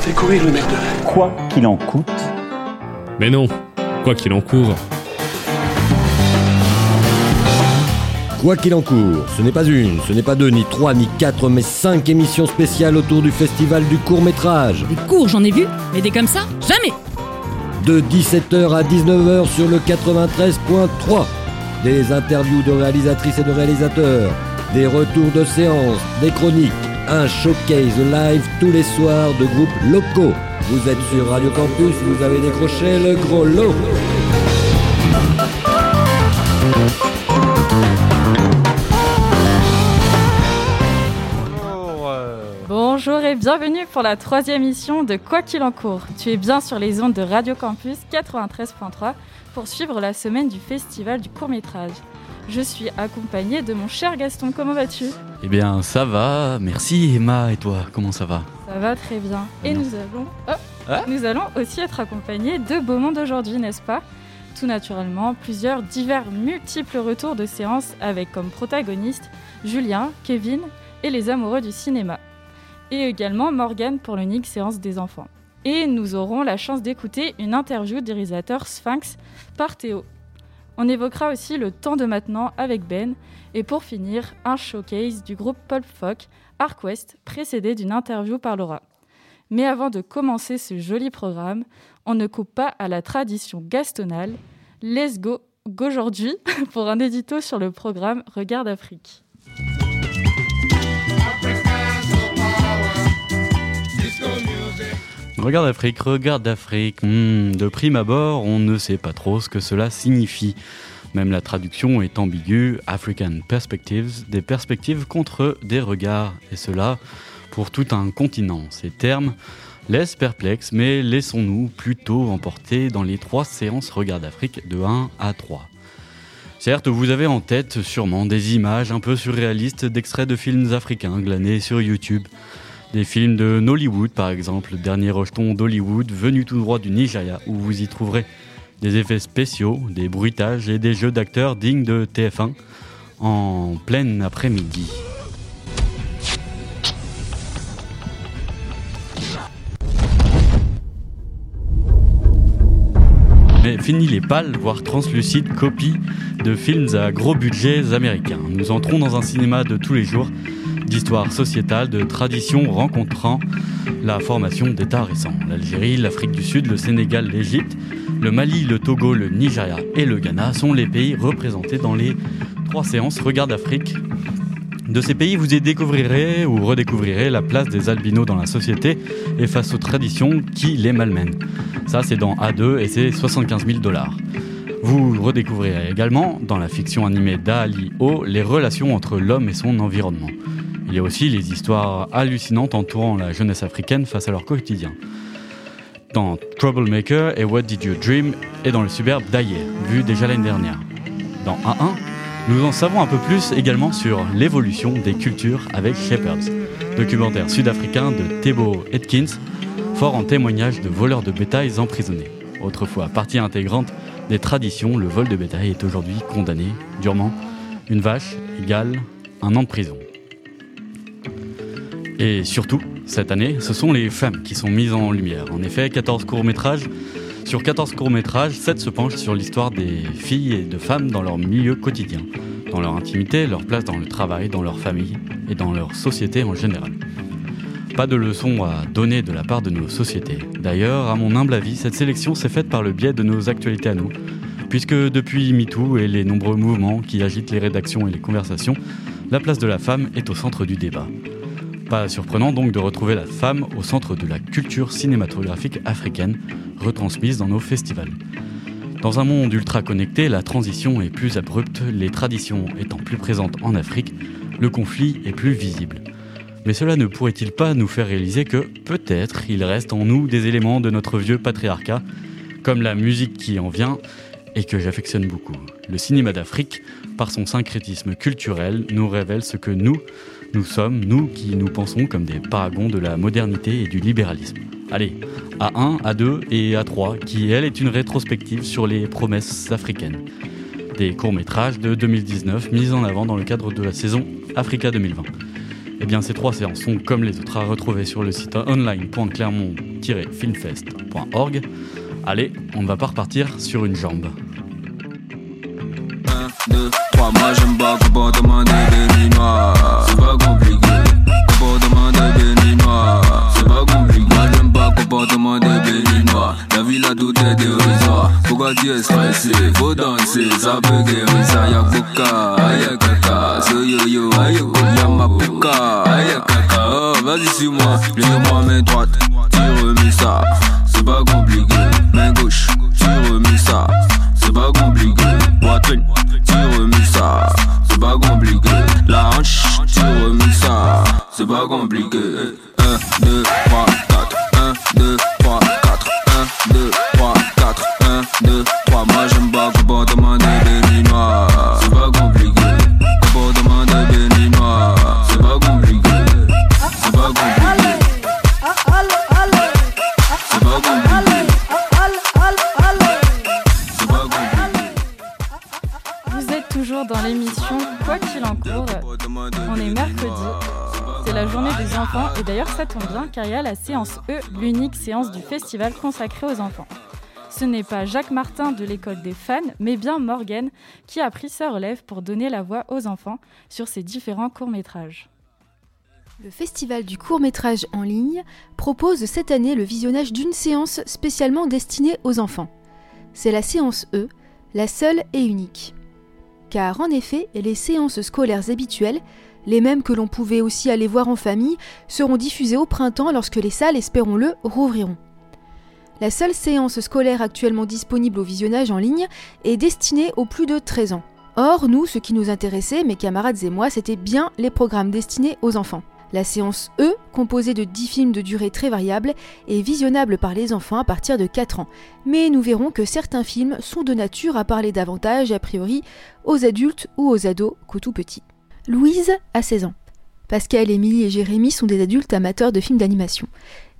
en fait courir le merde. Quoi qu'il en coûte. Mais non, quoi qu'il en court. Quoi qu'il en court, ce n'est pas une, ce n'est pas deux, ni trois, ni quatre, mais cinq émissions spéciales autour du festival du court métrage. Des cours, j'en ai vu, mais des comme ça, jamais De 17h à 19h sur le 93.3. Des interviews de réalisatrices et de réalisateurs, des retours de séances, des chroniques, un showcase live tous les soirs de groupes locaux. Vous êtes sur Radio Campus, vous avez décroché le gros lot. Bonjour et bienvenue pour la troisième émission de Quoi qu'il en court. Tu es bien sur les ondes de Radio Campus 93.3 pour suivre la semaine du festival du court métrage. Je suis accompagnée de mon cher Gaston, comment vas-tu? Eh bien ça va, merci Emma, et toi, comment ça va? Ça va très bien. Et nous allons, oh, Ah nous allons aussi être accompagnés de beau monde aujourd'hui, n'est-ce pas? Tout naturellement, plusieurs divers multiples retours de séances avec comme protagonistes Julien, Kevin et les amoureux du cinéma. Et également Morgane pour l'unique séance des enfants. Et nous aurons la chance d'écouter une interview du réalisateur Sphinx par Théo. On évoquera aussi le temps de maintenant avec Ben. Et pour finir, un showcase du groupe Pulp Folk, Arquest, précédé d'une interview par Laura. Mais avant de commencer ce joli programme, on ne coupe pas à la tradition gastonale. Let's go aujourd'hui pour un édito sur le programme Regarde Afrique. Regarde Afrique, regarde Afrique. Hmm, de prime abord, on ne sait pas trop ce que cela signifie. Même la traduction est ambiguë. African Perspectives, des perspectives contre des regards. Et cela pour tout un continent. Ces termes laissent perplexes, mais laissons-nous plutôt emporter dans les trois séances Regarde Afrique de 1 à 3. Certes, vous avez en tête sûrement des images un peu surréalistes d'extraits de films africains glanés sur YouTube. Des films de Nollywood par exemple, le dernier rejeton d'Hollywood venu tout droit du Nigeria, où vous y trouverez des effets spéciaux, des bruitages et des jeux d'acteurs dignes de TF1 en plein après-midi. Mais fini les pâles, voire translucides copies de films à gros budgets américains. Nous entrons dans un cinéma de tous les jours, d'histoire sociétale, de traditions rencontrant la formation d'États récents. L'Algérie, l'Afrique du Sud, le Sénégal, l'Égypte, le Mali, le Togo, le Nigeria et le Ghana sont les pays représentés dans les trois séances Regarde Afrique. De ces pays, vous y découvrirez ou redécouvrirez la place des albinos dans la société et face aux traditions qui les malmènent. Ça, c'est dans A2 et c'est 75 000 dollars. Vous redécouvrirez également, dans la fiction animée d'Ali O, les relations entre l'homme et son environnement. Il y a aussi les histoires hallucinantes entourant la jeunesse africaine face à leur quotidien. Dans Troublemaker et What Did You Dream et dans le suburbe d'Ayer, vu déjà l'année dernière. Dans A1, nous en savons un peu plus également sur l'évolution des cultures avec Shepherds, documentaire sud-africain de Thebo Atkins, fort en témoignage de voleurs de bétail emprisonnés. Autrefois partie intégrante des traditions, le vol de bétail est aujourd'hui condamné durement. Une vache égale un an de prison. Et surtout, cette année, ce sont les femmes qui sont mises en lumière. En effet, 14 courts-métrages. Sur 14 courts-métrages, 7 se penchent sur l'histoire des filles et de femmes dans leur milieu quotidien, dans leur intimité, leur place dans le travail, dans leur famille et dans leur société en général. Pas de leçons à donner de la part de nos sociétés. D'ailleurs, à mon humble avis, cette sélection s'est faite par le biais de nos actualités à nous, puisque depuis MeToo et les nombreux mouvements qui agitent les rédactions et les conversations, la place de la femme est au centre du débat. Pas surprenant donc de retrouver la femme au centre de la culture cinématographique africaine, retransmise dans nos festivals. Dans un monde ultra connecté, la transition est plus abrupte, les traditions étant plus présentes en Afrique, le conflit est plus visible. Mais cela ne pourrait-il pas nous faire réaliser que peut-être il reste en nous des éléments de notre vieux patriarcat, comme la musique qui en vient et que j'affectionne beaucoup. Le cinéma d'Afrique, par son syncrétisme culturel, nous révèle ce que nous, nous sommes, nous qui nous pensons comme des paragons de la modernité et du libéralisme. Allez, A1, A2 et A3, qui elle est une rétrospective sur les promesses africaines. Des courts-métrages de 2019 mis en avant dans le cadre de la saison Africa 2020. Eh bien, ces trois séances sont comme les autres à retrouver sur le site online.clermont-filmfest.org. Allez, on ne va pas repartir sur une jambe. 1, 2, 3, moi j'aime pas comportement des béninois. C'est pas compliqué. Comportement des béninois. C'est pas compliqué. Moi j'aime pas comportement des béninois. La vie là tout est dérisoire. Pourquoi tu es stressé? Faut danser, ça peut guérir ça. Y'a coca, y'a caca. Ce yo-yo, y'a ma pouka, y'a caca. Oh, vas-y, suis-moi, lève-moi main droite. Tu remets ça. C'est pas compliqué. Main gauche, tu remets ça. C'est pas compliqué. Tu remets ça. C'est pas compliqué. La hanche, tu remets ça. C'est pas compliqué. 1, 2, 3, 4. 1, 2, 3, 4. 1, 2, 3, 4. 1, 2, 3. Moi j'aime pas comportement et d'ailleurs ça tombe bien car il y a la séance E, l'unique séance du festival consacrée aux enfants. Ce n'est pas Jacques Martin de l'école des fans, mais bien Morgan qui a pris sa relève pour donner la voix aux enfants sur ses différents courts-métrages. Le Festival du court-métrage en ligne propose cette année le visionnage d'une séance spécialement destinée aux enfants. C'est la séance E, la seule et unique. Car en effet, les séances scolaires habituelles, les mêmes que l'on pouvait aussi aller voir en famille, seront diffusées au printemps lorsque les salles, espérons-le, rouvriront. La seule séance scolaire actuellement disponible au visionnage en ligne est destinée aux plus de 13 ans. Or, nous, ce qui nous intéressait, mes camarades et moi, c'était bien les programmes destinés aux enfants. La séance E, composée de 10 films de durée très variable, est visionnable par les enfants à partir de 4 ans. Mais nous verrons que certains films sont de nature à parler davantage, a priori, aux adultes ou aux ados qu'aux tout petits. Louise a 16 ans. Pascal, Émilie et Jérémy sont des adultes amateurs de films d'animation.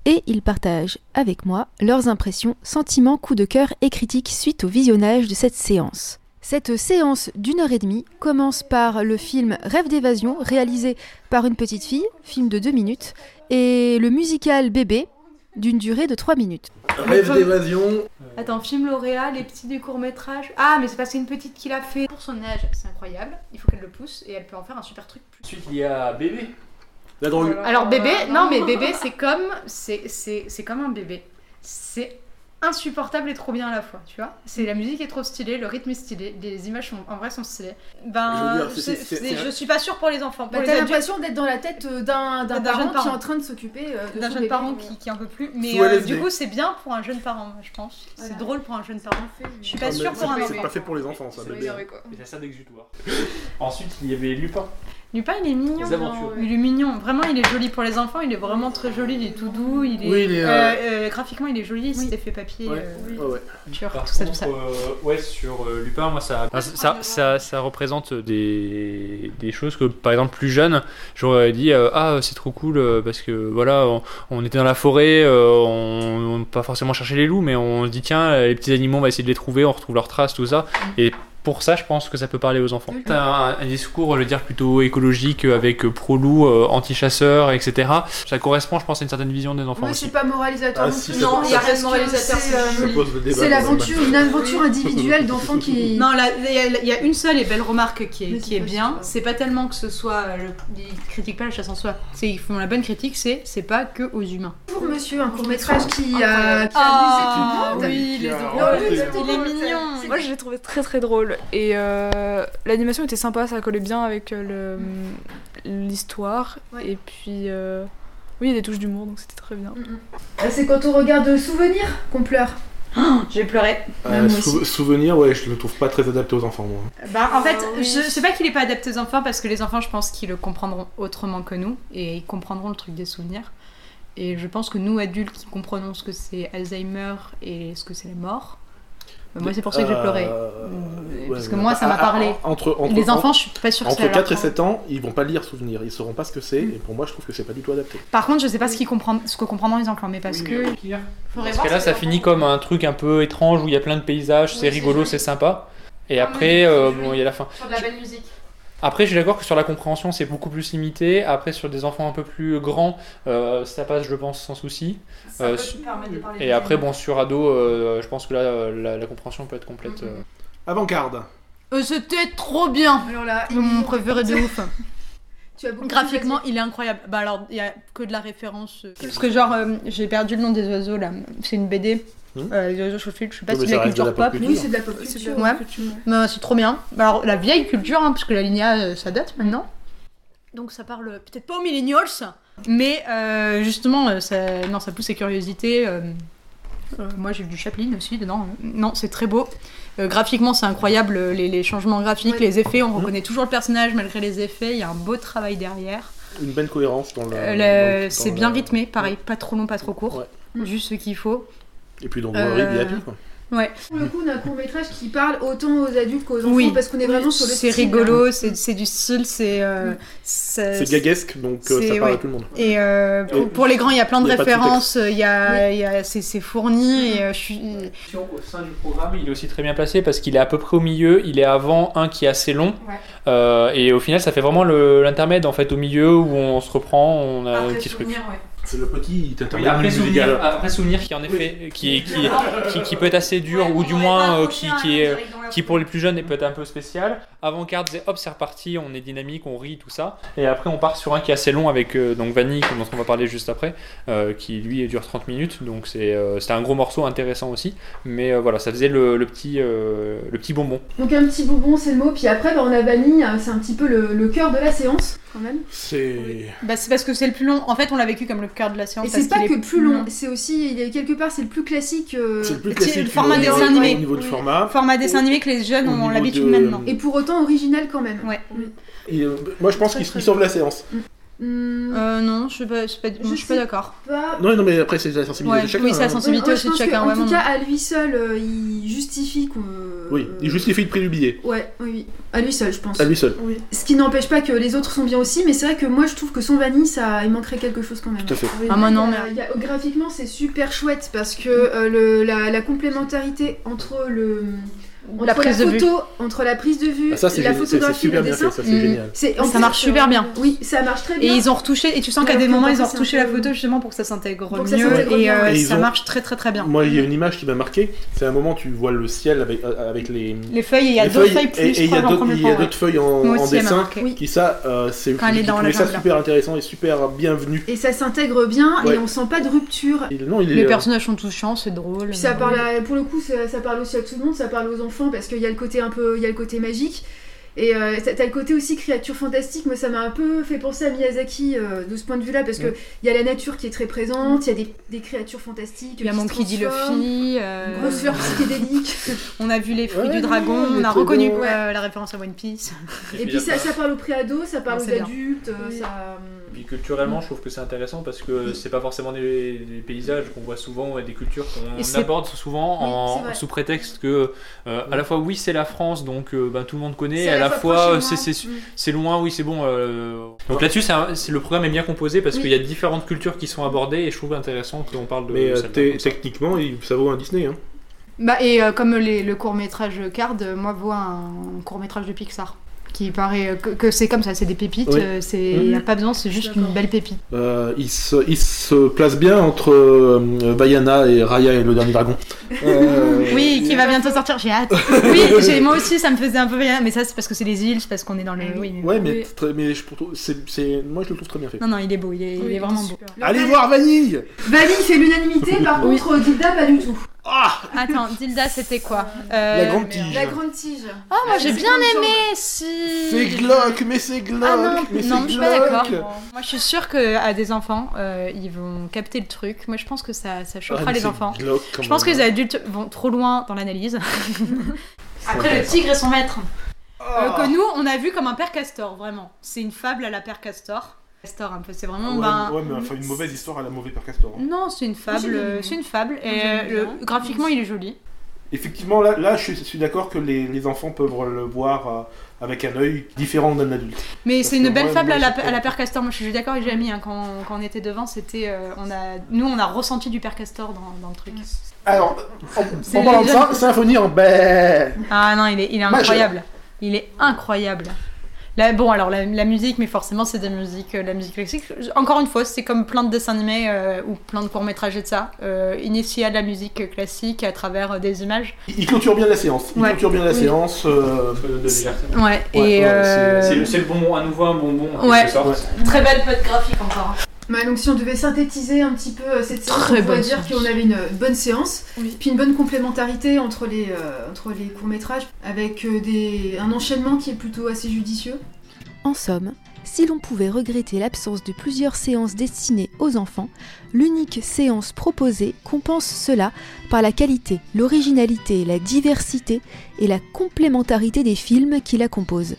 Et ils partagent avec moi leurs impressions, sentiments, coups de cœur et critiques suite au visionnage de cette séance. Cette séance d'une heure et demie commence par le film Rêve d'évasion, réalisé par une petite fille, film de deux minutes, et le musical Bébé, d'une durée de trois minutes. Rêve d'évasion. Attends, film lauréat, les petits du court métrage. Ah, mais c'est parce que c'est une petite qui l'a fait. Pour son âge, c'est incroyable. Il faut qu'elle le pousse et elle peut en faire un super truc. Ensuite, il y a bébé. La drogue. Alors bébé, non mais bébé, c'est comme, c'est c'est c'est comme un bébé. C'est insupportable et trop bien à la fois, tu vois. C'est la musique est trop stylée, le rythme est stylé, les images sont, en vrai sont stylées. Ben, Je dire, suis pas sûre pour les enfants. Bah, T'as l'impression d'être dans la tête euh, d'un parent, jeune qui est parent. en train de s'occuper euh, de d'un son jeune bébé, parent euh. qui, qui en peut plus. Mais euh, du coup, c'est bien pour un jeune parent, je pense. C'est Voilà. drôle pour un jeune parent. Je suis pas sûre c'est pour un pas- enfant. C'est pas fait pour les enfants, ça, c'est ça d'exutoire. Ensuite, il y avait Lupin. Lupin, il est mignon. Les aventures. Il est mignon. Vraiment, il est joli pour les enfants. Il est vraiment très joli. Il est tout doux. Il est, Oui, il est, euh, euh, euh, graphiquement, il est joli. Cet effet papier. Ouais, euh, ouais, ouais. pur, Par tout ça, tout ça. euh, ouais, sur euh, Lupin, moi, ça, ça, ça, ça, ça représente des, des choses que, par exemple, plus jeune, j'aurais dit euh, Ah, c'est trop cool parce que voilà, on, on était dans la forêt, euh, on, on pas forcément chercher les loups, mais on se dit Tiens, les petits animaux, on va essayer de les trouver, on retrouve leurs traces, tout ça. Et pour ça, je pense que ça peut parler aux enfants. T'as un, un discours, je veux dire, plutôt écologique euh, avec euh, pro-loup, euh, anti-chasseur, etc. Ça correspond, je pense, à une certaine vision des enfants Oui, c'est pas moralisateur Ah, non si, Non, il y a rien de moralisateur. c'est, euh, l'aventure, une aventure individuelle d'enfants qui. Non, il y, a- il y a une seule et belle remarque qui est, qui est pas bien. C'est pas tellement que ce soit. Le, ils critiquent pas la chasse en soi. C'est ils font la bonne critique, c'est c'est pas que aux humains. Pour monsieur, un court métrage qui a, qui a Ah, amusé tout le monde. oui, les Il est drôle, mignon. Moi, je l'ai trouvé très très drôle. Et euh, l'animation était sympa, ça collait bien avec euh, le- l'histoire. Ouais. Et puis, euh, oui, il y a des touches d'humour, donc c'était très bien. Ah, C'est quand on regarde Souvenir qu'on pleure. J'ai pleuré. Euh, sou- souvenir, ouais, je le trouve pas très adapté aux enfants, moi. Bah, en fait, Ah, oui. je sais pas qu'il est pas adapté aux enfants parce que les enfants, je pense qu'ils le comprendront autrement que nous et ils comprendront le truc des souvenirs. Et je pense que nous, adultes, qui comprenons ce que c'est Alzheimer et ce que c'est la mort, moi, c'est pour ça que j'ai pleuré. Euh, parce ouais, que moi, ça m'a Ah, parlé. ah, Entre, entre, les enfants, je suis pas sûre que Entre ça leur 4 et parle. 7 ans, ils vont pas lire souvenir, ils sauront pas ce que c'est, et pour moi, je trouve que c'est pas du tout adapté. Par contre, je sais pas ce, qu'ils comprennent, ce que comprendront les enfants, mais parce que. Faudrait Parce voir que là, ça finit comme un truc un peu étrange où il y a plein de paysages, c'est c'est rigolo, c'est sympa. Et Ah, après, euh, bon, il y a la fin. Sur de la belle musique. Après, je suis d'accord que sur la compréhension, c'est beaucoup plus limité. Après, sur des enfants un peu plus grands, euh, ça passe, je pense, sans souci. Ça Euh, peut su- permettre de parler et après, bon, sur ado, euh, je pense que là, la, la compréhension peut être complète. euh. Avant-garde. Euh, C'était trop bien. Alors là, mon préféré de ouf. tu as beaucoup Graphiquement, il est incroyable. Bah alors, il y a que de la référence. Parce que genre, euh, j'ai perdu le nom des oiseaux là. C'est une BD. Hmm. Euh, je sais pas si c'est ça la de culture pop. Oui, c'est de la pop culture. Ouais, Bah, c'est trop bien. Alors, la vieille culture, hein, parce que la lignée, euh, ça date maintenant. Donc, ça parle peut-être pas aux millennials, mais euh, justement, ça, non, ça pousse ses curiosités. euh, moi, j'ai vu du Chaplin aussi dedans. Non, c'est très beau. Euh, graphiquement, c'est incroyable. Les, les changements graphiques, Ouais. les effets, on reconnaît toujours le personnage malgré les effets. Il y a un beau travail derrière. Une bonne cohérence dans le. Euh, c'est la- bien rythmé, pareil, pas trop long, pas trop court. Ouais. Juste ce qu'il faut. Et puis dans Euh, il y a tout, quoi. Ouais. Pour le coup, on a un court métrage qui parle autant aux adultes qu'aux enfants Oui. parce qu'on est vraiment sur le C'est style, rigolo, hein. c'est c'est du style, c'est. euh, ça- C'est gaguesque, donc euh, ça c'est- parle à tout le monde. Et euh, pour, Et pour les grands, il y a plein de y a références, il y a, il y a- c'est c'est fourni. Et, euh, je suis... Au sein du programme, il est aussi très bien placé parce qu'il est à peu près au milieu. Il est avant un qui est assez long. Euh, et au final, ça fait vraiment l'intermède en fait au milieu où on se reprend, on a un petit truc. C'est le petit Oui, après, musical. souvenir, après souvenir qui en effet qui, qui, qui, qui peut être assez dur ou du moins euh, qui, qui, est, qui pour les plus jeunes est peut-être un peu spécial. Avant-garde, c'est hop c'est reparti, on est dynamique, on rit, tout ça. Et après on part sur un qui est assez long avec euh, donc Vanille dont on va parler juste après, euh, qui lui dure 30 minutes. Donc c'est euh, c'était un gros morceau intéressant aussi. Mais euh, voilà, ça faisait le, le petit, euh, le petit bonbon. Donc un petit bonbon, c'est le mot. Puis après, bah, on a Vanille, c'est un petit peu le, le cœur de la séance quand même. C'est. Bah, c'est parce que c'est le plus long. En fait, on l'a vécu comme le cœur de la séance. Et c'est pas que le plus long, c'est aussi, il est quelque part, c'est le plus classique. euh, C'est le plus C'est classique. le format dessin animé. Au niveau Oui. format. Format dessin animé que les jeunes Au ont l'habitude de- maintenant. Et pour autant original quand même. Ouais. Et, euh, moi, je pense qu'il il sauve la séance. Hum, Euh, non, je suis pas, je suis pas, non, je suis pas sais d'accord. pas. Non, non, mais après, c'est la sensibilité Ouais, de chacun. oui, c'est la hein. sensibilité Ouais, aussi de chacun. en tout cas, à lui seul, euh, il justifie qu'on. Oui, il justifie le prix du billet. Ouais, oui, oui. À lui seul, je pense. À lui seul. Oui. Ce qui n'empêche pas que les autres sont bien aussi, mais c'est vrai que moi je trouve que son vanille, ça, il manquerait quelque chose quand même. Tout à fait. Ah, moi, non, Il y a- mais- il y a- graphiquement, c'est super chouette parce que euh, le, la, la complémentarité entre le entre La prise de vue. photo, entre la prise de vue, Ah, ça, la photographie, super le bien dessin, fait, ça, c'est Mm. génial. en Ça plus, marche super bien. Oui, ça marche très Et bien. ils ont retouché, et tu sens qu'à des moments, ils ont retouché la photo justement pour que ça s'intègre ça mieux. Et euh. Et ça ont- marche très très très bien. Moi, il y a une image qui m'a marqué. C'est un moment, tu vois le ciel avec, euh, avec les. Les feuilles, il y a deux feuilles plus, et, et il y a d'autres feuilles en, dessin qui ça euh, c'est ça super intéressant et super bienvenu Et ça s'intègre bien et on sent pas de rupture. Et Les personnages sont touchants, c'est drôle. Ça parle pour le coup, ça, ça parle aussi à tout le monde, ça parle aux enfants parce qu'il y a le côté un peu, il y a le côté magique. Et euh, t'as le côté aussi créature fantastique, moi ça m'a un peu fait penser à Miyazaki euh, de ce point de vue là parce que Mm. il y a la nature qui est très présente, il y a des, des créatures fantastiques. Il y a Monkey D. Luffy. euh, Grosse fleur psychédélique. On a vu les fruits Ouais, du dragon, on a reconnu euh, la référence à One Piece. Et puis ça, ça parle aux préados, ça parle aux adultes, euh, ça. Et puis culturellement, je trouve que c'est intéressant parce que c'est pas forcément des, des paysages qu'on voit souvent et des cultures qu'on aborde souvent Oui, en- sous prétexte que euh, à la fois oui c'est la France donc euh, ben, tout le monde connaît, et à la fois c'est loin. Mm. c'est loin, oui c'est bon. euh, Donc là-dessus le programme est bien composé parce Oui. qu'il y a différentes cultures qui sont abordées et je trouve intéressant qu'on parle de mais techniquement ça vaut un Disney hein. Bah, et euh, comme les- le court-métrage Card, euh, moi, vois un court-métrage de Pixar. Qui paraît euh, que, que c'est comme ça, c'est des pépites, Oui. euh, c'est Mm. y a pas besoin, c'est juste une belle pépite. Euh, il, se, il se place bien entre euh, Vaiana et Raya et le dernier dragon Euh, Oui, qui va bientôt sortir, j'ai hâte. Oui, moi aussi, ça me faisait un peu rien, mais ça, c'est parce que c'est les îles, c'est parce qu'on est dans le. Oui, mais- ouais mais, Oui. très- mais je, c'est, moi je le trouve très bien fait Non, non, il est beau, il est, il vraiment beau. allez voir Vanille Vanille fait l'unanimité, par contre Dilda pas du tout. Ah Attends, Dilda, c'était quoi Euh, la grande tige La grande tige. Ah, moi j'ai C'est bien aimé, si. c'est glauque mais c'est glauque Ah non, mais non, c'est je suis pas d'accord. Moi, je suis sûre qu'à des enfants, euh, ils vont capter le truc. Moi, je pense que ça, ça Ah, les enfants. glauque Je pense que les adultes vont trop loin dans l'analyse. Après, le tigre et son maître. Ah. Euh, que nous, on a vu comme un père castor, vraiment. C'est une fable à la père castor. Castor, un peu, c'est vraiment. ouais, ben, ouais, mais enfin une mauvaise histoire à la mauvaise Père Castor hein. Non, c'est une fable. Euh. C'est une fable. Et euh, le- graphiquement, il est joli. Effectivement, là, là je, suis, d'accord que les, les enfants peuvent le voir euh, avec un œil différent d'un adulte. Mais c'est une belle moi- fable moi, à, la, à la père castor. Moi, je suis d'accord avec Jamie. hein, quand, quand on était devant, c'était. euh, on a, nous, on a ressenti du père castor dans, dans le truc. Alors, en, parlant de ça, symphonie en bé. Ah non, il est, il est Majeur. incroyable. Il est incroyable. Là, bon, alors la, la musique, mais forcément, c'est des musiques, euh, la musique classique. Encore une fois, c'est comme plein de dessins animés euh, ou plein de courts-métrages et de ça. Euh, initié à de la musique classique à travers euh, des images. Il clôture bien la séance. Il Ouais. clôture bien la Oui. séance. euh, Ouais, et. euh, C'est le bon, à nouveau un bonbon. Ouais. Très belle patte graphique encore. Ouais, donc si on devait synthétiser un petit peu euh, cette séance, Très on pourrait dire qu'on avait une bonne séance, puis une bonne complémentarité entre les, euh, entre les courts-métrages, avec euh, des, un enchaînement qui est plutôt assez judicieux. En somme, si l'on pouvait regretter l'absence de plusieurs séances destinées aux enfants, l'unique séance proposée compense cela par la qualité, l'originalité, la diversité et la complémentarité des films qui la composent.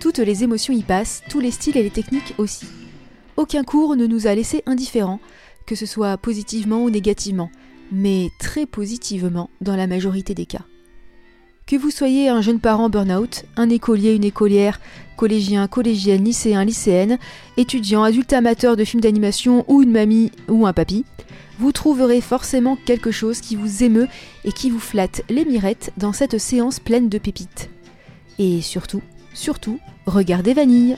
Toutes les émotions y passent, tous les styles et les techniques aussi. Aucun cours ne nous a laissés indifférents, que ce soit positivement ou négativement, mais très positivement dans la majorité des cas. Que vous soyez un jeune parent burn-out, un écolier, une écolière, collégien, collégienne, lycéen, lycéenne, étudiant, adulte amateur de films d'animation ou une mamie ou un papy, vous trouverez forcément quelque chose qui vous émeut et qui vous flatte les mirettes dans cette séance pleine de pépites. Et surtout, surtout, regardez Vanille.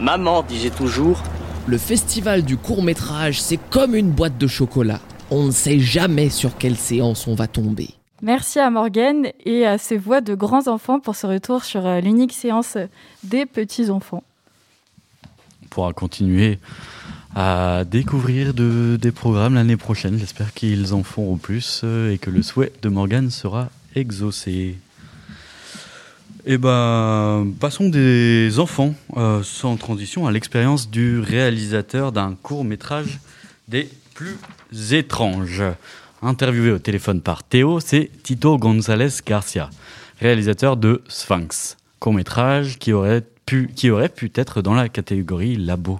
Maman disait toujours Le festival du court métrage, c'est comme une boîte de chocolat. On ne sait jamais sur quelle séance on va tomber. Merci à Morgane et à ses voix de grands enfants pour ce retour sur euh, l'unique séance des petits enfants. On pourra continuer à découvrir de- des programmes l'année prochaine. J'espère qu'ils en feront plus euh, et que le souhait de Morgane sera exaucé. Et ben, passons des enfants euh, sans transition à l'expérience du réalisateur d'un court métrage des plus étranges. Interviewé au téléphone par Théo, c'est Tito González Garcia, réalisateur de Sphinx, court métrage qui aurait pu, qui aurait pu être dans la catégorie labo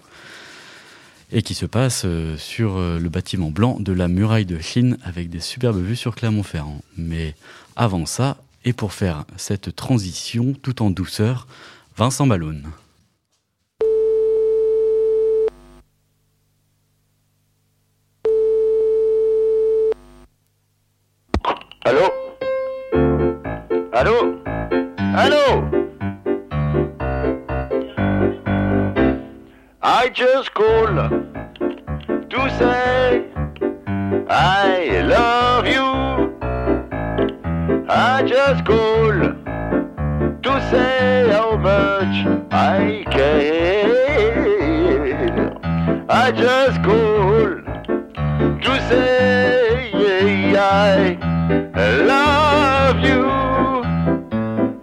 et qui se passe euh, sur euh, le bâtiment blanc de la muraille de Chine avec des superbes vues sur Clermont-Ferrand. Mais avant ça, et pour faire cette transition tout en douceur, Vincent Ballon. Allô Allô Allô I just call to say I love. I just call to say how much I care. I just call to say I love you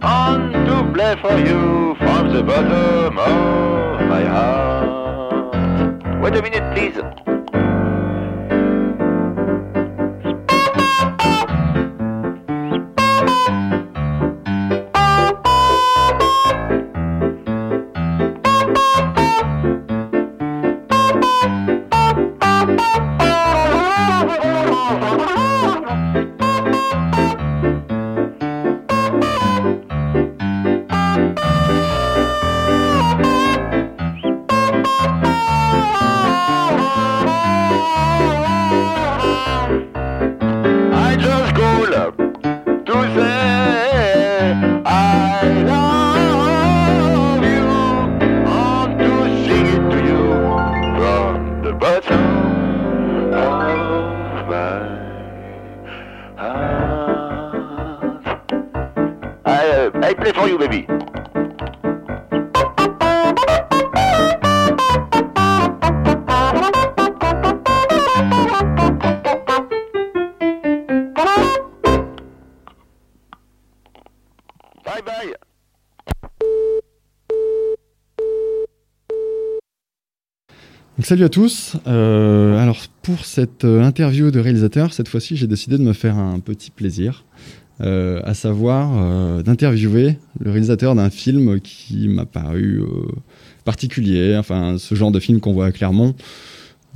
and to play for you from the bottom of my heart. Wait a minute, please. Salut à tous. Euh, alors pour cette euh, interview de réalisateur, cette fois-ci, j'ai décidé de me faire un petit plaisir, euh, à savoir d'interviewer le réalisateur d'un film qui m'a paru particulier, enfin ce genre de film qu'on voit à Clermont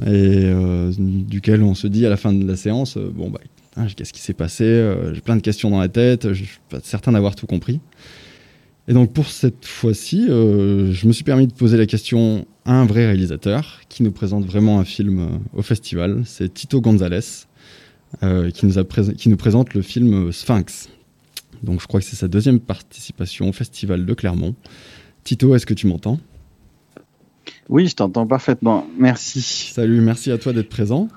et duquel on se dit à la fin de la séance, bon bah hein, qu'est-ce qui s'est passé J'ai plein de questions dans la tête, je suis pas certain d'avoir tout compris. Et donc pour cette fois-ci, je me suis permis de poser la question un vrai réalisateur qui nous présente vraiment un film euh, au festival. C'est Tito González euh, qui, nous a prés- qui nous présente le film Sphinx. Donc je crois que c'est sa deuxième participation au Festival de Clermont. Tito, est-ce que tu m'entends? Oui, je t'entends parfaitement. Merci. Salut, merci à toi d'être présent.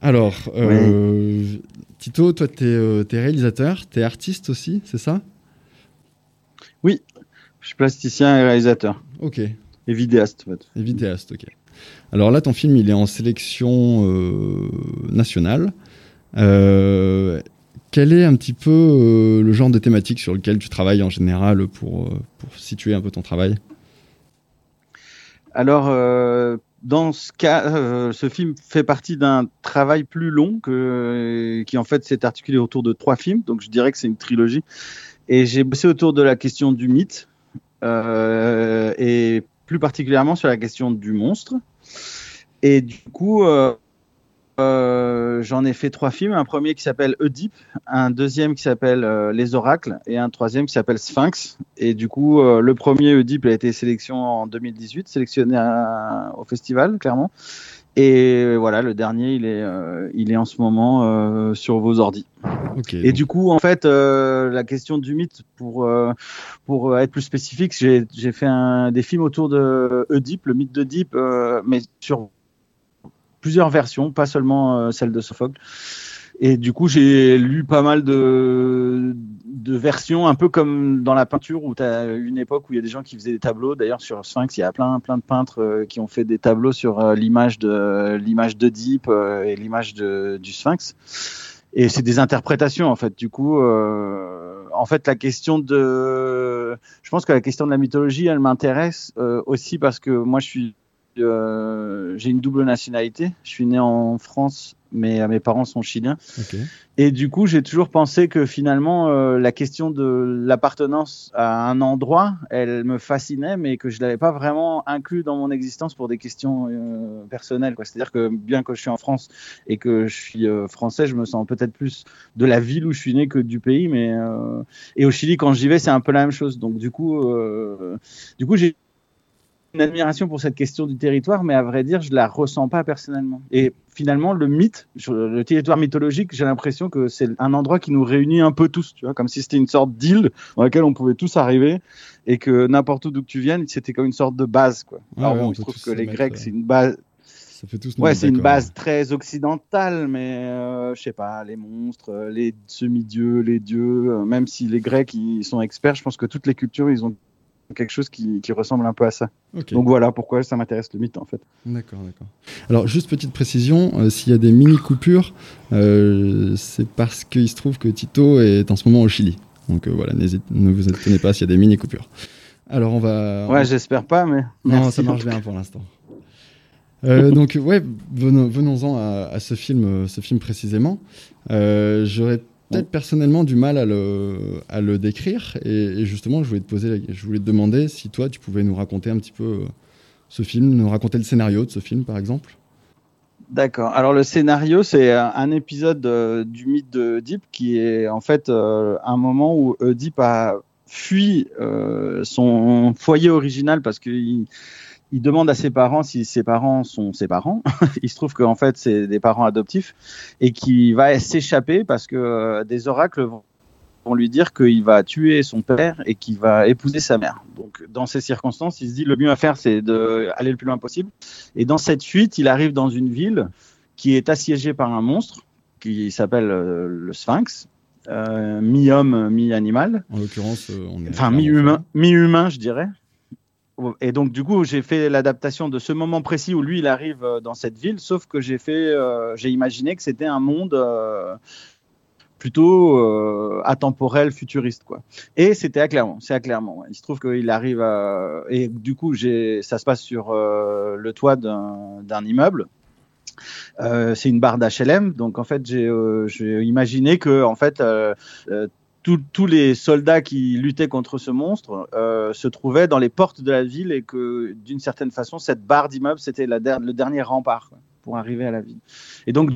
Alors, euh, Tito, toi, tu es, réalisateur, tu es artiste aussi, c'est ça? Oui, je suis plasticien et réalisateur. Ok. Et vidéaste, en fait. Et vidéaste, ok. Alors là, ton film, il est en sélection euh, nationale. Euh, quel est un petit peu euh, le genre de thématique sur lequel tu travailles en général pour, pour situer un peu ton travail? Alors, dans ce cas, ce film fait partie d'un travail plus long que, qui en fait s'est articulé autour de trois films. Donc je dirais que c'est une trilogie. Et j'ai bossé autour de la question du mythe et plus particulièrement sur la question du monstre. Et du coup, euh, euh, j'en ai fait trois films. Un premier qui s'appelle Oedipe, un deuxième qui s'appelle euh, Les Oracles et un troisième qui s'appelle Sphinx. Et du coup, le premier Oedipe a été sélectionné en 2018, sélectionné au festival, clairement. Et voilà, le dernier, il est, il est en ce moment sur vos ordis. et du coup, en fait, la question du mythe, pour, pour être plus spécifique, j'ai fait un, des films autour de Oedipe, le mythe d'Oedipe, mais sur plusieurs versions, pas seulement euh, celle de Sophocle. Et du coup, j'ai lu pas mal de, de versions, un peu comme dans la peinture, où tu as une époque où il y a des gens qui faisaient des tableaux. D'ailleurs, sur Sphinx, il y a plein, plein de peintres euh, qui ont fait des tableaux sur euh, l'image de l'image d'Oedipe et l'image du Sphinx. Et c'est des interprétations, en fait. Du coup, en fait, la question de, je pense que la question de la mythologie, elle m'intéresse aussi parce que moi, je suis euh, j'ai une double nationalité. Je suis né en France, mais mes parents sont chiliens. Et du coup, j'ai toujours pensé que finalement, euh, la question de l'appartenance à un endroit, elle me fascinait, mais que je l'avais pas vraiment inclus dans mon existence pour des questions euh, personnelles. C'est-à-dire que bien que je suis en France et que je suis français, je me sens peut-être plus de la ville où je suis né que du pays. Mais et au Chili, quand j'y vais, c'est un peu la même chose. Donc du coup, du coup, j'ai une admiration pour cette question du territoire, mais à vrai dire, je la ressens pas personnellement. Et finalement, le mythe, le territoire mythologique, j'ai l'impression que c'est un endroit qui nous réunit un peu tous, tu vois, comme si c'était une sorte d'île dans laquelle on pouvait tous arriver et que n'importe où d'où que tu viennes, c'était comme une sorte de base, quoi. Alors bon, je trouve que les Grecs, c'est une base. Ça fait tous ouais, c'est une base très occidentale, mais euh, je sais pas, les monstres, les semi-dieux, les dieux, euh, même si les Grecs ils sont experts, je pense que toutes les cultures ils ont quelque chose qui, ressemble un peu à ça. Donc voilà pourquoi ça m'intéresse le mythe en fait. D'accord, d'accord. Alors juste petite précision, euh, s'il y a des mini coupures, euh, c'est parce qu'il se trouve que Tito est en ce moment au Chili. Donc euh, voilà, ne vous étonnez pas s'il y a des mini coupures. Alors on va. Ouais, j'espère pas, mais. Non, ça marche bien pour l'instant. donc ouais, venons-en à, ce film, ce film précisément. J'aurais peut-être personnellement du mal à le, à le décrire. Et, justement, je voulais, te poser, je voulais te demander si toi, tu pouvais nous raconter un petit peu euh, ce film, nous raconter le scénario de ce film, par exemple. D'accord. Alors le scénario, c'est un épisode euh, du mythe de Deep qui est en fait euh, un moment où Deep a fui son foyer original parce qu'il il demande à ses parents si ses parents sont ses parents. il se trouve qu'en fait, c'est des parents adoptifs et qui va s'échapper parce que euh, des oracles vont lui dire qu'il va tuer son père et qu'il va épouser sa mère. Donc, dans ces circonstances, il se dit le mieux à faire, c'est d'aller le plus loin possible. Et dans cette fuite, il arrive dans une ville qui est assiégée par un monstre qui s'appelle euh, le Sphinx, euh, mi-homme, mi-animal. En l'occurrence, on est. Enfin, mi-humain, mi-humain, je dirais et donc du coup j'ai fait l'adaptation de ce moment précis où lui il arrive euh, dans cette ville, sauf que j'ai fait, euh, j'ai imaginé que c'était un monde euh, plutôt atemporel, futuriste quoi. Et c'était à Clermont, c'est à Clermont. Il se trouve qu'il arrive et du coup ça se passe sur le toit d'un immeuble. c'est une barre d'HLM, donc en fait j'ai imaginé que en fait tous les soldats qui luttaient contre ce monstre euh, se trouvaient dans les portes de la ville et que d'une certaine façon, cette barre d'immeuble, c'était le dernier rempart pour arriver à la ville. Et donc,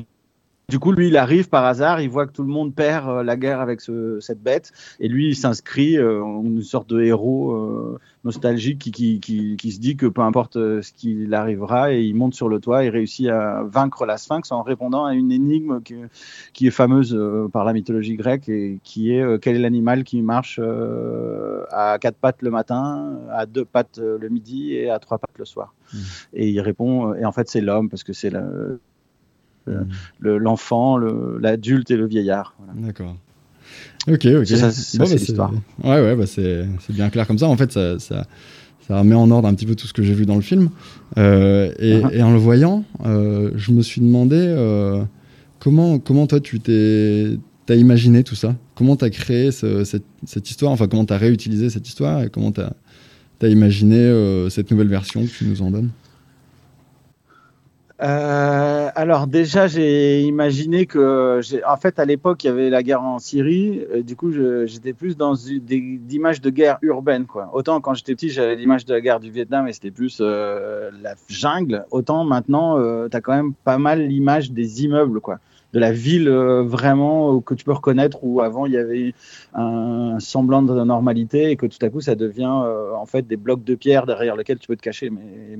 du coup, lui, il arrive par hasard, il voit que tout le monde perd euh, la guerre avec ce- cette bête, et lui, il s'inscrit euh, en une sorte de héros euh, nostalgique qui, qui, qui, qui se dit que peu importe euh, ce qu'il arrivera, et il monte sur le toit et réussit à vaincre la sphinx en répondant à une énigme qui, qui est fameuse euh, par la mythologie grecque, et qui est euh, quel est l'animal qui marche euh, à quatre pattes le matin, à deux pattes le midi et à trois pattes le soir. Et il répond, et en fait, c'est l'homme, parce que c'est la- l'enfant, le- l'adulte et le vieillard. Voilà. D'accord. Ok, ok. C'est ça, c'est Bon, bah, l'histoire. Ouais, ouais, bah, c'est bien clair comme ça. En fait, ça, ça, ça remet en ordre un petit peu tout ce que j'ai vu dans le film. Euh, et, Uh-huh. et en le voyant, euh, je me suis demandé euh, comment, comment toi tu t'es as imaginé tout ça? Comment tu as créé ce- cette, cette histoire? Enfin, comment tu as réutilisé cette histoire? Et comment tu as, imaginé euh, cette nouvelle version que tu nous en donnes? Euh, alors déjà, j'ai imaginé que, en fait, à l'époque, il y avait la guerre en Syrie. du coup, j'étais plus dans d'images de guerre urbaine, quoi. Autant quand j'étais petit, j'avais l'image de la guerre du Vietnam et c'était plus euh, la jungle. Autant maintenant, tu as quand même pas mal l'image des immeubles, quoi. De la ville euh, vraiment euh, que tu peux reconnaître où avant il y avait un semblant de normalité et que tout à coup ça devient euh, en fait des blocs de pierre derrière lesquels tu peux te cacher. Mais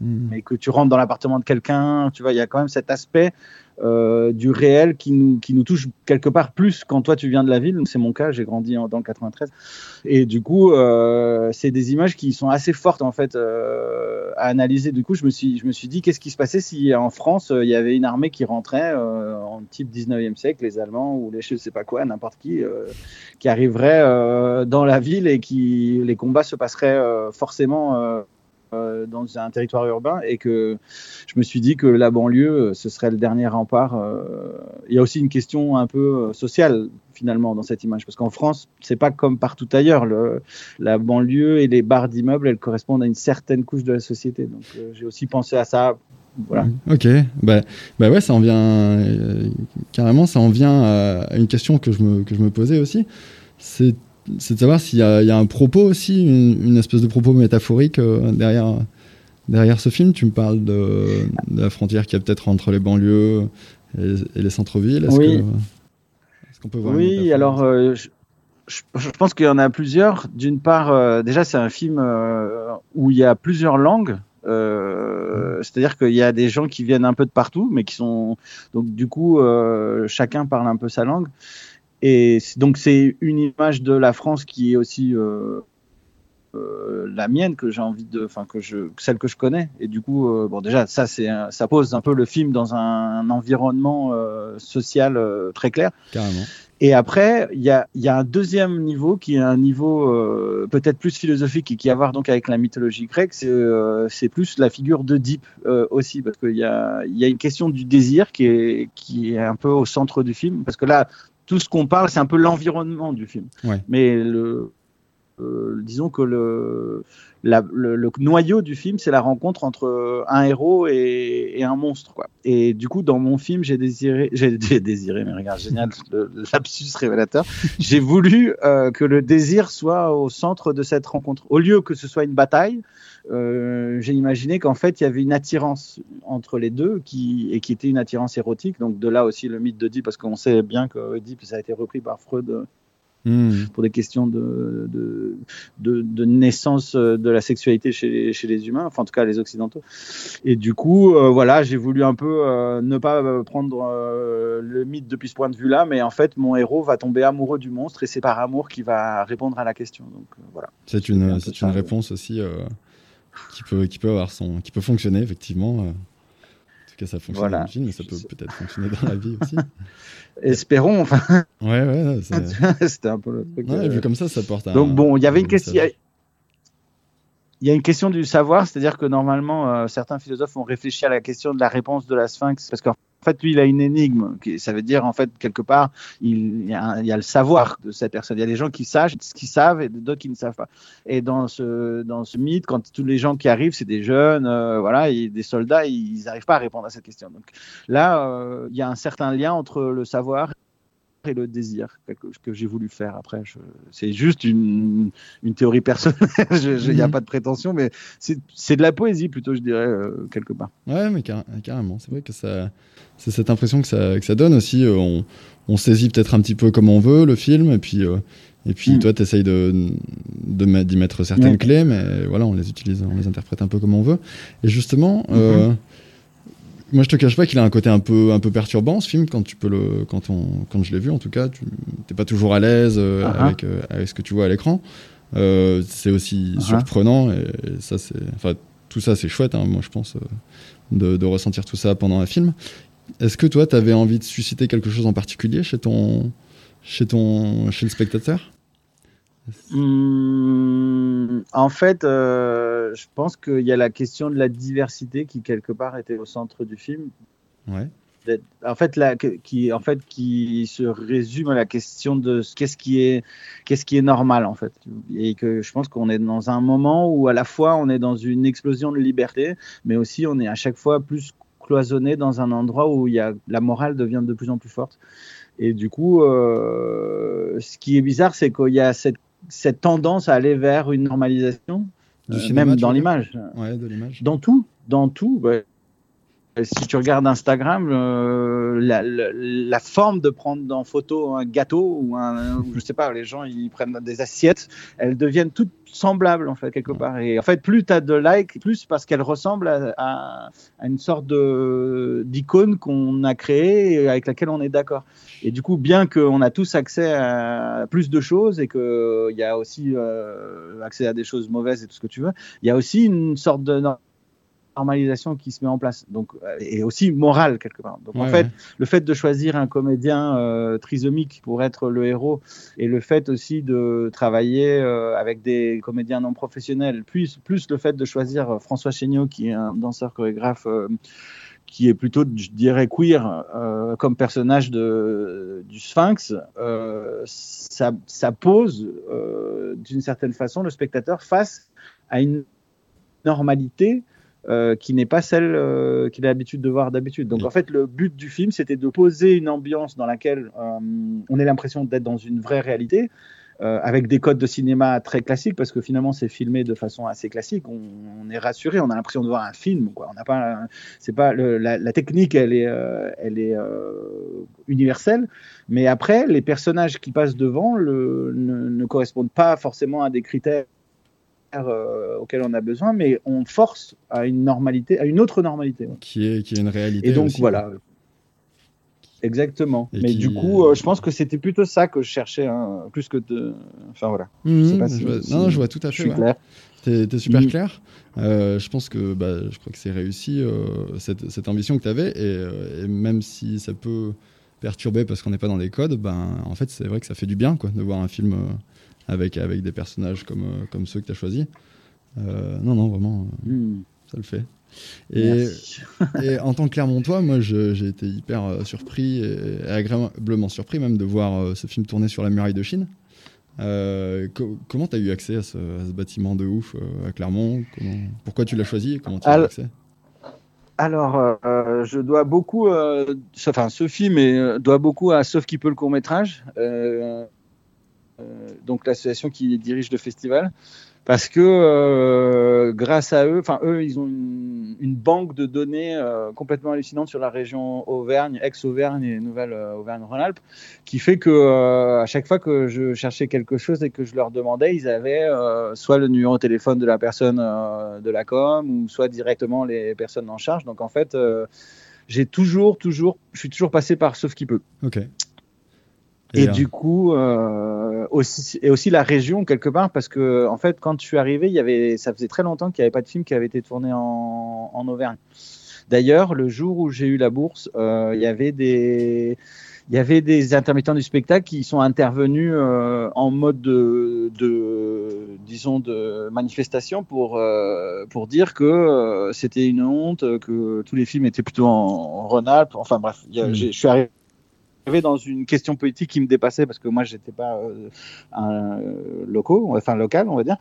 mais que tu rentres dans l'appartement de quelqu'un, tu vois, il y a quand même cet aspect euh, du réel qui nous, qui nous touche quelque part plus quand toi tu viens de la ville. C'est mon cas, j'ai grandi dans le 93. Et du coup, euh, c'est des images qui sont assez fortes en fait euh, à analyser. Du coup, je me suis, je me suis dit, qu'est-ce qui se passait si en France il y avait une armée qui rentrait en type 19e siècle, les Allemands ou les je sais pas quoi, n'importe qui, qui arriverait dans la ville et qui les combats se passeraient forcément. Euh, dans un territoire urbain et que je me suis dit que la banlieue euh, ce serait le dernier rempart. euh. Il y a aussi une question un peu sociale finalement dans cette image parce qu'en France c'est pas comme partout ailleurs. Le, la banlieue et les barres d'immeubles elles correspondent à une certaine couche de la société. Donc j'ai aussi pensé à ça. Voilà. Ok, bah, bah ouais, ça en vient carrément, ça en vient à, à une question que je me, que je me posais aussi. C'est c'est de savoir s'il y, a- il y a un propos aussi, une, une espèce de propos métaphorique euh, derrière, derrière ce film. Tu me parles de, de la frontière qu'il y a peut-être entre les banlieues et, et les centres-villes. Est-ce Oui. peut voir Oui, alors euh, je, je- je pense qu'il y en a plusieurs. D'une part, euh, déjà c'est un film euh, où il y a plusieurs langues. Euh, C'est-à-dire qu'il y a des gens qui viennent un peu de partout, mais qui sont donc du coup euh, chacun parle un peu sa langue. Et donc c'est une image de la France qui est aussi euh, euh, la mienne que j'ai envie de, enfin que je, celle que je connais. Et du coup, euh, bon déjà ça c'est, un- ça pose un peu le film dans un, environnement euh, social euh, très clair. Carrément. Et après, il y a, il y a un deuxième niveau qui est un niveau euh, peut-être plus philosophique et qui a à voir donc avec la mythologie grecque. C'est euh, c'est plus la figure d'Oedipe euh, aussi, parce qu'il y a, il y a une question du désir qui est, qui est un peu au centre du film. Parce que là, tout ce qu'on parle, c'est un peu l'environnement du film. Ouais. Mais le, euh, disons que le, la- le, le noyau du film, c'est la rencontre entre un héros et, et un monstre. Quoi. Et du coup, dans mon film, j'ai désiré, j'ai désiré, mais regarde, génial, le lapsus révélateur, j'ai voulu euh, que le désir soit au centre de cette rencontre. Au lieu que ce soit une bataille, euh, j'ai imaginé qu'en fait, il y avait une attirance entre les deux qui, et qui était une attirance érotique. Donc de là aussi le mythe d'Oedipe, parce qu'on sait bien que Oedipe, ça a été repris par Freud euh, Hmm. pour des questions de, de, de, de naissance euh, de la sexualité chez les, chez les humains, enfin en tout cas les occidentaux. Et du coup, euh, voilà, j'ai voulu un peu euh, ne pas prendre euh, le mythe depuis ce point de vue-là, mais en fait, mon héros va tomber amoureux du monstre et c'est par amour qu'il va répondre à la question. Donc voilà. C'est une, réponse aussi qui, peut, qui, peut avoir son, qui peut fonctionner, effectivement. euh. En tout cas, ça fonctionne Voilà. film, mais ça peut peut-être fonctionner dans la vie aussi. Espérons, enfin. Ouais, ouais, c'était un peu le truc. Ouais, euh, vu comme ça, ça porte un. Donc bon, il y avait une un question. Il y a une question du savoir, c'est-à-dire que normalement, euh, certains philosophes ont réfléchi à la question de la réponse de la sphinx, parce qu'en fait, lui, il a une énigme. Ça veut dire, en fait, quelque part, il, y, a le savoir de cette personne. Il y a des gens qui savent ce qu'ils savent et d'autres qui ne savent pas. Et dans ce, dans ce mythe, quand tous les gens qui arrivent, c'est des jeunes, euh, voilà, et des soldats, ils n'arrivent pas à répondre à cette question. Donc là, euh, il y a un certain lien entre le savoir et le désir que, que j'ai voulu faire. Après, c'est juste une, une théorie personnelle. Il n'y a Mhm. pas de prétention, mais c'est c'est de la poésie plutôt, je dirais, euh, quelque part. Ouais, mais car- carrément. C'est vrai que ça, c'est cette impression que ça, que ça donne aussi. euh, on, on saisit peut-être un petit peu comme on veut le film, et puis, euh, et puis Mm. toi, tu essayes de, de d'y mettre certaines clés, mais voilà, on les utilise, on les interprète un peu comme on veut. Et justement, Mhm. Moi, je te cache pas qu'il a un côté un peu, un peu perturbant ce film quand tu peux le, quand on, quand je l'ai vu en tout cas, tu t'es pas toujours à l'aise euh, Ah ah. avec, euh, avec ce que tu vois à l'écran. Euh, c'est aussi Ah surprenant et, et ça c'est, enfin tout ça c'est chouette. hein, moi je pense de, de ressentir tout ça pendant un film. Est-ce que toi, tu avais envie de susciter quelque chose en particulier chez ton, chez ton, chez le spectateur? Hum, en fait, euh, je pense qu'il y a la question de la diversité qui quelque part était au centre du film. Ouais. En fait, la, qui, en fait, qui se résume à la question de ce- qu'est-ce qui est, qu'est-ce qui est normal en fait, et que je pense qu'on est dans un moment où à la fois on est dans une explosion de liberté, mais aussi on est à chaque fois plus cloisonné dans un endroit où il y a, la morale devient de plus en plus forte. Et du coup, euh, ce qui est bizarre, c'est qu'il y a cette, cette tendance à aller vers une normalisation, Du euh, cinéma, même dans l'image. Ouais, de l'image. Dans tout, dans tout. ouais. Euh, Si tu regardes Instagram, euh, la, la- la forme de prendre en photo un gâteau ou un, je sais pas, les gens ils prennent des assiettes, elles deviennent toutes semblables en fait quelque part. Et en fait, plus tu as de likes, plus parce qu'elles ressemblent à, à- à une sorte de d'icône qu'on a créée et avec laquelle on est d'accord. Et du coup, bien qu'on a tous accès à plus de choses et qu'il y a aussi euh, accès à des choses mauvaises et tout ce que tu veux, il y a aussi une sorte de normalisation qui se met en place donc euh, et aussi morale quelque part donc en fait ouais. le fait de choisir un comédien euh, trisomique pour être le héros et le fait aussi de travailler euh, avec des comédiens non professionnels plus plus le fait de choisir François Chéniaud qui est un danseur chorégraphe euh, qui est plutôt, je dirais, queer euh, comme personnage de, du Sphinx, euh, ça, ça pose euh, d'une certaine façon le spectateur face à une normalité euh, qui n'est pas celle euh, qu'il a l'habitude de voir d'habitude. Donc en fait, le but du film, c'était de poser une ambiance dans laquelle euh, on ait l'impression d'être dans une vraie réalité, avec des codes de cinéma très classiques, parce que finalement c'est filmé de façon assez classique. On, on est rassuré, on a l'impression de voir un film. Quoi. On n'a pas, c'est pas le- la, la technique, elle est, elle est universelle, mais après les personnages qui passent devant le, ne, ne correspondent pas forcément à des critères euh, auxquels on a besoin, mais on force à une normalité, à une autre normalité. ouais. Qui est, qui est une réalité. Et donc aussi, voilà. quoi. Exactement. Et Mais qui- du coup, euh, je pense que c'était plutôt ça que je cherchais, hein, plus que de. Enfin voilà. Mhm, je sais pas je si, vois- si non, je vois tout à je fait. suis ouais. clair. T'es t'es super Mhm. clair. Euh, je pense que bah, je crois que c'est réussi euh, cette, cette ambition que tu avais et, euh, et même si ça peut perturber parce qu'on n'est pas dans les codes, ben en fait c'est vrai que ça fait du bien quoi de voir un film euh, avec avec des personnages comme euh, comme ceux que tu as choisis. Euh, non non vraiment euh, Mhm. ça le fait. Et, en tant que Clermontois, moi j'ai été hyper euh, surpris et agréablement surpris même de voir euh, ce film tourner sur la muraille de Chine. Euh, co- comment tu as eu accès à ce, à ce bâtiment de ouf à Clermont? Comment- Pourquoi tu l'as choisi et Comment tu as eu accès? Alors, je dois beaucoup, ce- enfin, ce film est, doit beaucoup à Sauf qui peut le court métrage, donc l'association qui dirige le festival, parce que euh, grâce à eux, enfin eux, ils ont une, banque de données euh, complètement hallucinante sur la région Auvergne, ex-Auvergne et nouvelle euh, Auvergne-Rhône-Alpes, qui fait que euh, à chaque fois que je cherchais quelque chose et que je leur demandais, ils avaient euh, soit le numéro de téléphone de la personne euh, de la com ou soit directement les personnes en charge. Donc en fait, euh, j'ai toujours, toujours, je suis toujours passé par Sauf qui peut. Et, du coup, euh, aussi, et aussi la région quelque part, parce que en fait, quand je suis arrivé, il y avait, ça faisait très longtemps qu'il n'y avait pas de film qui avait été tourné en, en Auvergne. D'ailleurs, le jour où j'ai eu la bourse, euh, il y avait des, il y avait des intermittents du spectacle qui sont intervenus euh, en mode de, de, disons, de manifestation pour euh, pour dire que euh, c'était une honte, que tous les films étaient plutôt en, en Rhône-Alpes. Enfin bref, a- Mm. je suis arrivé dans une question politique qui me dépassait parce que moi j'étais pas euh, un locaux, enfin local on va dire.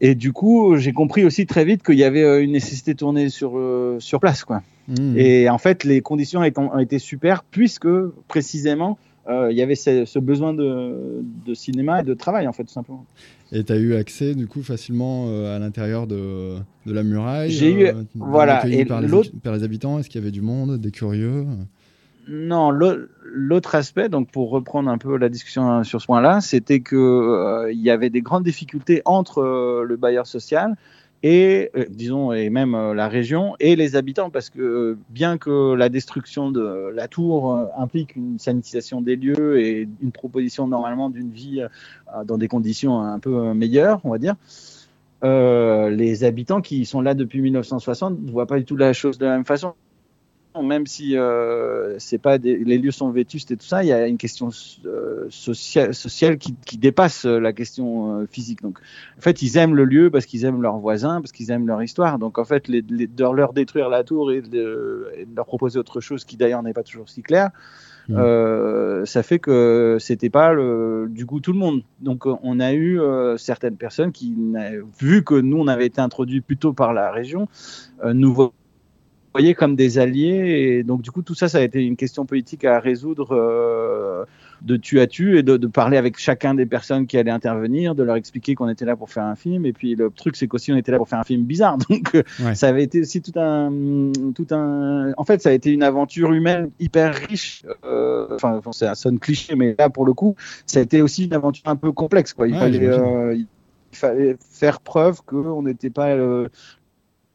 Et du coup j'ai compris aussi très vite qu'il y avait euh, une nécessité de tourner sur euh, sur place quoi. Mhm. Et en fait les conditions ont été super puisque précisément euh, il y avait ce, ce besoin de, de cinéma et de travail, en fait, tout simplement. Et tu as eu accès du coup facilement à l'intérieur de, de la muraille J'ai eu- voilà, et par, les, par les habitants? Est-ce qu'il y avait du monde, des curieux? Non, l'au- l'autre aspect, donc pour reprendre un peu la discussion sur ce point-là, c'était que euh, y avait des grandes difficultés entre euh, le bailleur social et, euh, disons, et même la région et les habitants, parce que bien que la destruction de la tour implique une sanitisation des lieux et une proposition normalement d'une vie dans des conditions un peu meilleures, on va dire. les habitants qui sont là depuis 1960 ne voient pas du tout la chose de la même façon même si euh, c'est pas des- les lieux sont vétustes et tout ça, il y a une question euh, sociale, sociale qui, qui dépasse euh, la question euh, physique. Donc, en fait, ils aiment le lieu parce qu'ils aiment leurs voisins, parce qu'ils aiment leur histoire. Donc, en fait, les, les- de leur détruire la tour et de, et de leur proposer autre chose qui d'ailleurs n'est pas toujours si clair, euh, ça fait que c'était pas le, du goût tout le monde. Donc, on a eu certaines personnes qui, vu que nous on avait été introduits plutôt par la région, nous vo- voyaient comme des alliés. Et donc, du coup, tout ça, ça a été une question politique à résoudre euh, de tu à tu et de, de parler avec chacun des personnes qui allaient intervenir, de leur expliquer qu'on était là pour faire un film. Et puis, le truc, c'est qu'aussi, on était là pour faire un film bizarre. Donc, euh, Ouais. ça avait été aussi tout un, tout un. En fait, ça a été une aventure humaine hyper riche. euh, Enfin, bon, ça sonne cliché, mais là, pour le coup, ça a été aussi une aventure un peu complexe. Quoi. Il, Ouais, fallait, euh, il fallait faire preuve qu'on n'était pas le,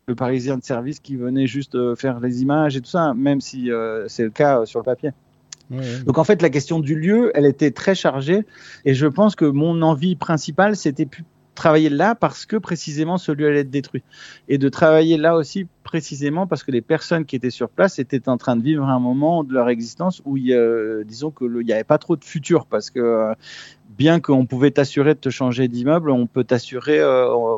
le Parisien de service qui venait juste euh, faire les images et tout ça, même si euh, c'est le cas euh, sur le papier. Ouais, ouais. Donc en fait, la question du lieu, elle était très chargée, et je pense que mon envie principale, c'était travailler là parce que précisément ce lieu allait être détruit, et de travailler là aussi précisément parce que les personnes qui étaient sur place étaient en train de vivre un moment de leur existence où il y a, disons que le- il n'y avait pas trop de futur, parce que bien qu'on pouvait t'assurer de te changer d'immeuble, on peut t'assurer euh,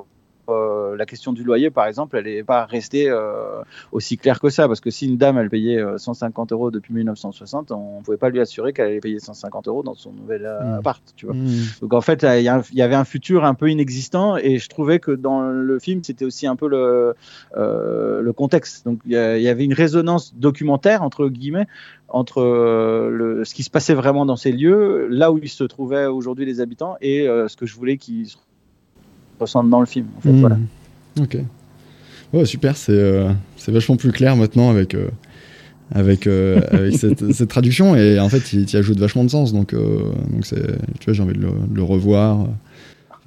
euh, la question du loyer, par exemple, elle n'est pas restée euh, aussi claire que ça, parce que si une dame, elle payait euh, 150 euros depuis 1960, on ne pouvait pas lui assurer qu'elle allait payer 150 euros dans son nouvel euh, Mm. appart, tu vois. Mm. Donc en fait, il y, avait un futur un peu inexistant, et je trouvais que dans le film, c'était aussi un peu le, euh, le contexte. Donc il y, avait une résonance documentaire, entre guillemets, entre euh, le, ce qui se passait vraiment dans ces lieux, là où ils se trouvaient aujourd'hui les habitants, et euh, ce que je voulais qu'ils se ressentent dans le film. En fait, Mm. voilà. Ok. Super, c'est euh, vachement plus clair maintenant avec, euh, avec, euh, avec cette, cette traduction et en fait, il y ajoute vachement de sens. Donc, euh, donc tu vois, j'ai envie de le, de le revoir.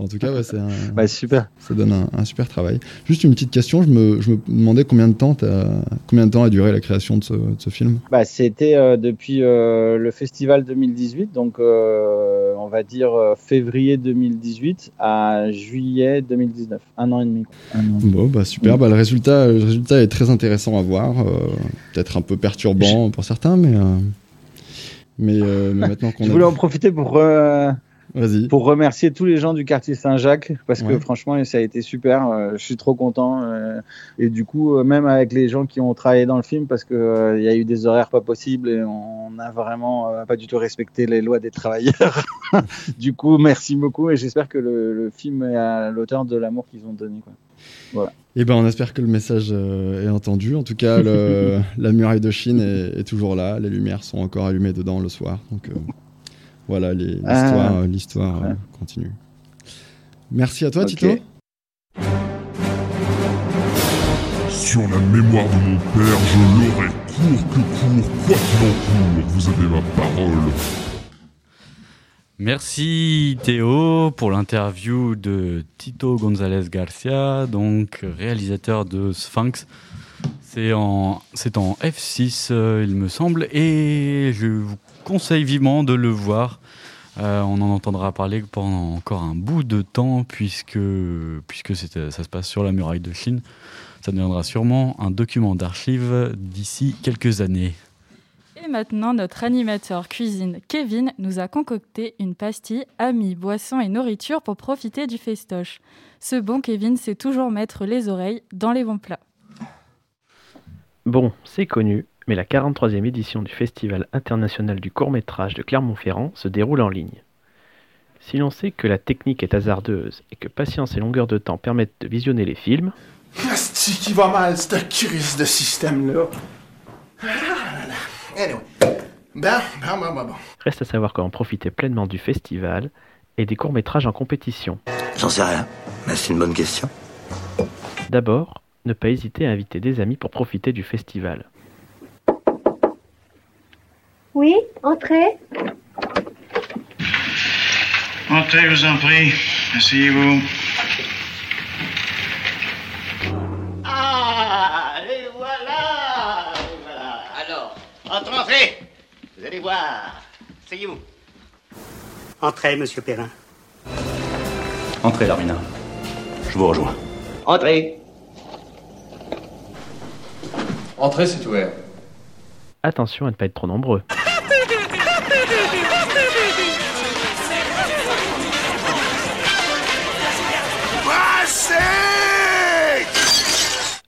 En tout cas, ouais, c'est un- Bah, super. ça donne un, un super travail. Juste une petite question, je me, je me demandais combien de temps, t'as- combien de temps a duré la création de ce, de ce film? Bah, c'était euh, depuis euh, le festival 2018, donc euh, on va dire février 2018 à juillet 2019, un an et demi. an. Bon, bah super. Bah, le, résultat, le résultat est très intéressant à voir. Peut-être un peu perturbant pour certains, mais, mais, euh, mais maintenant qu'on Je a- voulais en profiter pour, euh. Pour remercier tous les gens du quartier Saint-Jacques parce que franchement ça a été super. euh, je suis trop content euh, et du coup euh, même avec les gens qui ont travaillé dans le film parce que euh, il y a eu des horaires pas possibles et on a vraiment pas du tout respecté les lois des travailleurs. du coup merci beaucoup et j'espère que le, le film est à l'auteur de l'amour qu'ils ont donné. Quoi. Voilà. Eh ben, on espère que le message euh, est entendu. En tout cas, le- la muraille de Chine est, est toujours là. Les lumières sont encore allumées dedans le soir. Donc euh, voilà, l'histoire, Ah. euh, l'histoire euh, Ouais. continue. Merci à toi. Tito. Sur la mémoire de mon père, je l'aurai court que court, quoi qu'il en court. Vous avez ma parole. Merci Théo pour l'interview de Tito González Garcia, donc réalisateur de Sphinx. C'est en, c'est en F6, euh, il me semble, et je vous conseille vivement de le voir. Euh, on en entendra parler pendant encore un bout de temps, puisque, puisque c'est- ça se passe sur la muraille de Chine. Ça deviendra sûrement un document d'archives d'ici quelques années. Et maintenant, notre animateur cuisine Kevin nous a concocté une pastille amis, boissons et nourriture pour profiter du festoche. Ce bon Kevin sait toujours mettre les oreilles dans les bons plats. Bon, c'est connu, mais la 43e édition du Festival international du court-métrage de Clermont-Ferrand se déroule en ligne. Si l'on sait que la technique est hasardeuse et que patience et longueur de temps permettent de visionner les films, Asti qui va mal, cette crise de système-là. Ah là là. Anyway, Ben, ben, ben, ben, ben. Reste à savoir comment profiter pleinement du festival et des courts-métrages en compétition. J'en sais rien, mais c'est une bonne question. D'abord, ne pas hésiter à inviter des amis pour profiter du festival. Oui, entrez. Entrez, je vous en prie. Asseyez-vous. Ah, et voilà, et voilà. Alors, entrez, entrez. Vous allez voir. Asseyez-vous. Entrez, monsieur Perrin. Entrez, Larmina. Je vous rejoins. Entrez. Entrez, c'est ouvert. Attention à ne pas être trop nombreux.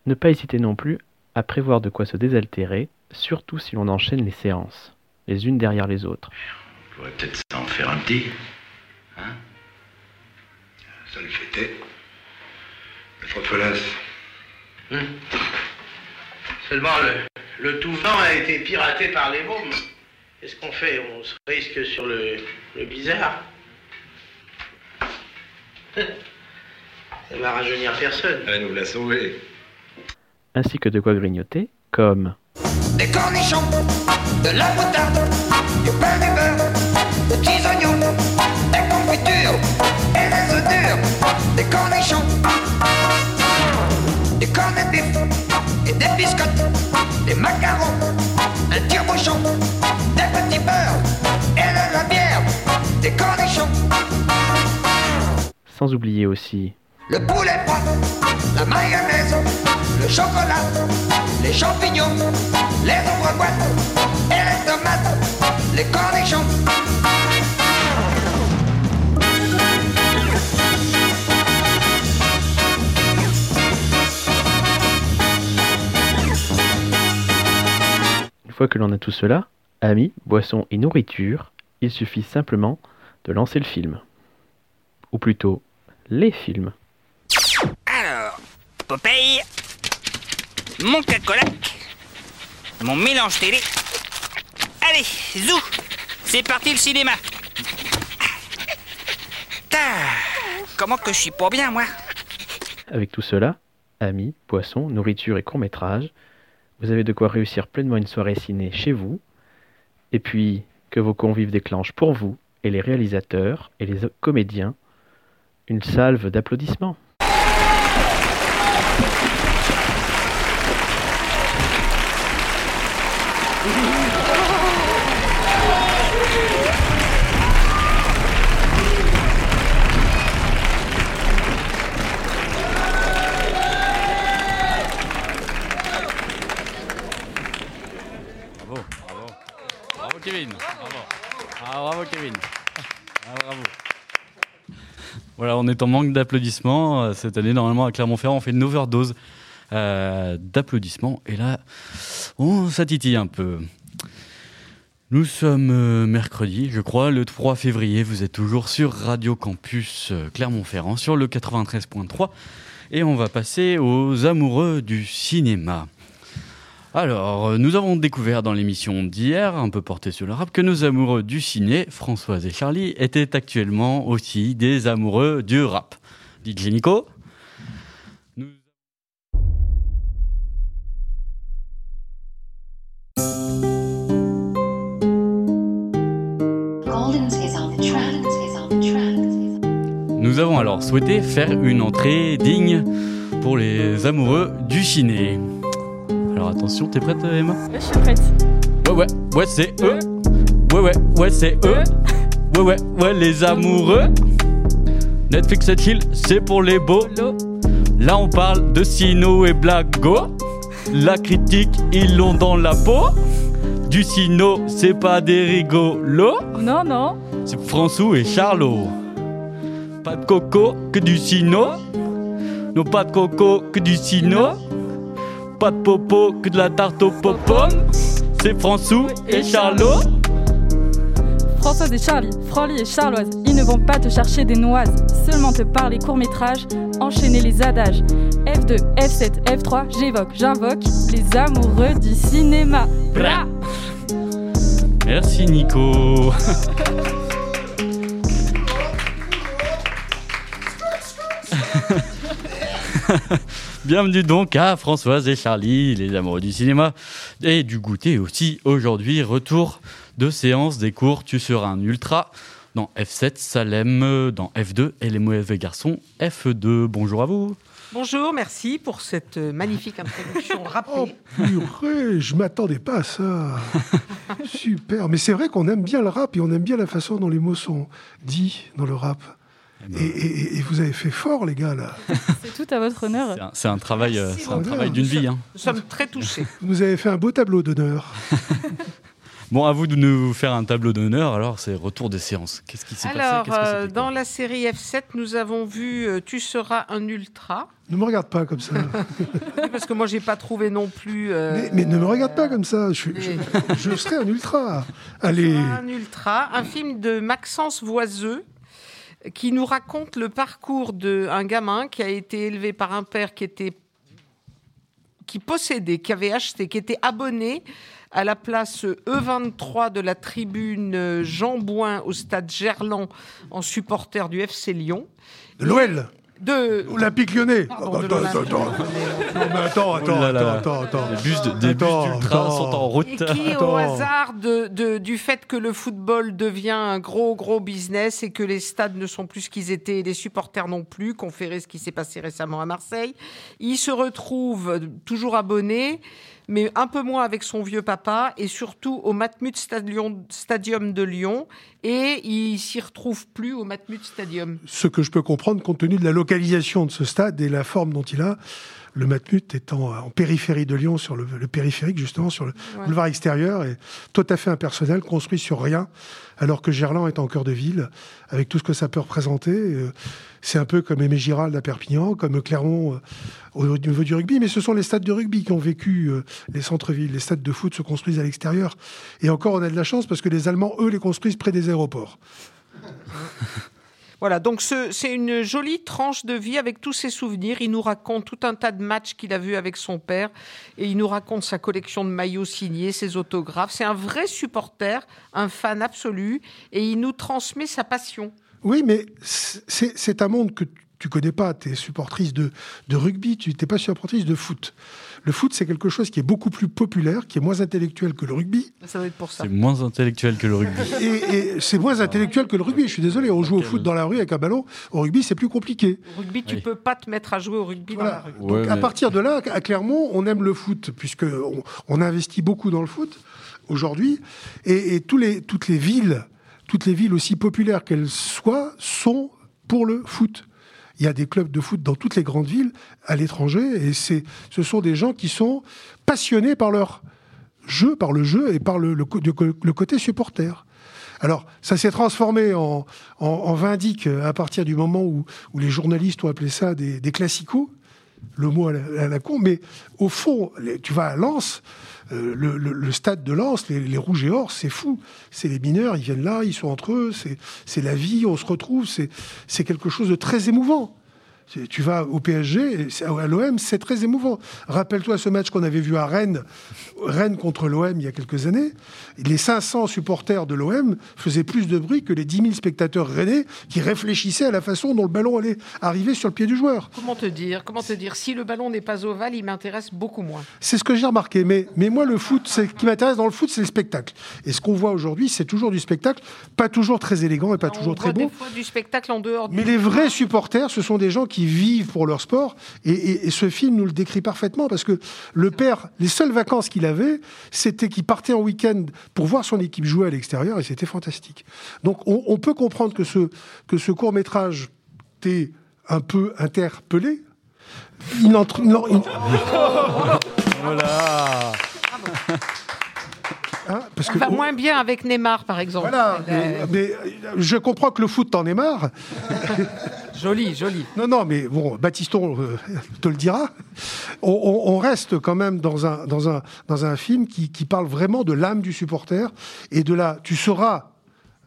Ne pas hésiter non plus à prévoir de quoi se désaltérer, surtout si l'on enchaîne les séances, les unes derrière les autres. On pourrait peut-être en faire un petit. Hein? Ça le fêtait. Le frofolasse. Hum. Seulement, le, le tout vent a été piraté par les mômes. Qu'est-ce qu'on fait? On se risque sur le, le bizarre. Ça va rajeunir personne. Elle nous l'a sauvé. Ainsi que de quoi grignoter, comme Des cornichons, de la moutarde, du pain du beurre, de petits oignons, des confitures et des œufs durs, des cornichons, des cornets de bif et des biscottes, des macarons, un tire-bouchon, des petits beurres et de la bière, des cornichons, sans oublier aussi le poulet froid, la le chocolat, les champignons, les ouvre-boîtes et les tomates, les cornichons. Une fois que l'on a tout cela, amis, boissons et nourriture, il suffit simplement de lancer le film. Ou plutôt, les films. Alors, Popeye, mon cacolac, mon mélange télé. Allez, zou, c'est parti le cinéma. Tain, comment que je suis pas bien, moi? Avec tout cela, amis, boissons, nourriture et courts-métrages, vous avez de quoi réussir pleinement une soirée ciné chez vous, et puis que vos convives déclenchent pour vous et les réalisateurs et les comédiens une salve d'applaudissements. Voilà, on est en manque d'applaudissements. Euh, Cette année, normalement, à Clermont-Ferrand, on fait une overdose euh, d'applaudissements. Et là, on, ça titille un peu. Nous sommes euh, mercredi, je crois, le 3 février. Vous êtes toujours sur Radio Campus Clermont-Ferrand, sur le 93.3. Et on va passer aux amoureux du cinéma. Alors, euh, nous avons découvert dans l'émission d'hier, un peu portée sur le rap, que nos amoureux du ciné, Françoise et Charlie, étaient actuellement aussi des amoureux du rap. DJ Nico Nous avons alors souhaité faire une entrée digne pour les amoureux du ciné. Alors attention, t'es prête Emma? Ouais, je suis prête. Ouais ouais, ouais c'est eux. Ouais ouais, ouais c'est eux. Ouais ouais, ouais les amoureux. Netflix et chill, c'est pour les beaux. Là on parle de Sino et Blago. La critique, ils l'ont dans la peau. Du Sino, c'est pas des rigolos. Non, non. C'est François et Charlot. Pas de coco, que du Sino. Non, pas de coco, que du Sino. Pas de popo, que de la tarte aux pommes. C'est François et Charlot. Françoise et Charlie, Franly et Charloise, ils ne vont pas te chercher des noises, seulement te parler court-métrage, enchaîner les adages. F2, F7, F3, j'évoque, j'invoque les amoureux du cinéma. Bra Merci Nico. Bienvenue donc à Françoise et Charlie, les amoureux du cinéma et du goûter aussi. Aujourd'hui, retour de séance des cours Tu seras un ultra dans F7, Salem dans F2 et les mauvais garçons F2. Bonjour à vous. Bonjour, merci pour cette euh, magnifique introduction rappée. Purée, je m'attendais pas à ça. Super. Mais c'est vrai qu'on aime bien le rap et on aime bien la façon dont les mots sont dits dans le rap. Et, et- et vous avez fait fort, les gars, là. C'est tout à votre honneur. C'est un travail, euh, c'est un beaucoup. travail d'une vie. hein. Nous sommes très touchés. Vous avez fait un beau tableau d'honneur. Bon, à vous de nous faire un tableau d'honneur. Alors, c'est retour des séances. Qu'est-ce qui s'est passé? Alors, euh, dans la série F7, nous avons vu euh, Tu seras un ultra. Ne me regarde pas comme ça. Parce que moi, j'ai pas trouvé non plus. euh, Mais, mais ne me regarde pas comme ça. Je, je, je serai un ultra. Allez. Un ultra, un film de Maxence Voiseux qui nous raconte le parcours d'un gamin qui a été élevé par un père qui était qui possédait, qui avait acheté, qui était abonné à la place E23 de la tribune Jean Bouin au stade Gerland en supporter du FC Lyon. De l'OL. De Olympique lyonnais. Pardon, de attends, attends, attends. Non, mais attends, attends, Oh là là. attends, attends, attends. Les bus de- des bus Attends, d'ultra attends. sont en route. Et qui, au hasard de, de- du fait que le football devient un gros, gros business et que les stades ne sont plus ce qu'ils étaient et les supporters non plus, conféré ce qui s'est passé récemment à Marseille, il se retrouve euh, toujours abonné, mais un peu moins avec son vieux papa et surtout au Matmut Stadium, de Lyon et il s'y retrouve plus au Matmut Stadium. Ce que je peux comprendre compte tenu de la localisation de ce stade et la forme dont il a. Le Matmut étant en périphérie de Lyon, sur le, le périphérique, justement, sur le Ouais. boulevard extérieur, et tout à fait impersonnel, construit sur rien, alors que Gerland est en cœur de ville, avec tout ce que ça peut représenter. Euh, C'est un peu comme Aimé Girald à Perpignan, comme Clermont euh, au niveau du rugby, mais ce sont les stades de rugby qui ont vécu euh, les centres-villes. Les stades de foot se construisent à l'extérieur. Et encore, on a de la chance parce que les Allemands, eux, les construisent près des aéroports. Voilà, donc ce- c'est une jolie tranche de vie avec tous ses souvenirs. Il nous raconte tout un tas de matchs qu'il a vus avec son père et il nous raconte sa collection de maillots signés, ses autographes. C'est un vrai supporter, un fan absolu et il nous transmet sa passion. Oui, mais c'est c'est un monde que tu connais pas. Tu es supportrice de, de rugby, tu n'es pas supportrice de foot. Le foot, c'est quelque chose qui est beaucoup plus populaire, qui est moins intellectuel que le rugby. Ça doit être pour ça. C'est moins intellectuel que le rugby. Et, et c'est moins intellectuel que le rugby. Je suis désolé, on joue au foot dans la rue avec un ballon. Au rugby, c'est plus compliqué. Au rugby, tu peux pas te mettre à jouer au rugby dans la rue. Donc, à partir de là, à Clermont, on aime le foot, puisque on, on investit beaucoup dans le foot aujourd'hui. Et, et tous les, toutes les villes, toutes les villes aussi populaires qu'elles soient, sont pour le foot. Il y a des clubs de foot dans toutes les grandes villes à l'étranger, et c'est, ce sont des gens qui sont passionnés par leur jeu, par le jeu et par le, côté supporter. Alors, ça s'est transformé en, en, en vindique à partir du moment où, les journalistes ont appelé ça des, des classicos, le mot à la, à la con, mais au fond, tu vas à Lens, euh, le, le- le stade de Lens, les, les rouges et or, c'est fou. C'est les mineurs, ils viennent là, ils sont entre eux, c'est la vie, on se retrouve, c'est quelque chose de très émouvant. Tu vas au PSG, à l'OM, c'est très émouvant. Rappelle-toi ce match qu'on avait vu à Rennes, Rennes contre l'OM il y a quelques années. Les 500 supporters de l'OM faisaient plus de bruit que les 10 000 spectateurs rennais qui réfléchissaient à la façon dont le ballon allait arriver sur le pied du joueur. Comment te dire Comment te dire? Si le ballon n'est pas ovale, il m'intéresse beaucoup moins. C'est ce que j'ai remarqué. Mais, mais moi, le foot, ce qui m'intéresse dans le foot, c'est le spectacle. Et ce qu'on voit aujourd'hui, c'est toujours du spectacle, pas toujours très élégant et pas toujours On très beau. des fois du spectacle en dehors du Mais les vrais supporters, ce sont des gens qui vivent pour leur sport. Et, ce film nous le décrit parfaitement parce que le père, les seules vacances qu'il avait, c'était qu'il partait en week-end pour voir son équipe jouer à l'extérieur et c'était fantastique. Donc on, peut comprendre que ce, que ce court-métrage t'est un peu interpellé. Il entre- Voilà. Parce Ça que va moins bien avec Neymar, par exemple. Voilà, Euh, mais, mais, euh, je comprends que le foot t'en est marre. joli, joli. Non, non, mais bon, Baptiston euh, te le dira. On, on- on reste quand même dans un, dans un, dans un film qui, qui parle vraiment de l'âme du supporter et de la. Tu seras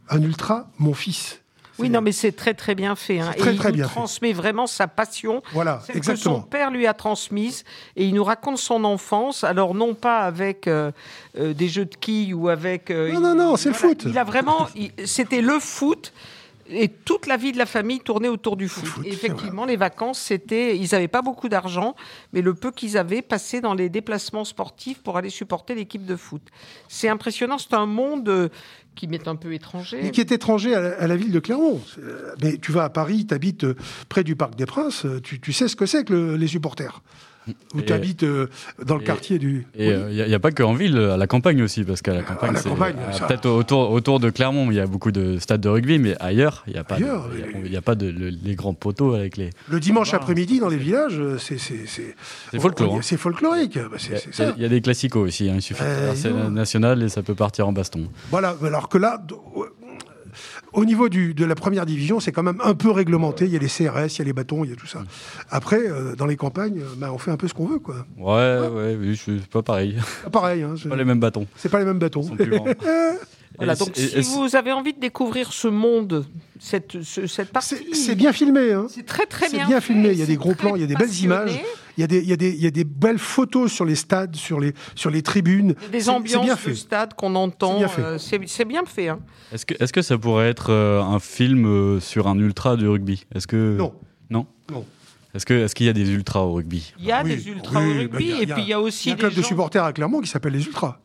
un ultra, mon fils. Oui, non, mais c'est très très bien fait. hein. Très, et très il bien nous fait. transmet vraiment sa passion, Voilà, celle exactement. que son père lui a transmise, et il nous raconte son enfance. Alors non pas avec euh, euh, des jeux de quilles ou avec. euh, Non, non, non, c'est le foot. Il a vraiment, c'était le foot. Et toute la vie de la famille tournait autour du foot. Et effectivement, les vacances, c'était, ils n'avaient pas beaucoup d'argent, mais le peu qu'ils avaient passé dans les déplacements sportifs pour aller supporter l'équipe de foot. C'est impressionnant. C'est un monde qui m'est un peu étranger. Mais qui est étranger à la, ville de Clermont. Euh, Mais tu vas à Paris, tu habites près du Parc des Princes, euh, tu, sais ce que c'est que le- les supporters? Ou Et- tu habites euh, dans le et- quartier du. Et il n'y a, pas que en ville, à la campagne aussi, parce qu'à la campagne, la c'est- campagne, euh, ça- peut-être autour, autour de Clermont, il y a beaucoup de stades de rugby, mais ailleurs, il n'y a pas, de- Ailleurs, il y a- il y a pas de, le- les grands poteaux avec les. Le dimanche après-midi, dans les villages, euh, c'est. C'est c'est- C'est folklore, hein. C'est folklorique. Bah, Il y a- ça. il y, a des classicos aussi, hein, il suffit de Euh, nationale et ça peut partir en baston. Voilà, alors que là, au niveau du, de la première division, c'est quand même un peu réglementé. Il y a les CRS, il y a les bâtons, il y a tout ça. Après, euh, dans les campagnes, euh, bah, on fait un peu ce qu'on veut, quoi. Ouais, ouais, oui, c'est pas pareil. Pas pareil. Hein, c'est- Pas les mêmes bâtons. c'est pas les mêmes bâtons. plus. Voilà, donc c'est- si vous avez envie de découvrir ce monde, cette, ce- cette partie... C'est bien filmé. Hein. C'est très très C'est bien. bien fait, filmé. Il y a c'est des gros plans, il y a des belles images. Il y, a des, il, y a des, il y a des belles photos sur les stades, sur les, sur les tribunes. Il y a des C'est- c'est ambiances bien de fait. stade qu'on entend. C'est bien fait. euh, C'est c'est bien fait. hein. Est-ce que, ça pourrait être euh, un film euh, sur un ultra de rugby Est-ce que Non. Non. Non. Est-ce qu'il y a des ultras au rugby Il y a Oui, des ultras oui, au bah, rugby et puis il y a aussi il y a un des club de supporters à Clermont qui s'appelle les Ultras.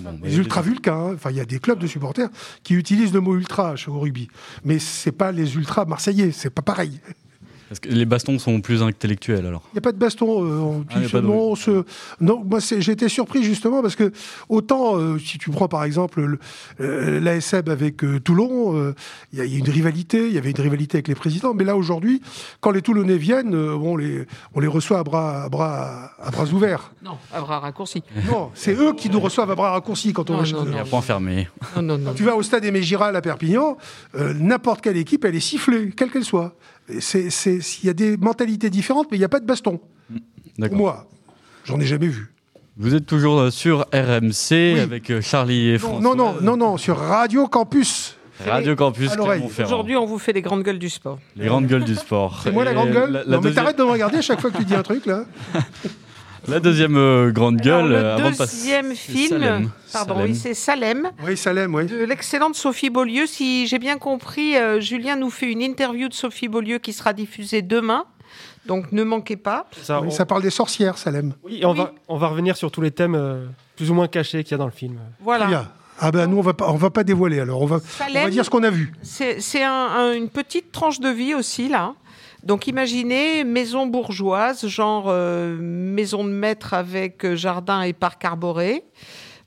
Bon, mais- Les Ultras Vulcains. hein. Enfin, il y a des clubs de supporters qui utilisent le mot ultra chez- au rugby. Mais c'est pas les Ultras marseillais. C'est pas pareil. Est-ce que les bastons sont plus intellectuels alors Il n'y a pas de baston. euh, on- Ah, y a puis pas de- non, moi j'ai été surpris justement parce que autant euh, si tu prends par exemple le- euh, l'ASM avec euh, Toulon, euh, il y, a- il y a une rivalité, il y avait une rivalité avec les présidents, mais là aujourd'hui, quand les Toulonnais viennent, euh, on, les, on les reçoit à bras, à bras, à bras ouverts. Non, à bras raccourcis. Non, c'est eux qui nous reçoivent à bras raccourcis quand on va chez non, eux. Il y a point fermé. Non, non, non. Tu vas au stade Aimé Giral à Perpignan, euh, n'importe quelle équipe, elle est sifflée, quelle qu'elle soit. Il y a des mentalités différentes, mais il n'y a pas de baston. Pour moi, j'en ai jamais vu. Vous êtes toujours euh, sur RMC Oui. avec euh, Charlie et Non, François. non, non, non, non, sur Radio Campus. Radio Campus. Aujourd'hui, on vous fait les grandes gueules du sport. Les grandes gueules du sport. C'est moi la grande gueule la, la Non, mais t'arrêtes de me regarder à chaque fois que tu dis un truc, là. la deuxième, euh, grande gueule Alors, euh, le avant de passer. deuxième film, Salem. pardon, Salem. oui, c'est Salem. Oui, Salem, oui. De l'excellente Sophie Beaulieu. Si j'ai bien compris, euh, Julien nous fait une interview de Sophie Beaulieu qui sera diffusée demain. Donc ne manquez pas. Ça, Oui, on- ça parle des sorcières, Salem. oui, et on, Va, on va revenir sur tous les thèmes euh, plus ou moins cachés qu'il y a dans le film. Voilà. Bien. Ah ben nous, on va pas, on va pas dévoiler, alors. On va, on va dire ce qu'on a vu. C'est c'est un- un- une petite tranche de vie aussi, là. Donc imaginez maison bourgeoise, genre euh, maison de maître avec euh, jardin et parc arboré.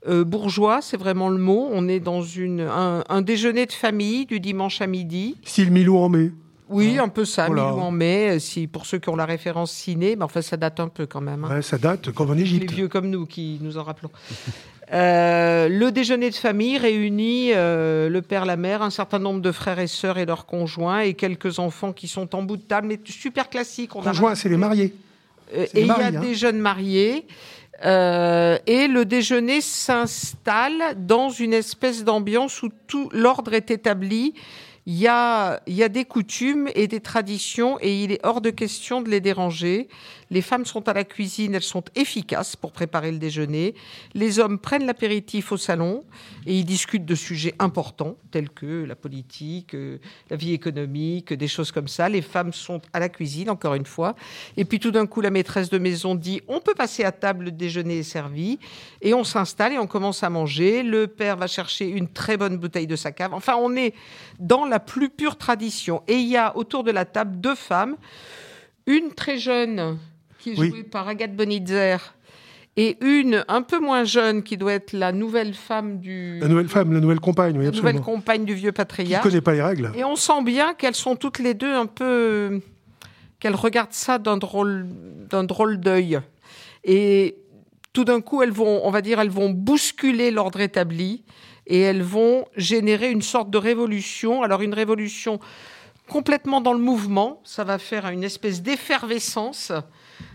Euh, bourgeois, c'est vraiment le mot. On est dans une, un, un déjeuner de famille du dimanche à midi. Style Milou en mai. Oui, un peu ça, Voilà. Milou en mai, si, pour ceux qui ont la référence ciné, mais enfin ça date un peu quand même. hein. Ouais, ça date comme en Les Égypte. vieux comme nous qui nous en rappelons. Euh, le déjeuner de famille réunit euh, le père, la mère, un certain nombre de frères et sœurs et leurs conjoints et quelques enfants qui sont en bout de table, mais super classique. On a Conjoint, c'est les mariés. euh, et il y a hein. des jeunes mariés. euh, et le déjeuner s'installe dans une espèce d'ambiance où tout l'ordre est établi. Il y, a, des coutumes et des traditions et il est hors de question de les déranger. Les femmes sont à la cuisine, elles sont efficaces pour préparer le déjeuner. Les hommes prennent l'apéritif au salon et ils discutent de sujets importants tels que la politique, euh, la vie économique, des choses comme ça. Les femmes sont à la cuisine, encore une fois. Et puis tout d'un coup, la maîtresse de maison dit on peut passer à table, le déjeuner est servi. Et on s'installe et on commence à manger. Le père va chercher une très bonne bouteille de sa cave. Enfin, on est dans la plus pure tradition. Et il y a autour de la table deux femmes, une très jeune qui est Oui. jouée par Agathe Bonitzer et une un peu moins jeune qui doit être la nouvelle femme du La nouvelle femme, la nouvelle compagne, oui, la nouvelle compagne du vieux Qui patriarche. connaît pas les règles. Et on sent bien qu'elles sont toutes les deux un peu. qu'elles regardent ça d'un drôle, d'un drôle d'œil. Et tout d'un coup, elles vont, on va dire, elles vont bousculer l'ordre établi et elles vont générer une sorte de révolution. Alors, une révolution complètement dans le mouvement. Ça va faire une espèce d'effervescence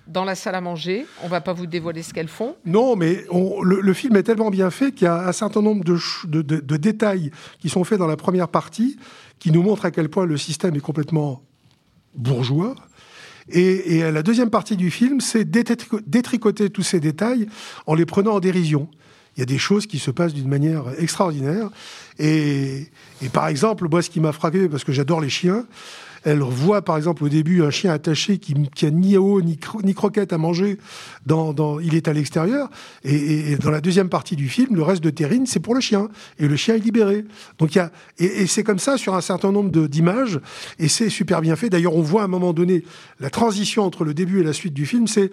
dans la salle à manger. On va pas vous dévoiler ce qu'elles font. Non, mais le, film est tellement bien fait qu'il y a un certain nombre de, détails qui sont faits dans la première partie qui nous montrent à quel point le système est complètement bourgeois. Et, et la deuxième partie du film, c'est détrico- détricoter tous ces détails en les prenant en dérision. Il y a des choses qui se passent d'une manière extraordinaire. Et, et par exemple, moi, ce qui m'a frappé, parce que j'adore les chiens, elle voit par exemple au début un chien attaché qui, qui a ni eau ni, cro- ni croquette à manger. Dans, dans- il est à l'extérieur. Et, et- et dans la deuxième partie du film, le reste de terrine, c'est pour le chien. Et le chien est libéré. Donc il y a, et, et c'est comme ça sur un certain nombre d'images. Et c'est super bien fait. D'ailleurs, on voit à un moment donné la transition entre le début et la suite du film. C'est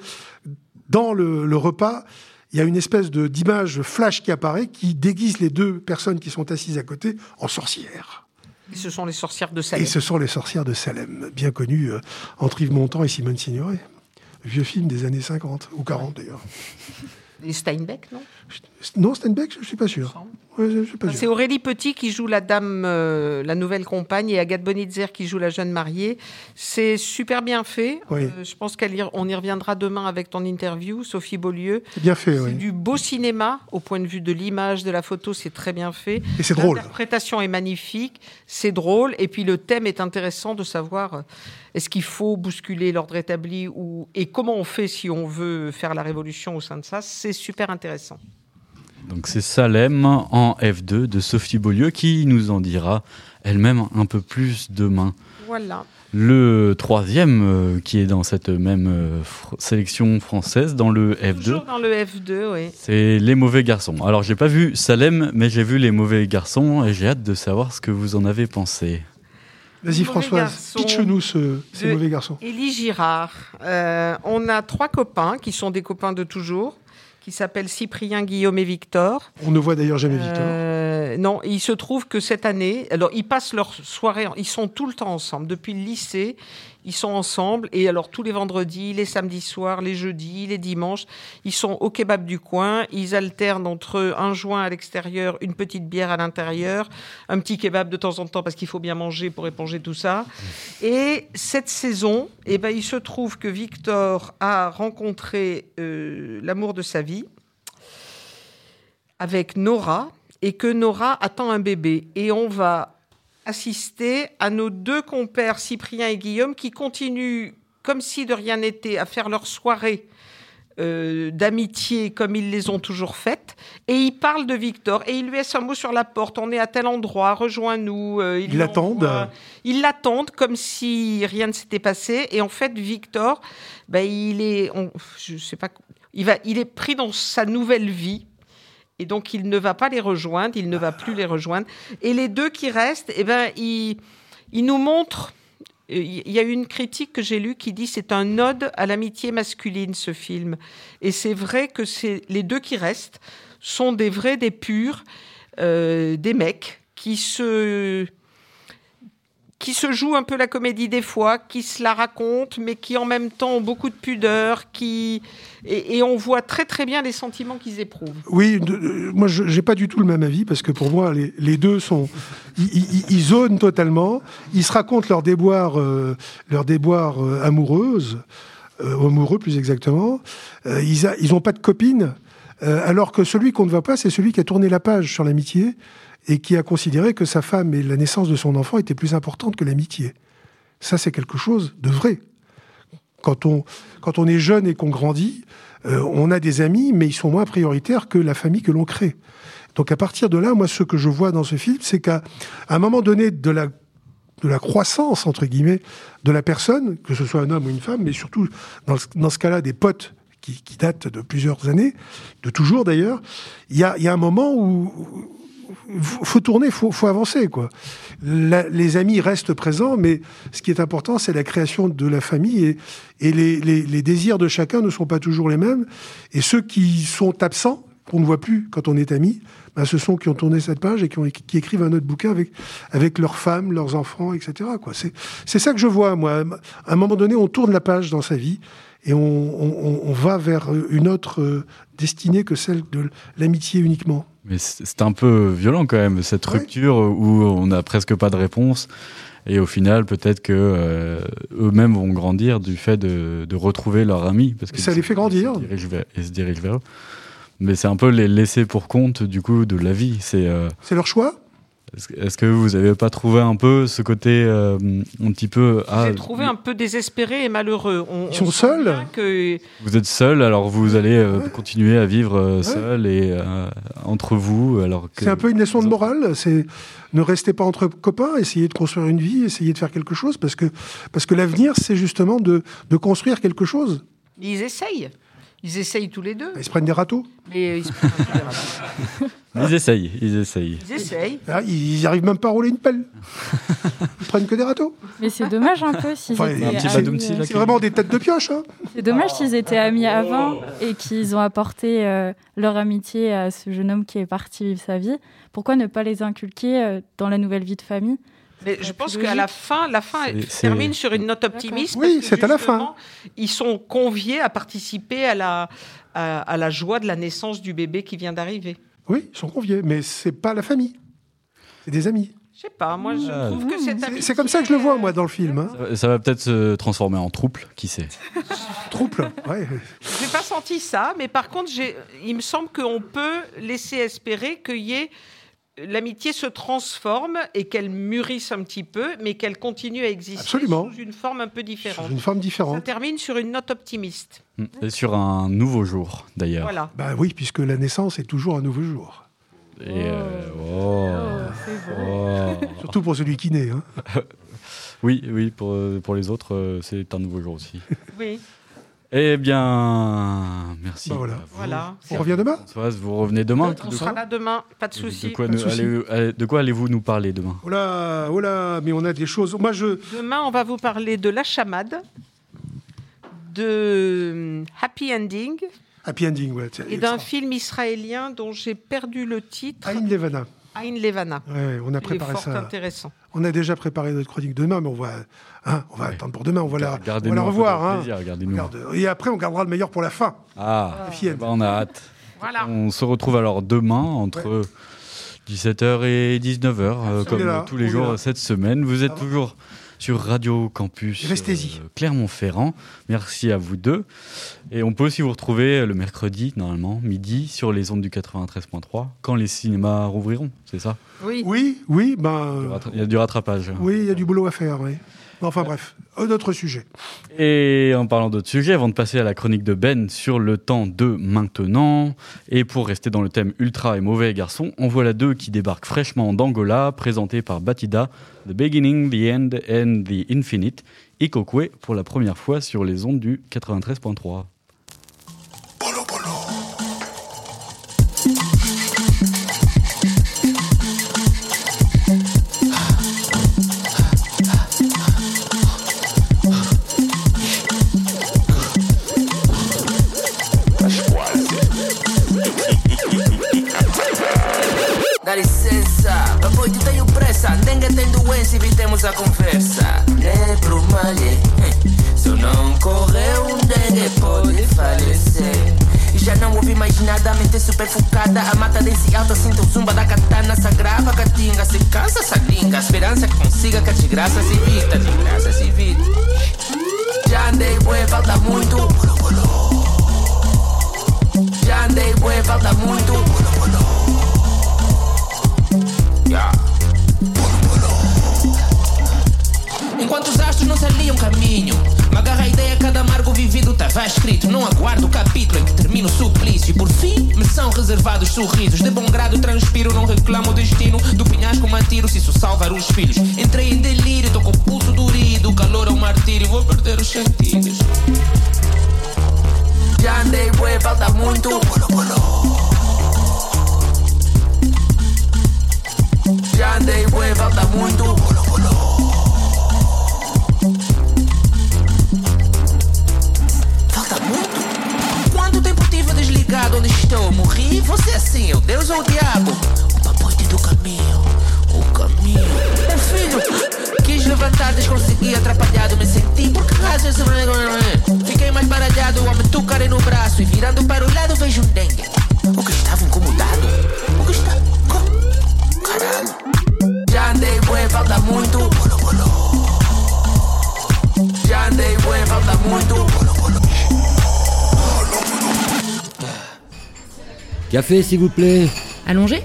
dans le, le repas. Il y a une espèce de d'image flash qui apparaît qui déguise les deux personnes qui sont assises à côté en sorcières. Et ce sont les sorcières de Salem. Et ce sont les sorcières de Salem, bien connues euh, entre Yves Montand et Simone Signoret. Vieux film des années 50, ou 40 d'ailleurs. Les Steinbeck, non? Non, Steinbeck, je ne suis pas sûr. Ouais, suis pas C'est sûr. Aurélie Petit qui joue la dame, euh, la nouvelle compagne, et Agathe Bonitzer qui joue la jeune mariée. C'est super bien fait. Oui. Euh, je pense qu'on y reviendra demain avec ton interview, Sophie Beaulieu. C'est bien fait, C'est oui. du beau cinéma au point de vue de l'image, de la photo, c'est très bien fait. Et c'est drôle. L'interprétation est magnifique, c'est drôle, et puis le thème est intéressant de savoir euh, est-ce qu'il faut bousculer l'ordre établi ou et comment on fait si on veut faire la révolution au sein de ça. C'est super intéressant. Donc c'est Salem en F2 de Sophie Beaulieu qui nous en dira elle-même un peu plus demain. Voilà. Le troisième euh, qui est dans cette même euh, fr- sélection française, dans le F2, Toujours dans le F2, oui. c'est Les Mauvais Garçons. Alors j'ai pas vu Salem, mais j'ai vu Les Mauvais Garçons et j'ai hâte de savoir ce que vous en avez pensé. Vas-y, Françoise, pitch-nous ce- ces mauvais garçons. Élie Girard. Euh, on a trois copains qui sont des copains de toujours, qui s'appellent Cyprien, Guillaume et Victor. On ne voit d'ailleurs jamais Victor. Euh, non, il se trouve que cette année, alors ils passent leur soirée, ils sont tout le temps ensemble. Depuis le lycée, ils sont ensemble. Et alors tous les vendredis, les samedis soirs, les jeudis, les dimanches, ils sont au kebab du coin. Ils alternent entre un joint à l'extérieur, une petite bière à l'intérieur, un petit kebab de temps en temps parce qu'il faut bien manger pour éponger tout ça. Et cette saison, eh ben, il se trouve que Victor a rencontré euh, l'amour de sa vie avec Nora et que Nora attend un bébé. Et on va assister à nos deux compères, Cyprien et Guillaume, qui continuent, comme si de rien n'était, à faire leur soirée euh, d'amitié comme ils les ont toujours faites. Et ils parlent de Victor et ils lui laissent un mot sur la porte. On est à tel endroit, rejoins-nous. Euh, Ils l'attendent. Ils l'attendent comme si rien ne s'était passé. Et en fait, Victor, ben, il est, on- je sais pas, il va, il est pris dans sa nouvelle vie. Et donc, il ne va pas les rejoindre, il ne va plus les rejoindre. Et les deux qui restent, eh ben, ils, nous montrent. Il y a une critique que j'ai lue qui dit c'est un ode à l'amitié masculine, ce film. Et c'est vrai que c'est les deux qui restent sont des vrais, des purs, euh, des mecs qui se qui se jouent un peu la comédie des fois, qui se la racontent, mais qui en même temps ont beaucoup de pudeur, qui et, on voit très très bien les sentiments qu'ils éprouvent. Oui, moi je n'ai pas du tout le même avis parce que pour moi les, deux sont ils, zonent totalement, ils se racontent leurs déboires euh, leurs déboires euh, amoureuses euh, ou amoureux plus exactement. Euh, ils a- ils ont pas de copine alors que celui qu'on ne voit pas c'est celui qui a tourné la page sur l'amitié et qui a considéré que sa femme et la naissance de son enfant étaient plus importantes que l'amitié. Ça c'est quelque chose de vrai. Quand on, quand on est jeune et qu'on grandit, euh, on a des amis, mais ils sont moins prioritaires que la famille que l'on crée. Donc à partir de là, moi, ce que je vois dans ce film, c'est qu'à un moment donné de la, de la croissance, entre guillemets, de la personne, que ce soit un homme ou une femme, mais surtout dans, ce- dans ce cas-là, des potes qui, qui datent de plusieurs années, de toujours d'ailleurs, il y a, y a un moment où faut tourner, faut, faut avancer quoi. Les amis restent présents, mais ce qui est important, c'est la création de la famille et, les, désirs de chacun ne sont pas toujours les mêmes. Et ceux qui sont absents, qu'on ne voit plus quand on est amis, ben, ce sont qui ont tourné cette page et qui, écrivent un autre bouquin avec, avec leurs femmes, leurs enfants, etc. C'est, c'est ça que je vois, moi. À un moment donné, on tourne la page dans sa vie et on, on- on va vers une autre euh, destinée que celle de l'amitié uniquement. Mais c'est un peu violent quand même, cette rupture où on n'a presque pas de réponse. Et au final, peut-être que euh, eux-mêmes vont grandir du fait de, de retrouver leur ami. Parce que Ça les fait grandir. Ils se dirigent vers, ils se dirigent vers eux. Mais c'est un peu les laisser pour compte du coup de la vie. C'est euh, C'est leur choix est-ce que- vous n'avez pas trouvé un peu ce côté euh, un petit peu ah, J'ai trouvé un peu désespéré et malheureux. On, Ils sont on seuls que Vous êtes seul, alors vous allez euh, continuer à vivre euh, seul et euh, entre vous, alors que C'est un peu une leçon de morale. C'est ne restez pas entre copains, essayez de construire une vie, essayez de faire quelque chose, parce que, parce que l'avenir, c'est justement de, de construire quelque chose. ils essayent. Ils essayent tous les deux. Ils se prennent des râteaux. Mais ils, se prennent des râteaux. ils essayent, ils essayent. Ils essayent. Ah, ils n'y arrivent même pas à rouler une pelle. Ils prennent que des râteaux. Mais c'est dommage un peu s'ils Enfin, étaient c'est- amis, c'est euh, c'est vraiment des têtes de pioche. Hein. C'est dommage s'ils étaient amis avant et qu'ils ont apporté euh, leur amitié à ce jeune homme qui est parti vivre sa vie. Pourquoi ne pas les inculquer euh, dans la nouvelle vie de famille? Mais je pense qu'à la fin, la fin termine sur une note optimiste. Oui, c'est à la fin. Ils sont conviés à participer à la, à, à la joie de la naissance du bébé qui vient d'arriver. Oui, ils sont conviés, mais c'est pas la famille. C'est des amis. Je sais pas, moi je Ah. trouve que C'est-. C'est comme ça que je le vois, moi, dans le film. Hein. Ça- Ça va peut-être se transformer en trouble, qui sait. Trouble. Ouais. J'ai pas senti ça, mais par contre, j'ai- il me semble qu'on peut laisser espérer qu'il y ait l'amitié se transforme et qu'elle mûrisse un petit peu, mais qu'elle continue à exister Absolument. sous une forme un peu différente. Sous une forme Ça différente. termine sur une note optimiste. Mm. Et sur un nouveau jour, d'ailleurs. Voilà. Bah oui, puisque la naissance est toujours un nouveau jour. Et euh, oh. Oh. Surtout pour celui qui naît. Hein. Oui, oui, pour, pour les autres, euh, c'est un nouveau jour aussi. Oui. Eh bien, merci. Bah voilà. On revient demain? Françoise, vous revenez demain On de sera là demain, pas de de souci. de allez- quoi allez-vous nous parler demain? Oh là, oh là, mais on a des choses. Moi, je. Demain, on va vous parler de la chamade, de hum, Happy Ending Happy ending, ouais. et d'un film israélien dont j'ai perdu le titre, Aïn Levana. Ain Levana. Ouais, on a Il est préparé fort ça. intéressant. On a déjà préparé notre chronique demain, mais on va, hein, on va attendre pour demain. On va la, on va la revoir. hein. plaisir. Et après, on gardera le meilleur pour la fin. Ah, end. bah, on a hâte. Voilà. On se retrouve alors demain entre 17h et 19h, euh, comme là, tous les jours là. cette semaine. Vous êtes toujours sur Radio Campus euh, Clermont-Ferrand. Merci à vous deux. Et on peut aussi vous retrouver le mercredi, normalement, midi, sur les ondes du 93.3, quand les cinémas rouvriront, c'est ça? Oui. Oui, oui, ben. Il y a du rattrapage. Oui, il y a du boulot à faire, oui. Enfin bref, un autre sujet. Et en parlant d'autres sujets, avant de passer à la chronique de Ben sur le temps de maintenant, et pour rester dans le thème ultra et mauvais garçon, on voit la deux qui débarque fraîchement d'Angola, présentée par Batida, The Beginning, The End and The Infinite, Ikokwe pour la première fois sur les ondes du 93.3. tu tenho pressa. Dengue tem doença, evitemos a conversa. Nem pro malhe, se eu não correr, um dengue pode falecer. E já não ouvi mais nada, a mente super focada. A mata desse alta, sinto o zumba da katana. Se agrava, catinga, se cansa, essa língua. A esperança que consiga, que a desgraça se evita. Desgraça se evita. Já andei, bué, falta muito. Já andei, bué, falta muito. Enquanto os astros não se aliam caminho. Me agarra a ideia, cada amargo vivido estava escrito. Não aguardo o capítulo em que termina o suplício. E por fim, me são reservados sorrisos. De bom grado transpiro, não reclamo o destino. Do penhasco me atiro, se isso salvar os filhos. Entrei em delírio, tô com o pulso durido. O calor é um martírio, vou perder os sentidos. Já andei, bué, falta muito. Já andei, bué, falta muito. Falta desligado? Onde estou? Morri? Você é assim, eu Deus ou o diabo? O papoite do caminho, o caminho O filho quis levantar, desconsegui, atrapalhado Me senti, por que razão esse é? Fiquei mais baralhado, ao me tocarem no braço E virando para o lado vejo um Café, s'il vous plaît. Allongé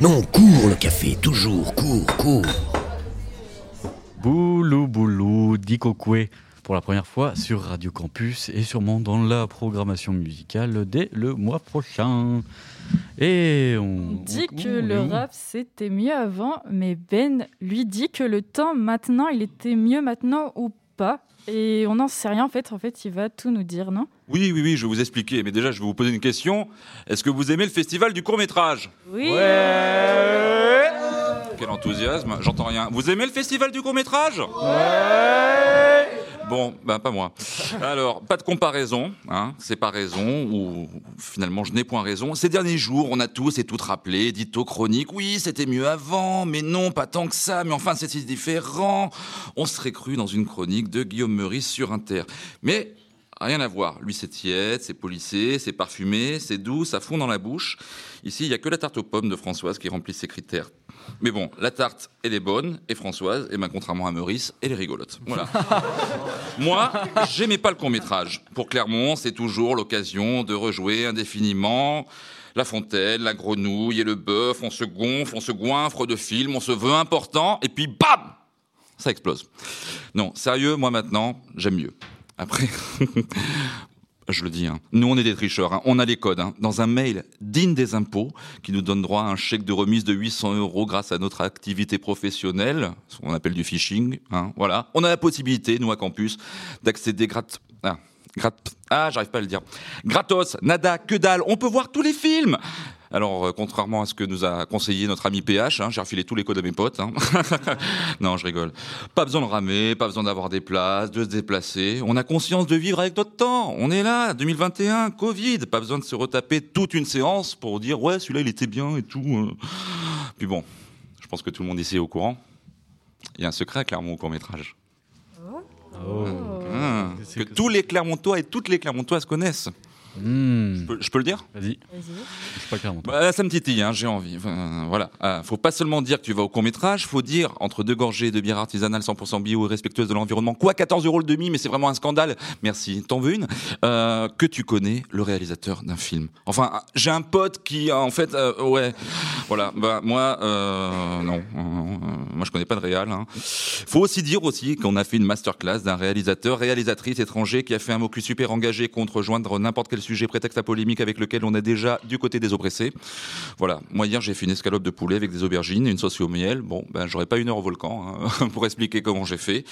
Non, cours le café, toujours, cours, cours. Boulou boulou, Dikokwe pour la première fois sur Radio Campus et sûrement dans la programmation musicale dès le mois prochain. Et on, On dit on- que on le rap c'était mieux avant, mais Ben lui dit que le temps maintenant, il était mieux maintenant ou pas. Et on n'en sait rien en fait. En fait, il va tout nous dire, non? Oui, oui, oui, je vais vous expliquer. Mais déjà, je vais vous poser une question. Est-ce que vous aimez le festival du court-métrage? Oui. Quel enthousiasme, j'entends rien. Vous aimez le festival du court-métrage? Bon, ben pas moi. Alors, pas de comparaison, hein, c'est pas raison, ou finalement je n'ai point raison. Ces derniers jours, on a tous et toutes rappelé, dit aux chroniques, oui, c'était mieux avant, mais non, pas tant que ça, mais enfin c'est si différent. On serait cru dans une chronique de Guillaume Meurice sur Inter. Mais rien à voir. Lui, c'est tiède, c'est polissé, c'est parfumé, c'est doux, ça fond dans la bouche. Ici, il n'y a que la tarte aux pommes de Françoise qui remplit ces critères. Mais bon, la tarte, elle est bonne, et Françoise, et ben, contrairement à Meurice, elle est rigolote. Voilà. Moi, j'aimais pas le court-métrage. Pour Clermont, c'est toujours l'occasion de rejouer indéfiniment la fontaine, la grenouille et le bœuf. On se gonfle, on se goinfre de films, on se veut important, et puis bam Ça explose. Non, sérieux, moi maintenant, j'aime mieux. Après, je le dis, hein, nous on est des tricheurs, hein, on a les codes. hein. Dans un mail digne des impôts qui nous donne droit à un chèque de remise de 800 euros grâce à notre activité professionnelle, ce qu'on appelle du phishing, hein, voilà. On a la possibilité, nous à Campus, d'accéder gratte... Ah, gratte... Ah, j'arrive pas à le dire. Gratos, nada, que dalle, on peut voir tous les films alors, euh, contrairement à ce que nous a conseillé notre ami PH, hein, j'ai refilé tous les codes à mes potes. hein. non, je rigole. Pas besoin de ramer, pas besoin d'avoir des places, de se déplacer. On a conscience de vivre avec notre temps. On est là, 2021, Covid. Pas besoin de se retaper toute une séance pour dire ouais, celui-là il était bien et tout. euh. Puis bon, je pense que tout le monde ici est au courant. Il y a un secret clairement au court métrage. que tous les Clermontois et toutes les Clermontoises connaissent. Je, peux, je peux le dire Vas-y. Pas clairement. bah, ça me titille, hein, j'ai envie. Enfin, voilà. Ah, faut pas seulement dire que tu vas au court métrage, faut dire entre deux gorgées de bière artisanale 100% bio et respectueuse de l'environnement, quoi 14 euros le demi, mais c'est vraiment un scandale. Merci. T'en veux une? Euh, Que tu connais le réalisateur d'un film. Enfin, j'ai un pote qui, en fait, euh, ouais, voilà. Bah moi, euh, non, Euh, moi je connais pas de réal. Hein. Faut aussi dire aussi qu'on a fait une masterclass d'un réalisateur, réalisatrice étranger qui a fait un mot super engagé contre rejoindre n'importe quel sujet prétexte à polémique avec lequel on est déjà du côté des oppressés. Voilà. Moi, hier, j'ai fait une escalope de poulet avec des aubergines une sauce au miel. Bon, ben, j'aurais pas une heure au volcan hein, pour expliquer comment j'ai fait.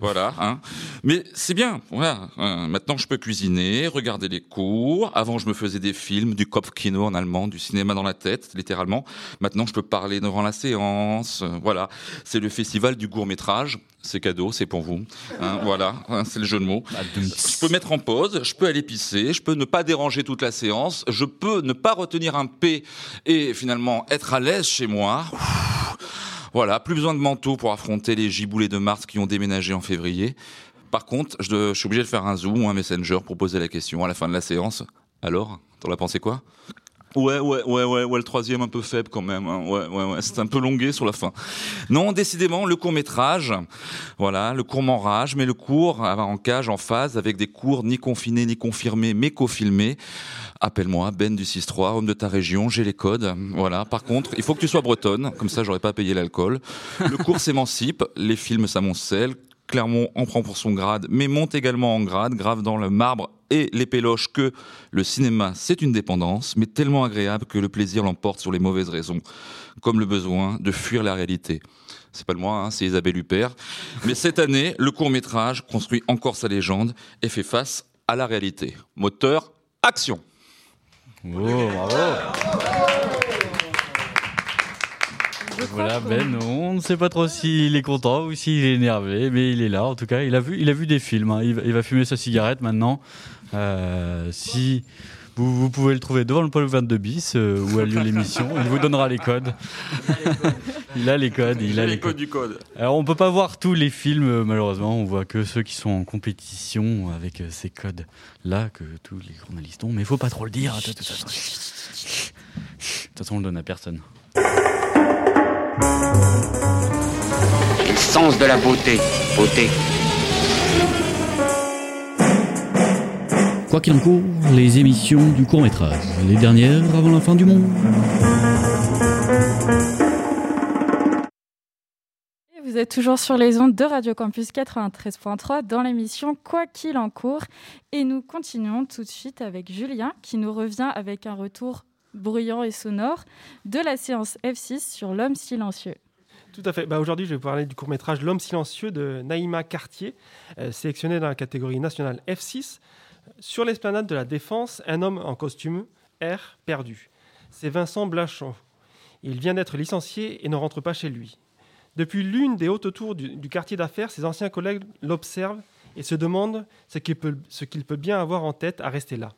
Voilà. Hein. Mais c'est bien. Voilà. Euh, maintenant, je peux cuisiner, regarder les cours. Avant, je me faisais des films, du Kopfkino en allemand, du cinéma dans la tête, littéralement. Maintenant, je peux parler devant la séance. Euh, Voilà. C'est le festival du court métrage. C'est cadeau, c'est pour vous. Hein, voilà, Hein, c'est le jeu de mots. Je peux mettre en pause, je peux aller pisser, je peux ne pas déranger toute la séance, je peux ne pas retenir un P et finalement être à l'aise chez moi. Voilà, plus besoin de manteau pour affronter les giboulées de mars qui ont déménagé en février. Par contre, je, suis obligé de faire un zoom ou un messenger pour poser la question à la fin de la séance. Alors, t'en as pensé quoi? Ouais, ouais, ouais, ouais, ouais, le troisième un peu faible quand même. hein. Ouais, ouais, ouais, c'est un peu longué sur la fin. Non, décidément, le court métrage, voilà, le court m'enrage, mais le court euh, en cage, en phase, avec des cours ni confinés ni confirmés, mais co-filmés. Appelle-moi, Ben du 6-3, homme de ta région, j'ai les codes. Voilà. Par contre, il faut que tu sois bretonne, comme ça j'aurais pas payé l'alcool. Le cours s'émancipe, les films s'amoncellent. Clermont en prend pour son grade, mais monte également en grade, grave dans le marbre et les péloches que le cinéma, c'est une dépendance, mais tellement agréable que le plaisir l'emporte sur les mauvaises raisons, comme le besoin de fuir la réalité. C'est pas le moi, hein, c'est Isabelle Huppert. Mais cette année, le court-métrage construit encore sa légende et fait face à la réalité. Moteur, action Oh, bravo. Voilà, Ben, on ne sait pas trop s'il est content ou s'il est énervé, mais il est là. En tout cas, il a vu, il a vu des films. hein. Il, va, il va fumer sa cigarette maintenant. Euh, si vous, vous pouvez le trouver devant le pôle 22 bis euh, où a lieu l'émission, il vous donnera les codes. il a les codes. Il a les codes. du code. Alors, on peut pas voir tous les films, euh, malheureusement. On voit que ceux qui sont en compétition avec ces codes-là que tous les journalistes ont. Mais il faut pas trop le dire. De toute façon, de toute façon, on le donne à personne. Le sens de la beauté. Beauté. Quoi qu'il en court, les émissions du court métrage, les dernières avant la fin du monde. Vous êtes toujours sur les ondes de Radio Campus 93.3 dans l'émission Quoi qu'il en court. Et nous continuons tout de suite avec Julien qui nous revient avec un retour bruyant et sonore de la séance F6 sur l'homme silencieux. Tout à fait. Bah, Aujourd'hui, je vais vous parler du court-métrage L'homme silencieux de Naïma Cartier, euh, sélectionné dans la catégorie nationale F6. Sur l'esplanade de la Défense, un homme en costume R perdu. C'est Vincent Blachon. Il vient d'être licencié et ne rentre pas chez lui. Depuis l'une des hautes tours du, quartier d'affaires, ses anciens collègues l'observent et se demandent ce qu'il peut, bien avoir en tête à rester là.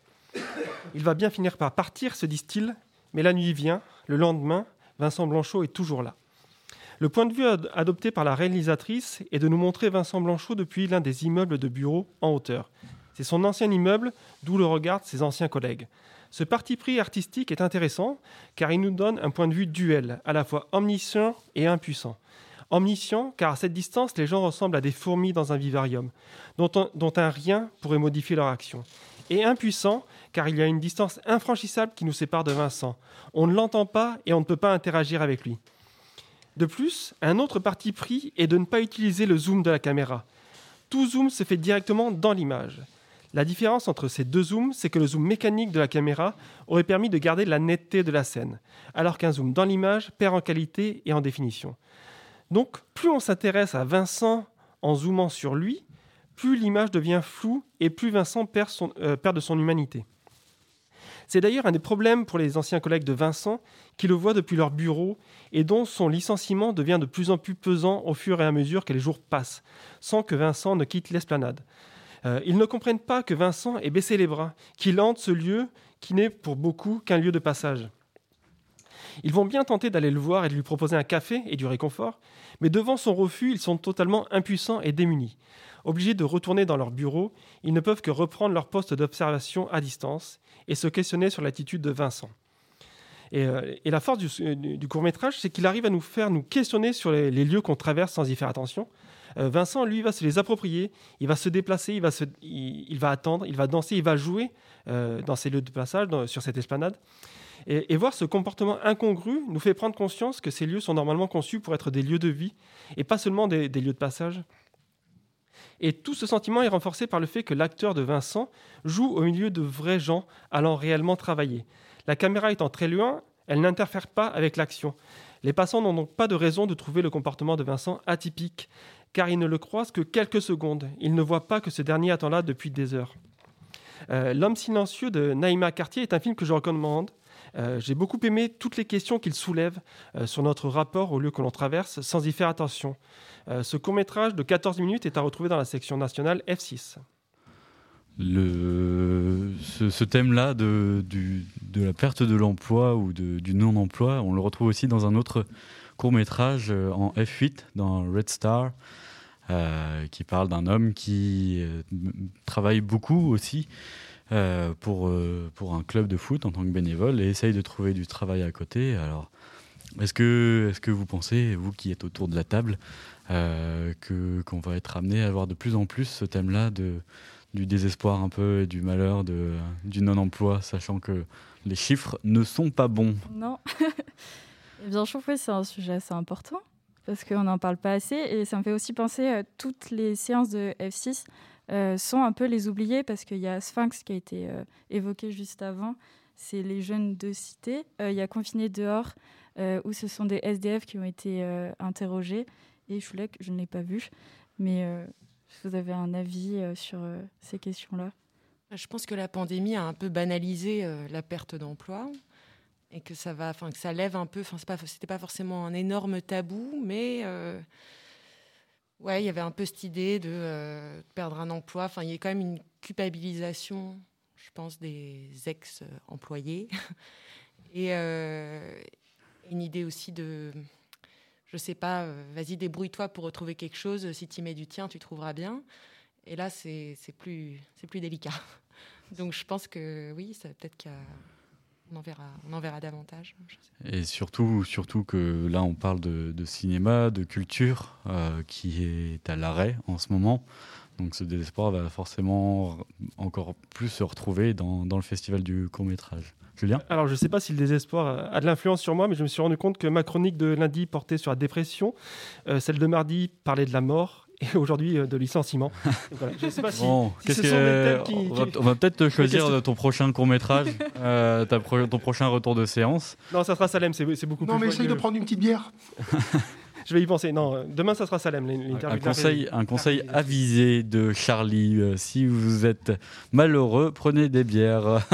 Il va bien finir par partir, se disent-ils, mais la nuit vient, le lendemain, Vincent Blanchot est toujours là. Le point de vue ad- adopté par la réalisatrice est de nous montrer Vincent Blanchot depuis l'un des immeubles de bureaux en hauteur. C'est son ancien immeuble, d'où le regardent ses anciens collègues. Ce parti pris artistique est intéressant car il nous donne un point de vue duel, à la fois omniscient et impuissant. Omniscient car à cette distance, les gens ressemblent à des fourmis dans un vivarium, dont un, dont un rien pourrait modifier leur action. Et impuissant car il y a une distance infranchissable qui nous sépare de Vincent. On ne l'entend pas et on ne peut pas interagir avec lui. De plus, un autre parti pris est de ne pas utiliser le zoom de la caméra. Tout zoom se fait directement dans l'image. La différence entre ces deux zooms, c'est que le zoom mécanique de la caméra aurait permis de garder la netteté de la scène, alors qu'un zoom dans l'image perd en qualité et en définition. Donc, plus on s'intéresse à Vincent en zoomant sur lui, plus l'image devient floue et plus Vincent perd, euh, de son humanité. C'est d'ailleurs un des problèmes pour les anciens collègues de Vincent qui le voient depuis leur bureau et dont son licenciement devient de plus en plus pesant au fur et à mesure que les jours passent, sans que Vincent ne quitte l'esplanade. Euh, ils ne comprennent pas que Vincent ait baissé les bras, qu'il hante ce lieu qui n'est pour beaucoup qu'un lieu de passage. Ils vont bien tenter d'aller le voir et de lui proposer un café et du réconfort, mais devant son refus, ils sont totalement impuissants et démunis. Obligés de retourner dans leur bureau, ils ne peuvent que reprendre leur poste d'observation à distance et se questionner sur l'attitude de Vincent. Et, euh, la force du, du court-métrage, c'est qu'il arrive à nous faire nous questionner sur les lieux qu'on traverse sans y faire attention. Euh, Vincent, lui, va se les approprier, il va se déplacer, il va, se, il, va attendre, il va danser, il va jouer euh, dans ces lieux de passage, sur cette esplanade. Et, voir ce comportement incongru nous fait prendre conscience que ces lieux sont normalement conçus pour être des lieux de vie et pas seulement des lieux de passage. Et tout ce sentiment est renforcé par le fait que l'acteur de Vincent joue au milieu de vrais gens allant réellement travailler. La caméra étant très loin, elle n'interfère pas avec l'action. Les passants n'ont donc pas de raison de trouver le comportement de Vincent atypique, car ils ne le croisent que quelques secondes. Ils ne voient pas que ce dernier attend là depuis des heures. Euh, L'homme silencieux de Naïma Cartier est un film que je recommande. Euh, J'ai beaucoup aimé toutes les questions qu'il soulève euh, sur notre rapport au lieu que l'on traverse sans y faire attention. Ce court-métrage de 14 minutes est à retrouver dans la section nationale F6. Le, ce, thème-là de, de la perte de l'emploi ou de- du non-emploi, on le retrouve aussi dans un autre court-métrage euh, en F8, dans Red Star, euh, qui parle d'un homme qui euh, travaille beaucoup aussi pour, pour un club de foot en tant que bénévole et essaye de trouver du travail à côté. Alors, est-ce que, est que vous pensez, vous qui êtes autour de la table, que, qu'on va être amené à avoir de plus en plus ce thème-là du désespoir un peu et du malheur de, du non-emploi, sachant que les chiffres ne sont pas bons? Non. Bien, je trouve c'est un sujet assez important parce qu'on n'en parle pas assez et ça me fait aussi penser à toutes les séances de F6 euh, sont un peu les oubliées parce qu'il y a Sphinx qui a été euh, évoqué juste avant, c'est les jeunes de cité. Euh, Il y a Confiné dehors euh, où ce sont des SDF qui ont été euh, interrogés et Schulek, je ne l'ai pas vu, mais euh, vous avez un avis euh, sur euh, ces questions-là? Je pense que la pandémie a un peu banalisé euh, la perte d'emploi et que ça va, enfin que ça lève un peu. Enfin, c'était pas forcément un énorme tabou, mais euh, ouais, il y avait un peu cette idée de euh, perdre un emploi. Enfin, il y a quand même une culpabilisation, je pense, des ex-employés et euh, une idée aussi de, je sais pas, vas-y débrouille-toi pour retrouver quelque chose. Si tu mets du tien, tu trouveras bien. Et là, c'est c'est plus, c'est plus délicat. Donc je pense que oui, ça peut-être qu'il y a on en verra, on en verra davantage. Et surtout, surtout que là, on parle de, de cinéma, de culture, euh, qui est à l'arrêt en ce moment. Donc ce désespoir va forcément encore plus se retrouver dans, dans le festival du court métrage. Julien? Alors, je ne sais pas si le désespoir a de l'influence sur moi, mais je me suis rendu compte que ma chronique de lundi portait sur la dépression, euh, celle de mardi parlait de la mort, et aujourd'hui euh, de licenciement. Voilà, je ne sais pas si, Bon, si qu'est-ce ce sont des que- thèmes qui... on va, qui- on va peut-être choisir ton prochain court métrage, ton prochain retour de séance. Non, ça sera Salem, c'est c'est beaucoup Non, plus mais essaye de prendre une petite bière. Je vais y penser. Non, euh, demain, ça sera Salem, l'interview Un conseil, un conseil avisé de Charlie. euh, si vous êtes malheureux, prenez des bières.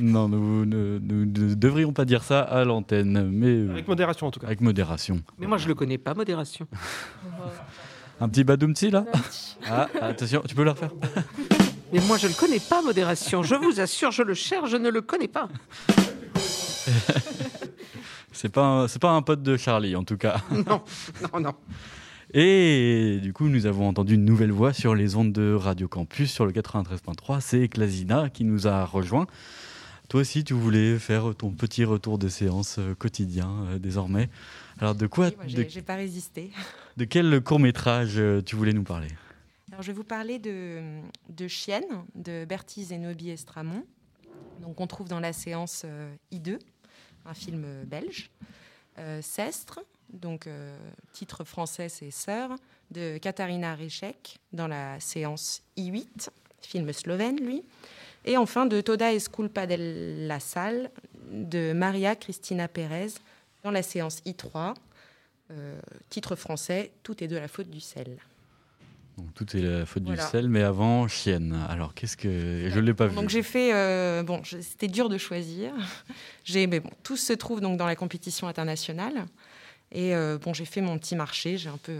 non, nous ne nous ne devrions pas dire ça à l'antenne, mais euh, Avec modération, en tout cas. avec modération. Mais moi, je le connais pas, modération. Un petit badoumti là Ah, attention, tu peux le refaire Mais moi, je le connais pas, modération. Je vous assure, je le cherche, je ne le connais pas. C'est pas, un- c'est pas un pote de Charlie en tout cas. Non, non, non. Et du coup, nous avons entendu une nouvelle voix sur les ondes de Radio Campus sur le 93.3. C'est Clasina qui nous a rejoint. Toi aussi, tu voulais faire ton petit retour de séance euh, quotidien euh, désormais. Alors, de quoi, Oui, j'ai pas résisté. de quel court métrage tu voulais nous parler? Alors, je vais vous parler de, de Chienne, de Bertie Zenobi Estramont. Donc, on trouve dans la séance euh, I2, un film euh, belge. Euh, Sestre, donc euh, titre français, c'est Sœur, de Katharina Rechek, dans la séance I8, film slovène, lui. Et enfin, de Toda Esculpa de la Salle, de Maria Cristina Pérez, dans la séance I3, euh, titre français, Tout est de la faute du sel. Donc, Tout est la faute Voilà. du sel, mais avant, Chienne. Alors, qu'est-ce que. Je ne l'ai pas vu. Donc j'ai fait, euh, bon, c'était dur de choisir. J'ai, mais bon, tout se trouve donc dans la compétition internationale. Et euh, bon, j'ai fait mon petit marché. J'ai un peu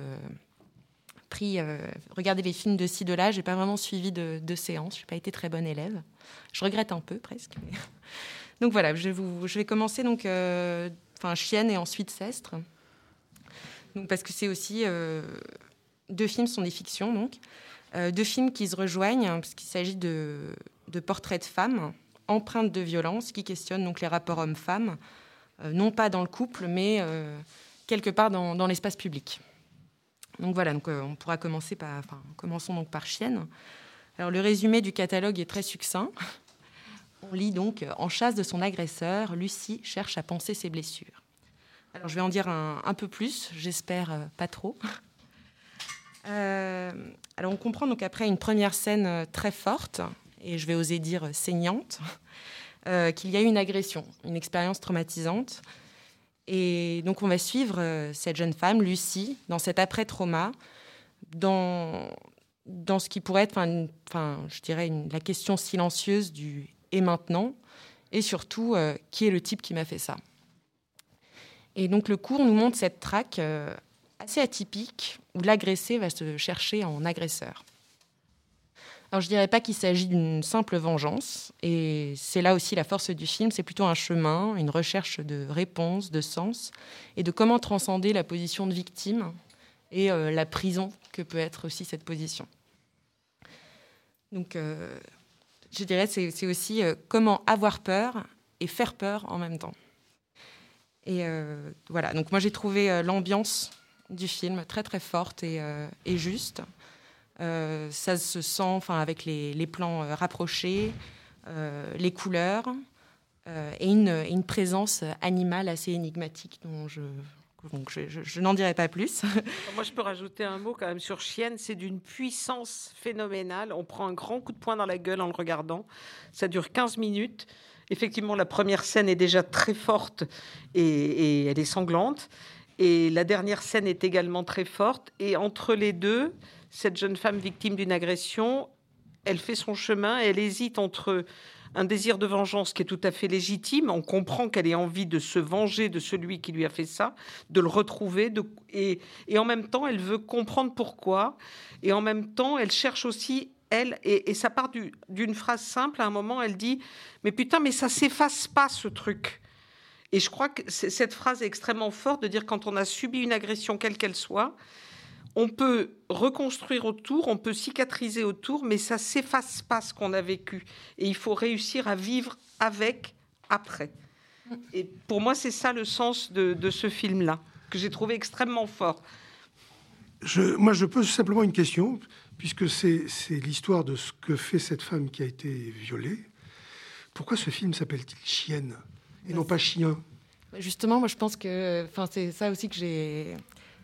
pris, euh, regardé les films de ci de là. J'ai pas vraiment suivi de, de séance. J'ai pas été très bonne élève. Je regrette un peu presque. donc voilà, je vais commencer donc, euh, enfin Chienne et ensuite Sestre. Parce que c'est aussi euh, deux films sont des fictions donc. Euh, deux films qui se rejoignent, hein, parce qu'il s'agit de, portraits de femmes empreintes de violence qui questionnent donc les rapports hommes-femmes, non pas dans le couple, mais quelque part dans l'espace public. Donc voilà, donc, euh, on pourra commencer par, enfin, commençons donc par Chienne. Alors le résumé du catalogue est très succinct. On lit donc En chasse de son agresseur, Lucie cherche à penser ses blessures. Alors je vais en dire un, peu plus, j'espère euh, pas trop. Euh, alors on comprend donc après une première scène euh, très forte, et je vais oser dire euh, saignante, euh, qu'il y a eu une agression, une expérience traumatisante. Et donc on va suivre euh, cette jeune femme, Lucie, dans cet après-trauma, dans, dans ce qui pourrait être, enfin, je dirais, la question silencieuse du et maintenant, et surtout, euh, qui est le type qui m'a fait ça. Et donc le cours nous montre cette traque euh, assez atypique où l'agressé va se chercher en agresseur. Alors je dirais pas qu'il s'agit d'une simple vengeance, et c'est là aussi la force du film, c'est plutôt un chemin, une recherche de réponse, de sens, et de comment transcender la position de victime et euh, la prison que peut être aussi cette position. Donc euh, je dirais c'est c'est aussi euh, comment avoir peur et faire peur en même temps. Et voilà, donc moi j'ai trouvé l'ambiance du film très très forte et juste. Euh, ça se sent enfin, avec les, plans euh, rapprochés, euh, les couleurs et, une, présence animale assez énigmatique dont je, donc je, n'en dirai pas plus. Moi, je peux rajouter un mot quand même sur Chienne. C'est d'une puissance phénoménale. On prend un grand coup de poing dans la gueule en le regardant. Ça dure 15 minutes. Effectivement, la première scène est déjà très forte et elle est sanglante. Et la dernière scène est également très forte. Et entre les deux, cette jeune femme victime d'une agression, elle fait son chemin. Elle hésite entre un désir de vengeance qui est tout à fait légitime. On comprend qu'elle ait envie de se venger de celui qui lui a fait ça, de le retrouver. Et, en même temps, elle veut comprendre pourquoi. Et en même temps, elle cherche aussi, elle, et, ça part du- d'une phrase simple. À un moment, elle dit Mais putain, mais ça s'efface pas ce truc. Et je crois que cette phrase est extrêmement forte de dire quand on a subi une agression, quelle qu'elle soit, on peut reconstruire autour, on peut cicatriser autour, mais ça s'efface pas ce qu'on a vécu. Et il faut réussir à vivre avec, après. Et pour moi, c'est ça le sens de, de ce film-là, que j'ai trouvé extrêmement fort. Je, moi, je pose simplement une question, puisque c'est l'histoire de ce que fait cette femme qui a été violée. Pourquoi ce film s'appelle-t-il Chienne et non pas Chien? Justement, moi, je pense que, enfin, c'est ça aussi que j'ai.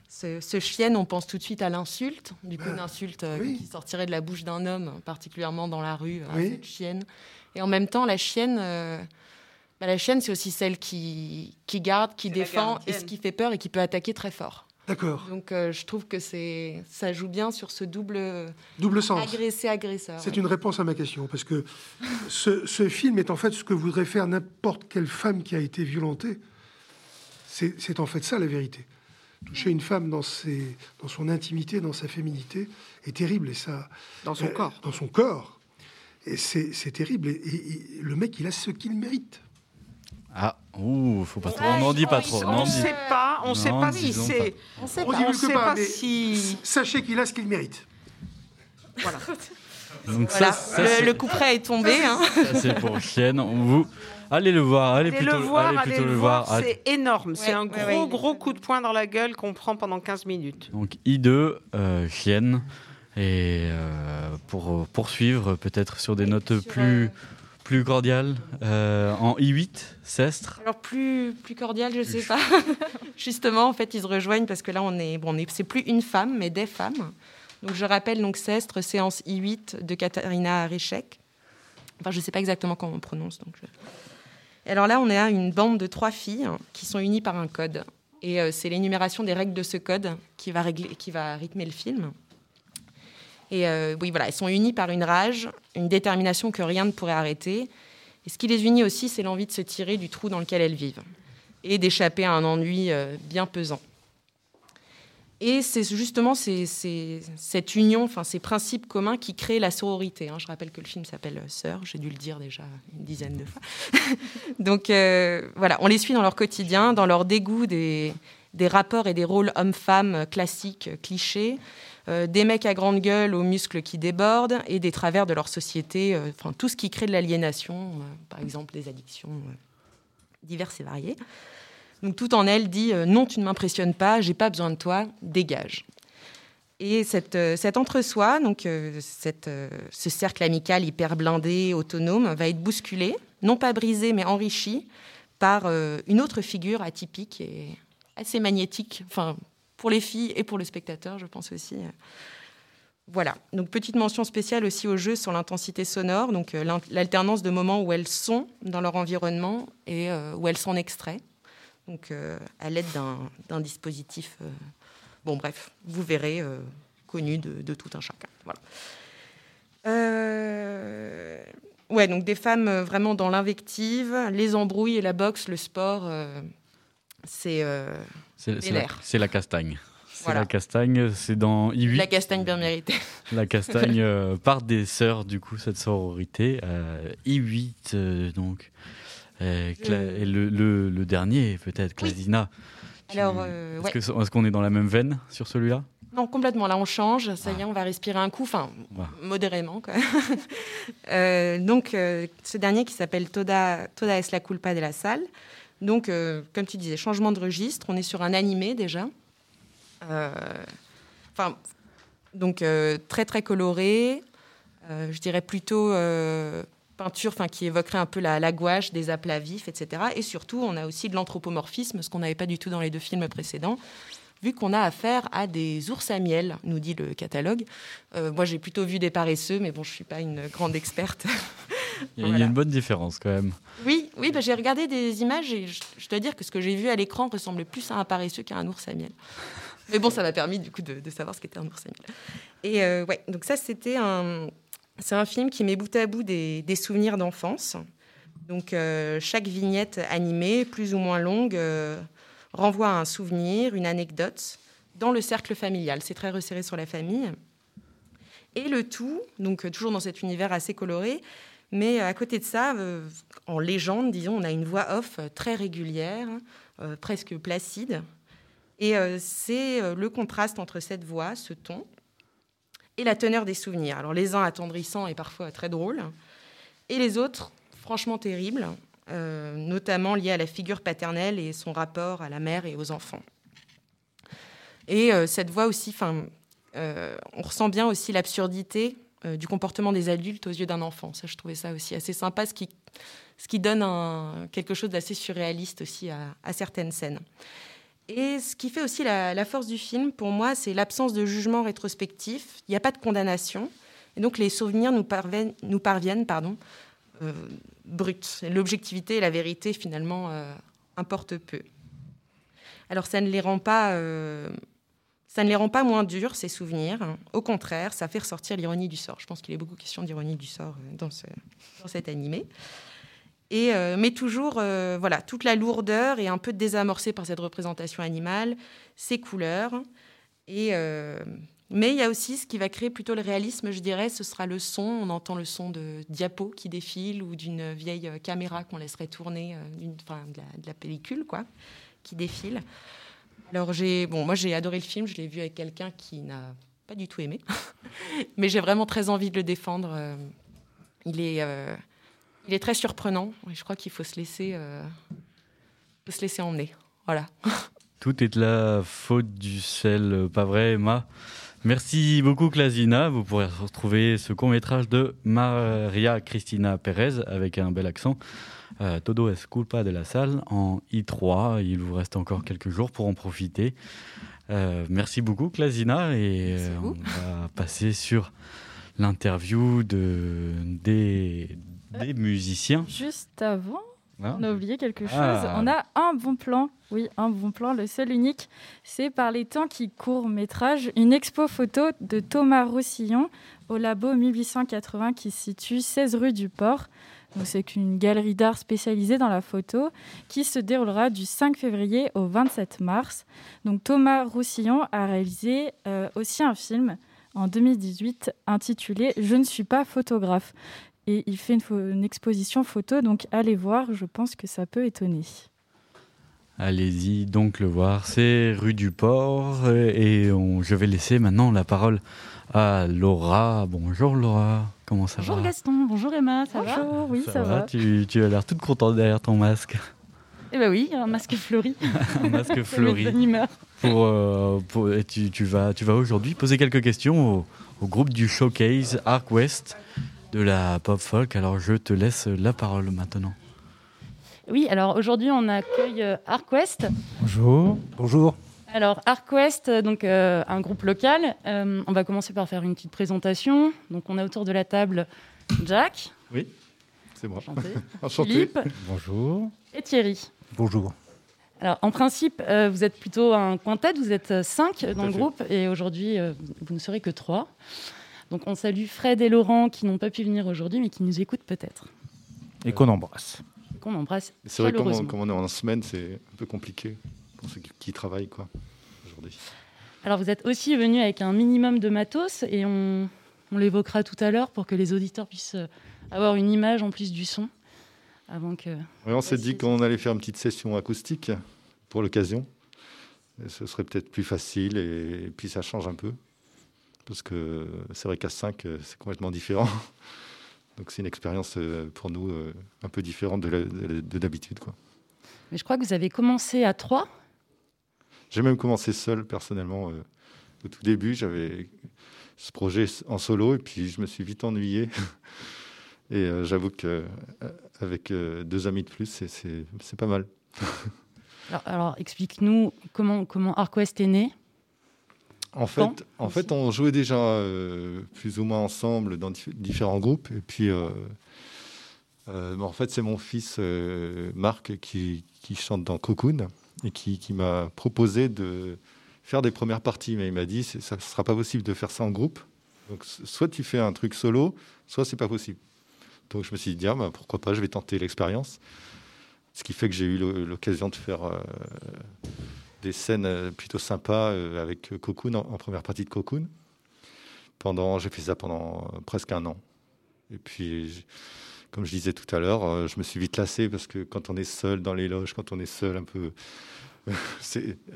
Ce, ce chienne, on pense tout de suite à l'insulte, du coup, une insulte euh, qui sortirait de la bouche d'un homme, particulièrement dans la rue, à Oui. cette chienne. Et en même temps, la chienne, euh, bah, la chienne, c'est aussi celle qui, qui garde, qui défend, et ce qui fait peur et qui peut attaquer très fort. D'accord. Donc, euh, je trouve que c'est, ça joue bien sur ce double, Double sens. agressé-agresseur. C'est une réponse à ma question, parce que ce, ce film est en fait ce que voudrait faire n'importe quelle femme qui a été violentée. C'est c'est en fait ça la vérité. Toucher une femme dans, ses, dans son intimité, dans sa féminité, est terrible. Et ça, Dans son euh, corps. Dans son corps. Et c'est terrible. Et, et- et le mec, il a ce qu'il mérite. Ah, ouh, faut pas trop. On n'en dit pas trop. On ne sait pas, on ne sait pas si c'est. On sait pas, on sait pas, si. Sachez qu'il a ce qu'il mérite. Voilà. Donc Voilà, ça, ça, le, le coup près est tombé. hein. c'est pour Chienne. On vous... Allez le voir, allez, Allez plutôt le voir, allez allez plutôt le le voir, voir. c'est énorme. c'est un ouais, gros, ouais. gros coup de poing dans la gueule qu'on prend pendant 15 minutes. Donc I2, euh, Chienne. Et euh, pour euh, poursuivre, peut-être sur des notes sur, plus, euh, plus cordiales, euh, en I8, Sestre. Alors plus plus cordial, je sais pas. Justement, en fait, ils se rejoignent parce que là, on est bon, on est- c'est plus une femme, mais des femmes. Donc je rappelle donc Sestre, séance I8 de Katharina Rechek. Enfin, je sais pas exactement comment on prononce. Donc je- Alors là, on est à une bande de trois filles qui sont unies par un code. Et euh, c'est l'énumération des règles de ce code qui va, régler, qui va rythmer le film. Et euh, oui, voilà, elles sont unies par une rage, une détermination que rien ne pourrait arrêter. Et ce qui les unit aussi, c'est l'envie de se tirer du trou dans lequel elles vivent et d'échapper à un ennui euh, bien pesant. Et c'est justement cette union, enfin ces principes communs qui créent la sororité. hein. Je rappelle que le film s'appelle Sœur, j'ai dû le dire déjà une dizaine de fois. Donc euh, voilà, on les suit dans leur quotidien, dans leur dégoût des, des rapports et des rôles hommes-femmes classiques, clichés, euh, des mecs à grande gueule aux muscles qui débordent et des travers de leur société, euh, tout ce qui crée de l'aliénation, euh, par exemple des addictions euh, diverses et variées. Donc tout en elle dit euh, non, tu ne m'impressionnes pas, j'ai pas besoin de toi, dégage. Et cette, euh, cet entre-soi, donc euh, cette, ce cercle amical hyper blindé, autonome, va être bousculé, non pas brisé, mais enrichi par une autre figure atypique et assez magnétique, enfin pour les filles et pour le spectateur, je pense aussi. Voilà. Donc petite mention spéciale aussi au jeu sur l'intensité sonore, donc l'al- l'alternance de moments où elles sont dans leur environnement et où elles sont extraits. Donc euh, à l'aide d'un dispositif, euh, bon bref, vous verrez, euh, connu de, de tout un chacun. Voilà. Euh, ouais, donc des femmes vraiment dans l'invective, les embrouilles et la boxe, le sport, euh, c'est euh, C'est la, castagne. C'est Voilà. la castagne, c'est dans I8. La castagne bien méritée. La castagne par des sœurs, du coup, cette sororité. Euh, I8, euh, donc. Euh, Et le, le- le dernier, peut-être, Clasina. Alors, euh, Est-ce ouais. qu'on est dans la même veine sur celui-là? Non, complètement. Là, on change. Ça y est, on va respirer un coup, enfin, modérément. Euh, donc, euh, ce dernier qui s'appelle Toda, Toda es la culpa de la salle. Donc, euh, comme tu disais, changement de registre. On est sur un animé déjà. Enfin, donc très très coloré. Je dirais plutôt peinture, enfin qui évoquerait un peu la, la gouache, des aplats vifs, etc. Et surtout, on a aussi de l'anthropomorphisme, ce qu'on n'avait pas du tout dans les deux films précédents vu qu'on a affaire à des ours à miel, nous dit le catalogue. Euh, moi, j'ai plutôt vu des paresseux, mais bon, je suis pas une grande experte. Il y a- il y a une bonne différence quand même. oui, oui, bah, j'ai regardé des images et je, je dois dire que ce que j'ai vu à l'écran ressemblait plus à un paresseux qu'à un ours à miel. Mais bon, ça m'a permis du coup de, de savoir ce qu'était un ours à miel. Et euh, ouais, donc ça, c'était un, c'est un film qui met bout à bout des, souvenirs d'enfance. Donc euh, chaque vignette animée, plus ou moins longue, euh, renvoie à un souvenir, une anecdote dans le cercle familial. C'est très resserré sur la famille. Et le tout, donc euh, toujours dans cet univers assez coloré, mais à côté de ça, en légende, disons, on a une voix off très régulière, presque placide. Et c'est le contraste entre cette voix, ce ton, et la teneur des souvenirs. Alors les uns attendrissants et parfois très drôles, et les autres franchement terribles. euh, notamment lié à la figure paternelle et son rapport à la mère et aux enfants. Et euh, cette voix aussi, euh, on ressent bien aussi l'absurdité euh, du comportement des adultes aux yeux d'un enfant. Ça, je trouvais ça aussi assez sympa, ce qui, donne quelque chose d'assez surréaliste aussi à certaines scènes. Et ce qui fait aussi la, force du film, pour moi, c'est l'absence de jugement rétrospectif. Il n'y a pas de condamnation. Et donc, les souvenirs nous parviennent, pardon, euh, bruts. L'objectivité et la vérité, finalement, euh, importent peu. Alors, ça ne les rend pas. euh, ça ne les rend pas moins durs, ces souvenirs. Au contraire, ça fait ressortir l'ironie du sort. Je pense qu'il est beaucoup question d'ironie du sort dans, ce, dans cet animé. Et, euh, mais toujours, euh, voilà, toute la lourdeur est un peu désamorcée par cette représentation animale, ses couleurs. Et, euh, mais il y a aussi ce qui va créer plutôt le réalisme, je dirais, ce sera le son. On entend le son de diapos qui défilent ou d'une vieille caméra qu'on laisserait tourner, de, la, de la pellicule, quoi, qui défile. Alors, bon, moi, j'ai adoré le film. Je l'ai vu avec quelqu'un qui n'a pas du tout aimé. Mais j'ai vraiment très envie de le défendre. Il est, il est très surprenant. Et je crois qu'il faut se laisser, euh, faut se laisser emmener. Voilà. Tout est de la faute du sel, pas vrai, Emma? Merci beaucoup, Clasina. Vous pourrez retrouver ce court-métrage de Maria Cristina Pérez avec un bel accent. Euh, Todo es culpa de la salle en I3. Il vous reste encore quelques jours pour en profiter. Euh, merci beaucoup, Clasina. Et euh, on va passer sur l'interview de, des, des musiciens. Juste avant, Ah. on a oublié quelque chose. Ah. On a un bon plan. Oui, un bon plan, le seul unique. C'est par les temps qui court métrage, une expo photo de Thomas Roussillon au labo 1880 qui se situe 16 rue du Port. C'est une galerie d'art spécialisée dans la photo qui se déroulera du 5 février au 27 mars. Donc Thomas Roussillon a réalisé euh, aussi un film en 2018 intitulé Je ne suis pas photographe. Et il fait une, exposition photo, donc allez voir, je pense que ça peut étonner. Allez-y donc le voir, c'est rue du Port et on- je vais laisser maintenant la parole à Laura. Bonjour Laura, comment ça Bonjour va Gaston, bonjour Emma, ça va Bonjour, oui, Ça va, tu, tu as l'air toute contente derrière ton masque. Eh ben oui, un masque fleuri. Un masque Ça met de fleuri. Pour, euh, pour- et tu, tu vas, tu vas aujourd'hui poser quelques questions au, au groupe du showcase Arc West de la pop folk. Alors je te laisse la parole maintenant. Oui, alors aujourd'hui on accueille euh, ArcWest. Bonjour. Bonjour. Alors ArcWest, euh, donc euh, un groupe local. Euh, on va commencer par faire une petite présentation. Donc on a autour de la table Jack Oui, c'est moi. Enchanté. Enchanté. Philippe. Bonjour. et Thierry. Bonjour. Alors en principe, euh, vous êtes plutôt un quintet, vous êtes euh, cinq dans le fait. groupe et aujourd'hui euh, vous ne serez que trois. Donc on salue Fred et Laurent qui n'ont pas pu venir aujourd'hui mais qui nous écoutent peut-être. Et qu'on embrasse. Qu'on embrasse C'est vrai, comme on, comme on est en semaine, c'est un peu compliqué pour ceux qui, qui travaillent quoi, aujourd'hui. Alors vous êtes aussi venu avec un minimum de matos et on, on l'évoquera tout à l'heure pour que les auditeurs puissent euh, avoir une image en plus du son avant que. Ouais, on s'est dit qu'on allait faire une petite session acoustique pour l'occasion. Ce serait peut-être plus facile et, puis ça change un peu. Parce que c'est vrai qu'à 5, euh, c'est complètement différent. Donc c'est une expérience euh, pour nous euh, un peu différente de d'habitude. Mais je crois que vous avez commencé à 3. J'ai même commencé seul personnellement. au tout début, j'avais ce projet en solo et puis je me suis vite ennuyé. et euh, j'avoue que euh, avec euh, deux amis de plus, c'est- pas mal. Alors, alors, explique-nous comment, comment ArcWest est né. En fait, en fait, on jouait déjà euh, plus ou moins ensemble dans dif- différents groupes. Et puis, euh, euh, en fait, c'est mon fils Marc qui, qui chante dans Cocoon et qui, qui m'a proposé de faire des premières parties. Mais il m'a dit, ça ne sera pas possible de faire ça en groupe. Donc, soit tu fais un truc solo, soit c'est pas possible. Donc, je me suis dit, ah, bah, pourquoi pas, je vais tenter l'expérience. Ce qui fait que j'ai eu l'occasion de faire des scènes euh, plutôt sympas euh, avec Cocoon en, en première partie de Cocoon. Pendant, j'ai fait ça pendant euh, presque un an. Et puis, comme je disais tout à l'heure, je me suis vite lassé parce que quand on est seul dans les loges, quand on est seul un peu,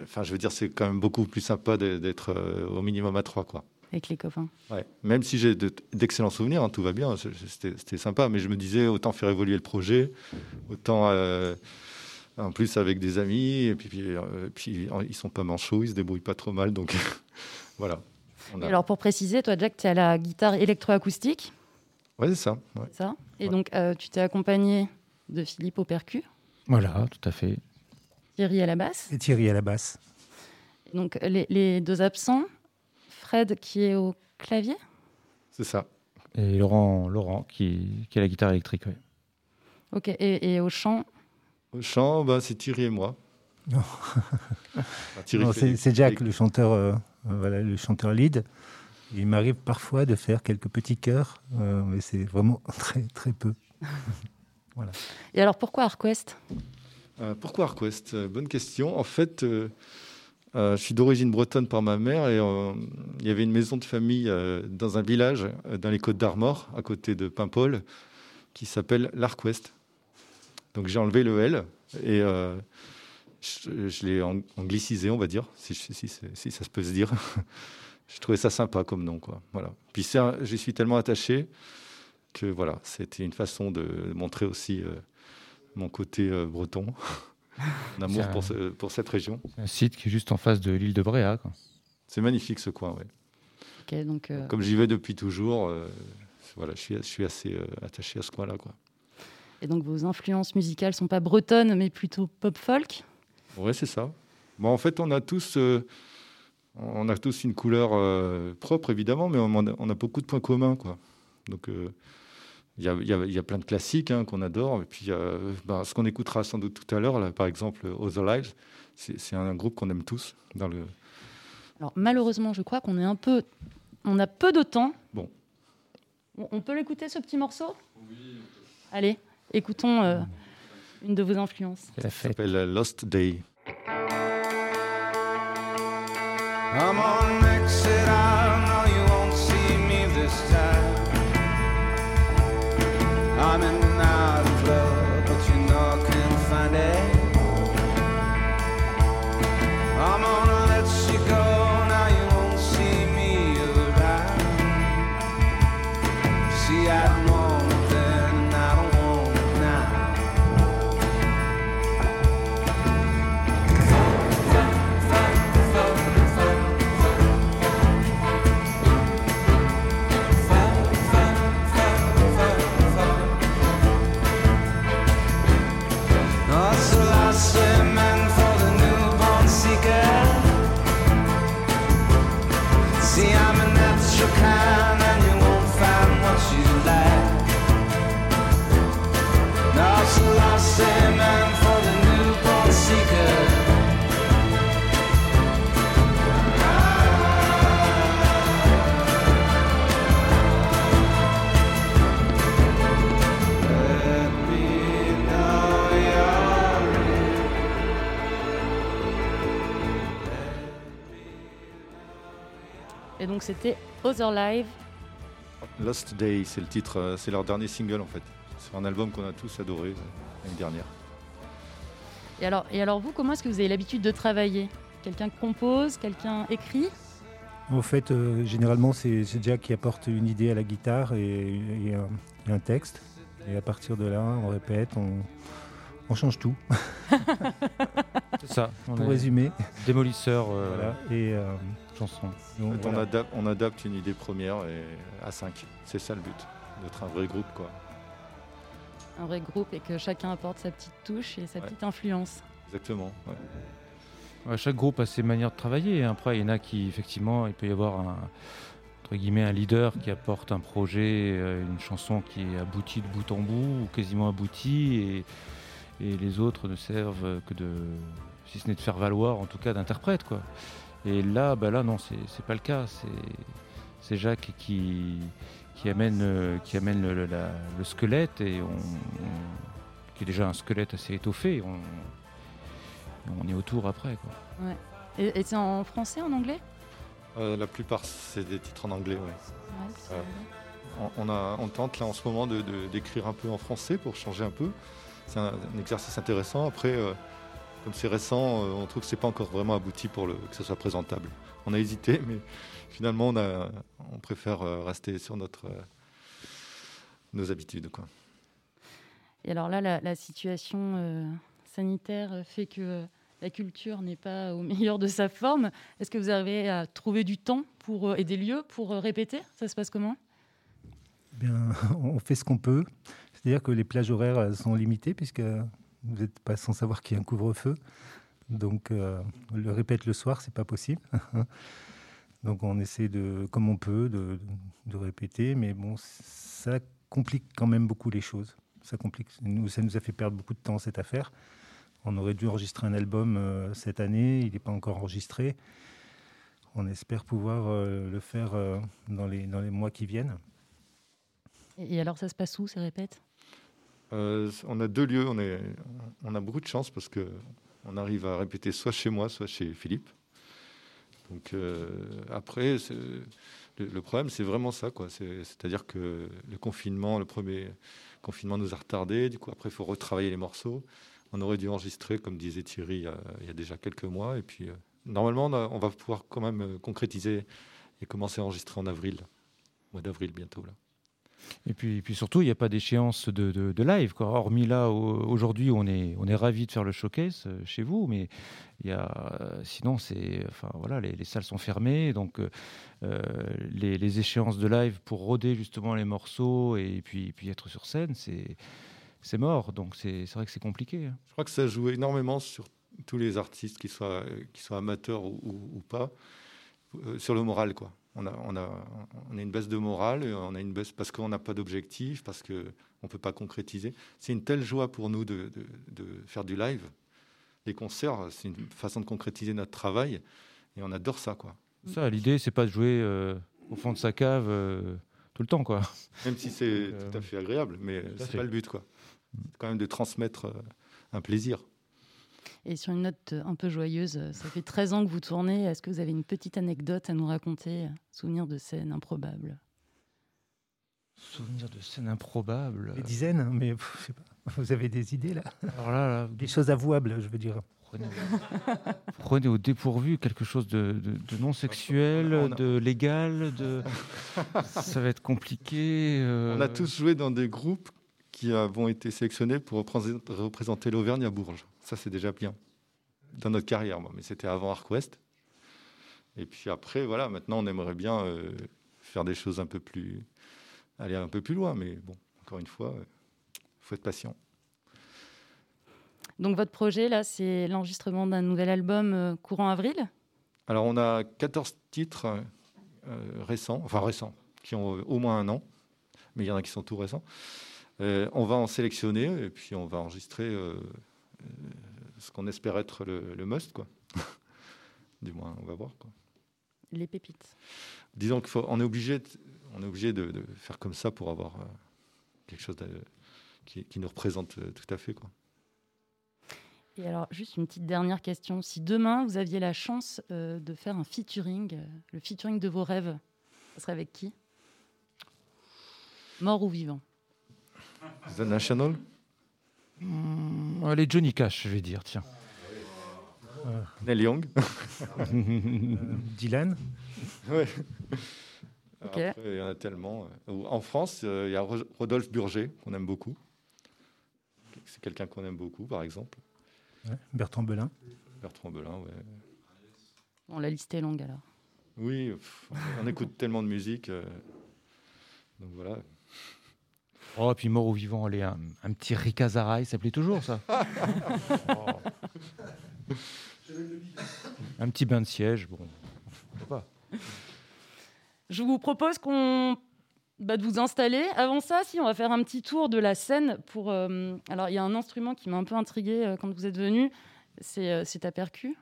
enfin, je veux dire, c'est quand même beaucoup plus sympa d'être au minimum à trois, quoi. avec les copains. Ouais. Même si j'ai de- d'excellents souvenirs, hein, tout va bien, c'était c'était sympa, mais je me disais autant faire évoluer le projet, autant euh, en plus avec des amis, et puis, puis, euh, puis, ils sont pas manchots, ils se débrouillent pas trop mal, donc voilà. A- alors pour préciser, toi Jack, tu es à la guitare électroacoustique, Ouais, c'est ça. ouais. ça Et donc euh, tu t'es accompagné de Philippe au percu, Voilà, tout à fait. Thierry à la basse. Et Thierry à la basse. Et donc les, les deux absents, Fred qui est au clavier. C'est ça. Et Laurent, Laurent qui, qui a la guitare électrique. ouais. Ok, et, et au chant, Au chant, bah, c'est Thierry et moi. Non. Bah, Non, c'est Jack, le chanteur, euh, euh, voilà, le chanteur lead. Il m'arrive parfois de faire quelques petits chœurs, euh, mais c'est vraiment très très peu. voilà. Et alors pourquoi ArtQuest Euh, pourquoi Arquest Bonne question. En fait, euh, euh, je suis d'origine bretonne par ma mère et euh, il y avait une maison de famille euh, dans un village euh, dans les Côtes d'Armor, à côté de Paimpol, qui s'appelle l'Arquest. Donc j'ai enlevé le L et euh, je, je l'ai ang- anglicisé, on va dire, si, si, si, si ça se peut se dire. je trouvais ça sympa comme nom, quoi. Voilà. Puis c'est un- j'y suis tellement attaché que voilà, c'était une façon de montrer aussi euh, mon côté euh, breton, mon amour un- pour, ce- pour cette région. Un site qui est juste en face de l'île de Bréa. quoi. C'est magnifique ce coin, donc euh, Comme j'y vais depuis toujours, euh, voilà, je suis, je suis assez euh, attaché à ce coin-là, quoi. Et donc vos influences musicales sont pas bretonnes mais plutôt pop folk? Ouais, c'est ça. Bon, en fait, on a tous, euh, on a tous une couleur euh, propre, évidemment, mais on a, on a beaucoup de points communs, quoi. Donc, euh, il y, a, il y a- il y a plein de classiques hein, qu'on adore. Et puis, euh, ben, ce qu'on écoutera sans doute tout à l'heure, là, par exemple, Other Lives, c'est un groupe qu'on aime tous. Dans le... Alors malheureusement, je crois qu'on est un peu, on a peu de temps. Bon. On, on peut l'écouter ce petit morceau? Allez, écoutons euh, une de vos influences. Ça s'appelle euh, Lost Day. I'm on exit, I know you won't see me this time. I'm in donc c'était Other Live. Lost Day, c'est le titre, euh, c'est leur dernier single en fait. C'est un album qu'on a tous adoré euh, l'année dernière. Et alors, et alors vous, comment est-ce que vous avez l'habitude de travailler? Quelqu'un compose, quelqu'un écrit? En fait, euh, généralement, c'est Jack qui apporte une idée à la guitare et, et un, et un texte. Et à partir de là, on répète, on, on change tout. C'est ça. Pour résumer. Démolisseur. euh, Voilà. Et euh, chanson. Donc, on, adapte, on adapte une idée première et à 5. C'est ça le but, d'être un vrai groupe quoi. Un vrai groupe et que chacun apporte sa petite touche et sa Ouais. petite influence. Exactement. ouais. Ouais, chaque groupe a ses manières de travailler. Après, il y en a qui, effectivement, il peut y avoir un, entre guillemets, un leader qui apporte un projet, euh, une chanson qui est aboutie de bout en bout, ou quasiment aboutie, et, et les autres ne servent que de, si ce n'est de faire valoir, en tout cas d'interprète, quoi. Et là, bah là, non, c'est c'est pas le cas. C'est c'est Jacques qui qui amène euh, qui amène le, le- la- le squelette et on, on- qui est déjà un squelette assez étoffé. On, on est autour après, quoi. Ouais. Et, et c'est en français, en anglais? Euh, la plupart, c'est des titres en anglais. Ouais, Euh, vrai. on, on a, on tente là en ce moment de- de- d'écrire un peu en français pour changer un peu. C'est un, un exercice intéressant. Après, euh, comme c'est récent, euh, on trouve que c'est pas encore vraiment abouti pour le, que ce soit présentable. On a hésité, mais finalement, on, a, on préfère euh, rester sur notre, euh, nos habitudes. Quoi. Et alors là, la, la situation euh, sanitaire fait que la culture n'est pas au meilleur de sa forme. Est-ce que vous arrivez à trouver du temps pour, euh, et des lieux pour répéter? Ça se passe comment? Bien, on fait ce qu'on peut. C'est-à-dire que les plages horaires sont limitées puisque vous n'êtes pas sans savoir qu'il y a un couvre-feu. Donc, euh, le répète le soir, c'est pas possible. Donc, on essaie de, comme on peut, de, répéter, mais bon, ça complique quand même beaucoup les choses. Ça complique. Nous, ça nous a fait perdre beaucoup de temps cette affaire. On aurait dû enregistrer un album euh, cette année, il n'est pas encore enregistré. On espère pouvoir euh, le faire euh, dans, les, dans les mois qui viennent. et alors, ça se passe où, ces répètes? Euh, on a deux lieux, on, a beaucoup de chance parce que on arrive à répéter soit chez moi, soit chez Philippe. Donc euh, après, le, problème, c'est vraiment ça, C'est-à-dire que le confinement, le premier confinement nous a retardé. Du coup, après, il faut retravailler les morceaux. On aurait dû enregistrer, comme disait Thierry, il y a, déjà quelques mois. Et puis, euh, normalement, on, on va pouvoir quand même concrétiser et commencer à enregistrer en avril, mois d'avril bientôt là. Et puis, puis surtout, il n'y a pas d'échéance de, de- live. Quoi. Hormis là, au- aujourd'hui, on est, on est ravis de faire le showcase euh, chez vous, mais y a, euh, sinon, enfin, voilà, les, les salles sont fermées. Donc, euh, les, échéances de live pour roder justement les morceaux et puis, puis être sur scène, c'est, mort. Donc, c'est, vrai que c'est compliqué. hein. Je crois que ça joue énormément sur tous les artistes, qu'ils soient, soient amateurs ou, pas, sur le moral. Quoi. On, a, on, a, on a une baisse de morale, et on a une baisse parce qu'on n'a pas d'objectif, parce qu'on ne peut pas concrétiser. C'est une telle joie pour nous de, de- de faire du live. Les concerts, c'est une façon de concrétiser notre travail, et on adore ça. Quoi. Ça, l'idée, c'est pas de jouer euh, au fond de sa cave euh, tout le temps, quoi. Même si c'est tout à fait agréable, mais c'est pas le but. quoi. C'est quand même de transmettre euh, un plaisir. Et sur une note un peu joyeuse, euh, ça fait 13 ans que vous tournez. Est-ce que vous avez une petite anecdote à nous raconter Souvenir de scène improbable Souvenir de scène improbable. Des dizaines, hein, mais pff, je sais pas. Vous avez des idées là? Alors là, là, Des choses avouables, je veux dire. Prenez, prenez au dépourvu quelque chose de, de- de non sexuel, de légal, de... ça va être compliqué. euh, On a tous joué dans des groupes qui avons été sélectionnés pour représenter l'Auvergne à Bourges. Ça, c'est déjà bien. Dans notre carrière, moi. Mais c'était avant Arc West. Et puis après, voilà, maintenant, on aimerait bien euh, faire des choses un peu plus. aller un peu plus loin. Mais bon, encore une fois, il faut être patient. Donc votre projet, là, c'est l'enregistrement d'un nouvel album euh, courant avril? Alors, on a 14 titres euh, euh, récents, enfin récents, qui ont euh, au moins un an, mais il y en a qui sont tout récents. Euh, on va en sélectionner et puis on va enregistrer euh, euh, ce qu'on espère être le, le must, quoi. du moins, on va voir. Quoi. Les pépites. Disons qu'on est obligé, de, on est obligé de, de faire comme ça pour avoir euh, quelque chose qui, qui nous représente euh, tout à fait. Quoi. Et alors, juste une petite dernière question. Si demain, vous aviez la chance euh, de faire un featuring, euh, le featuring de vos rêves, ça serait avec qui? Mort ou vivant? The National Allez, Johnny Cash, je vais dire, tiens. Neil Young Dylan Ouais. Après, il y en a tellement. euh. En France, euh, il y a Ro- Rodolphe Burger, qu'on aime beaucoup. C'est quelqu'un qu'on aime beaucoup, par exemple. Ouais, Bertrand Belin. Bertrand Belin, ouais. Bon, la liste est longue alors. Oui, pff, on écoute tellement de musique. euh, donc voilà. Oh, et puis mort ou vivant, allez, un, un petit Rika Zara, il s'appelait toujours ça. Oh. Un petit bain de siège, bon, pas. Je vous propose qu'on bah, de vous installer. Avant ça, si on va faire un petit tour de la scène pour. euh, Alors, il y a un instrument qui m'a un peu intrigué euh, quand vous êtes venu. C'est euh, c'est ta percu.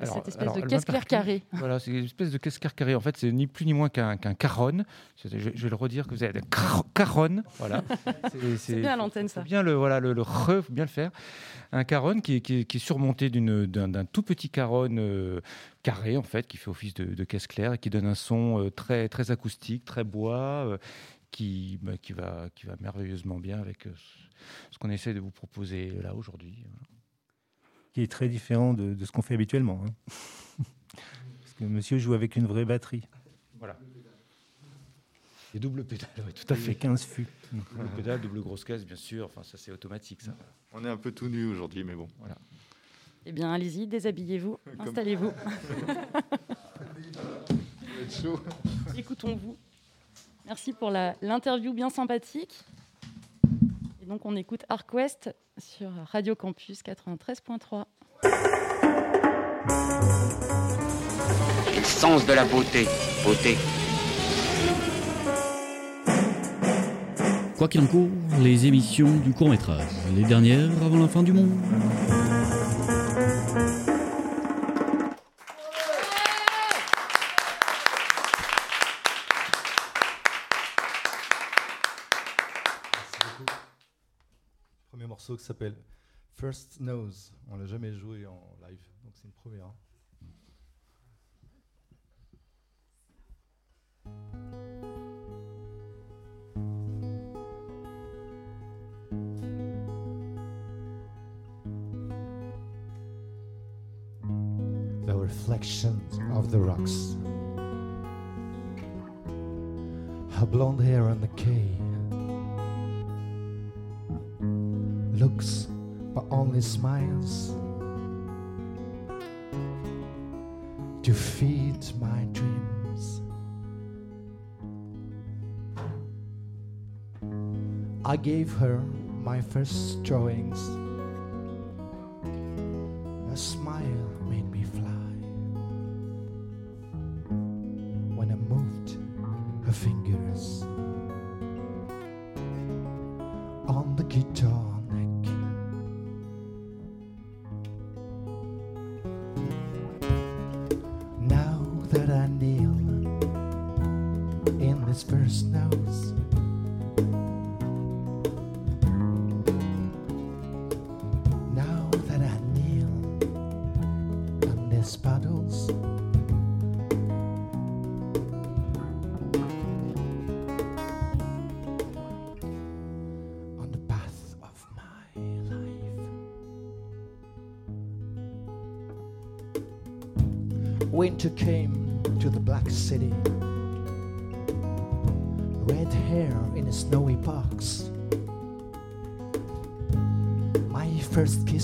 Alors- Cette espèce alors, de caisse claire carrée. Voilà, c'est une espèce de caisse claire carrée. En fait, c'est ni plus ni moins qu'un caronne. Je, vais le redire que vous avez un car- caronne. Voilà. C'est bien à l'antenne, ça. Bien le voilà le, le re, faut bien le faire. Un caronne qui est, qui est- qui est surmonté d'un tout petit caronne euh, carré en fait, qui fait office de, de caisse claire et qui donne un son euh, très très acoustique, très bois. euh, qui, bah, qui, va, qui va merveilleusement bien avec ce- ce qu'on essaie de vous proposer là aujourd'hui. Voilà. Qui est très différent de, de ce qu'on fait habituellement. hein. Parce que monsieur joue avec une vraie batterie. Voilà. Et double pédale, oui, tout à fait. 15 fûts. Double pédale, double grosse caisse, bien sûr. Enfin, ça, c'est automatique, ça. On est un peu tout nu aujourd'hui, mais bon. Voilà. Eh bien, allez-y, déshabillez-vous, Comme- installez-vous. être chaud. Écoutons-vous. Merci pour la- l'interview bien sympathique. Et donc, on écoute Arc West sur Radio Campus 93.3. Et le sens de la beauté. Beauté. Quoi qu'il en court, les émissions du court métrage, les dernières avant la fin du monde. Morceau qui s'appelle First Nose. On l'a jamais joué en live, donc c'est une première. The reflections of the rocks. Her blonde hair on the quay. Looks, but only smiles. To feed my dreams. I gave her my first drawings.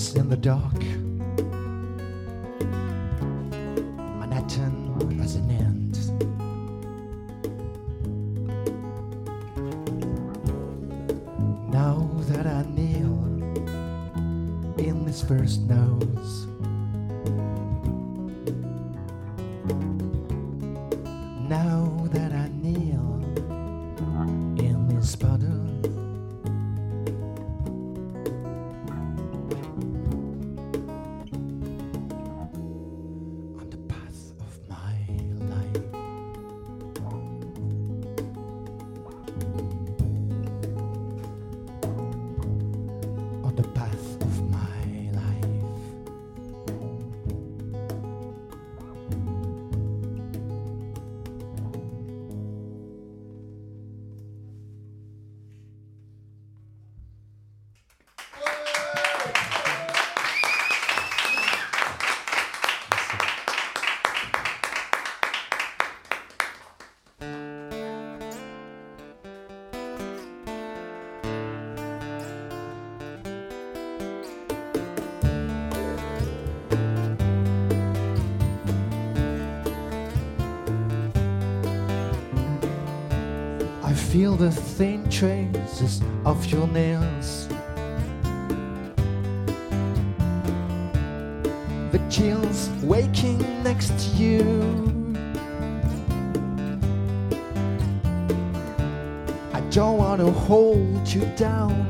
Kiss in the dark. Manhattan as an end. Now that I kneel in this first nose. Traces of your nails. The chills waking next to you. I don't want to hold you down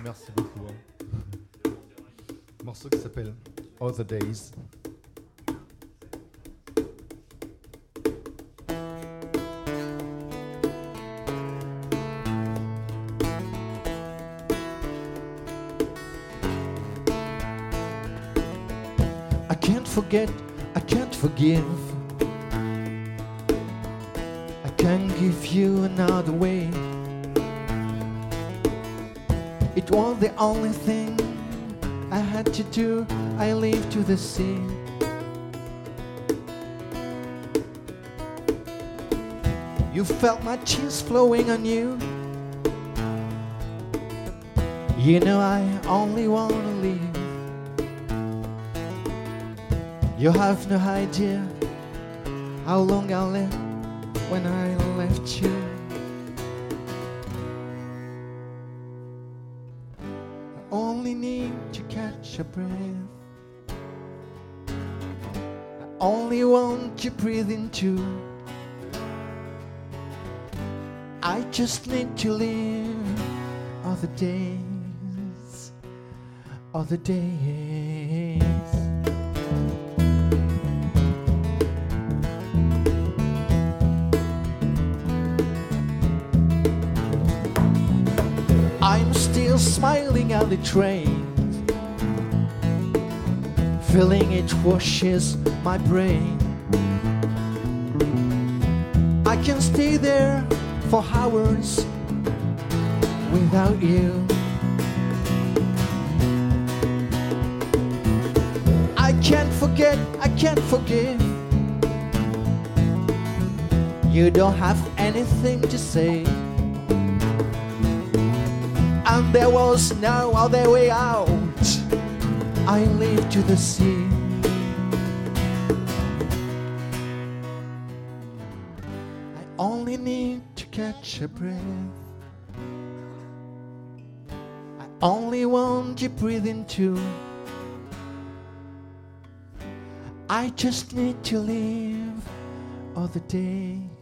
merci beaucoup. hein. Morceau qui s'appelle Other Days. I can't forget, I can't forgive. I can't give you another way. Was the only thing I had to do. I leave to the sea. You felt my tears flowing on you. You know I only wanna leave. You have no idea how long I left when I left you. Catch a breath. I only want to breathe into. I just need to live other days, other days. I'm still smiling at the train, feeling it washes my brain. I can stay there for hours without you. I can't forget, I can't forgive. You don't have anything to say. And there was no other way out. I leave to the sea. I only need to catch a breath. I only want to breathe into. I just need to live all the days.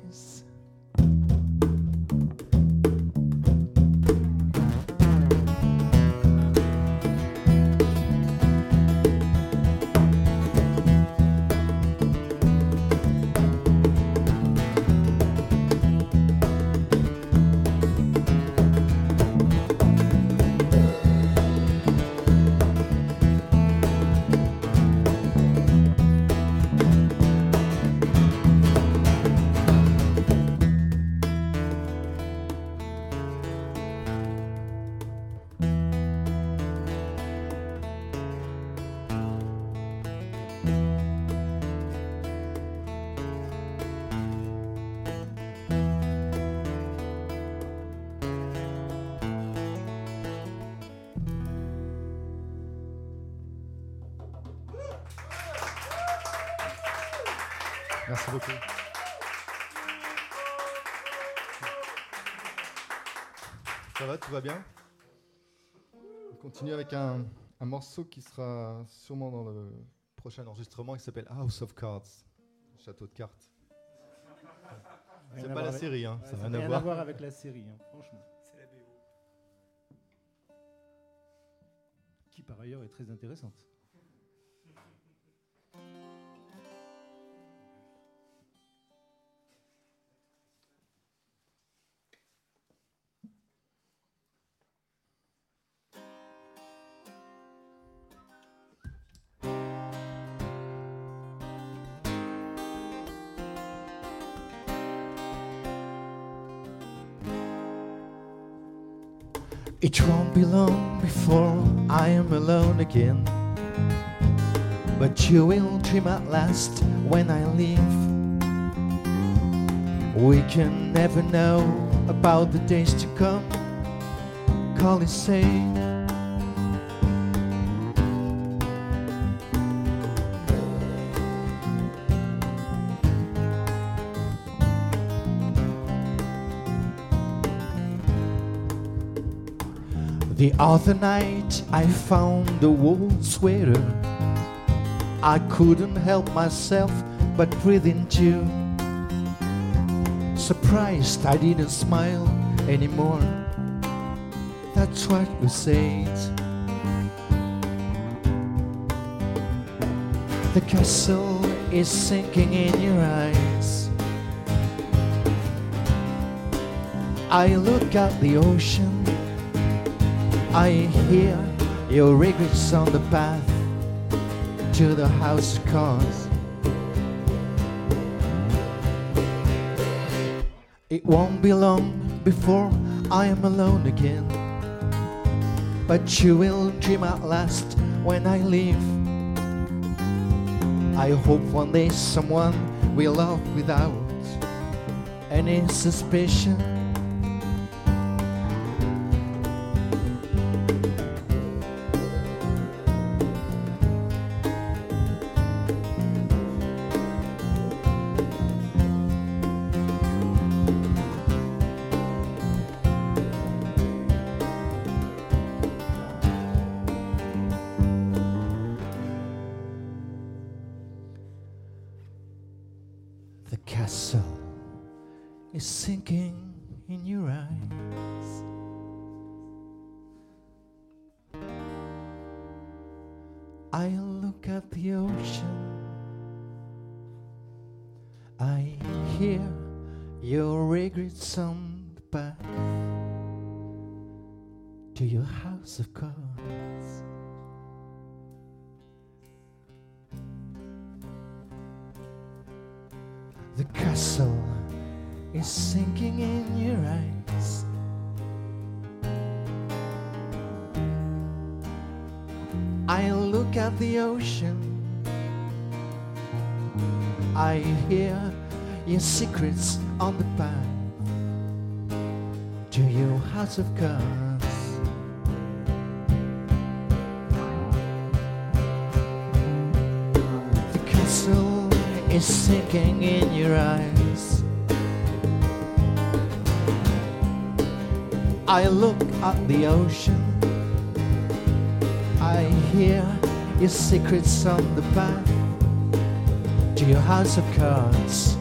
Merci beaucoup. Ça va, tout va bien On continue avec un, un morceau qui sera sûrement dans le prochain enregistrement qui s'appelle House of Cards, château de cartes. C'est pas la avec- série, hein. Ouais, ça ça n'a n'a rien à voir. avec la série, hein, franchement. C'est la BO. Qui par ailleurs est très intéressante. It won't be long before I am alone again. But you will dream at last when I leave. We can never know about the days to come. Call it say. The other night I found a wool sweater. I couldn't help myself but breathe in into. Surprised I didn't smile anymore. That's what you said. The castle is sinking in your eyes. I look at the ocean. I hear your regrets on the path to the house of cards. It won't be long before I am alone again. But you will dream at last when I leave. I hope one day someone will love without any suspicion. Is sinking in your eyes. I look at the ocean. I hear your secrets on the path to your house of cards. The castle is sinking in your eyes. I look at the ocean. I hear your secrets on the path to your house of cards.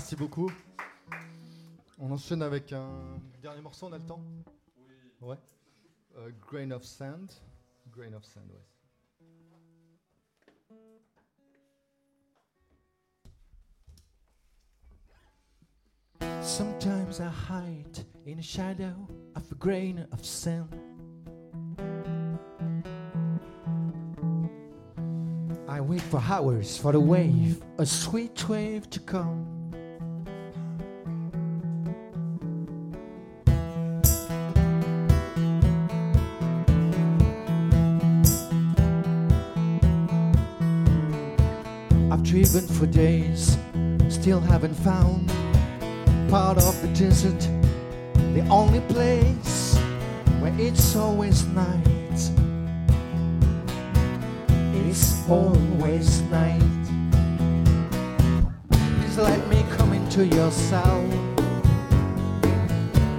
Merci beaucoup. On enchaîne avec un dernier morceau, on a le temps Oui. Ouais. Euh, Grain of Sand. Grain of Sand, ouais. Sometimes I hide in the shadow of a grain of sand. I wait for hours for the wave, a sweet wave to come. Driven for days, still haven't found part of the desert, the only place where it's always night. It's always night. Please let me come into your cell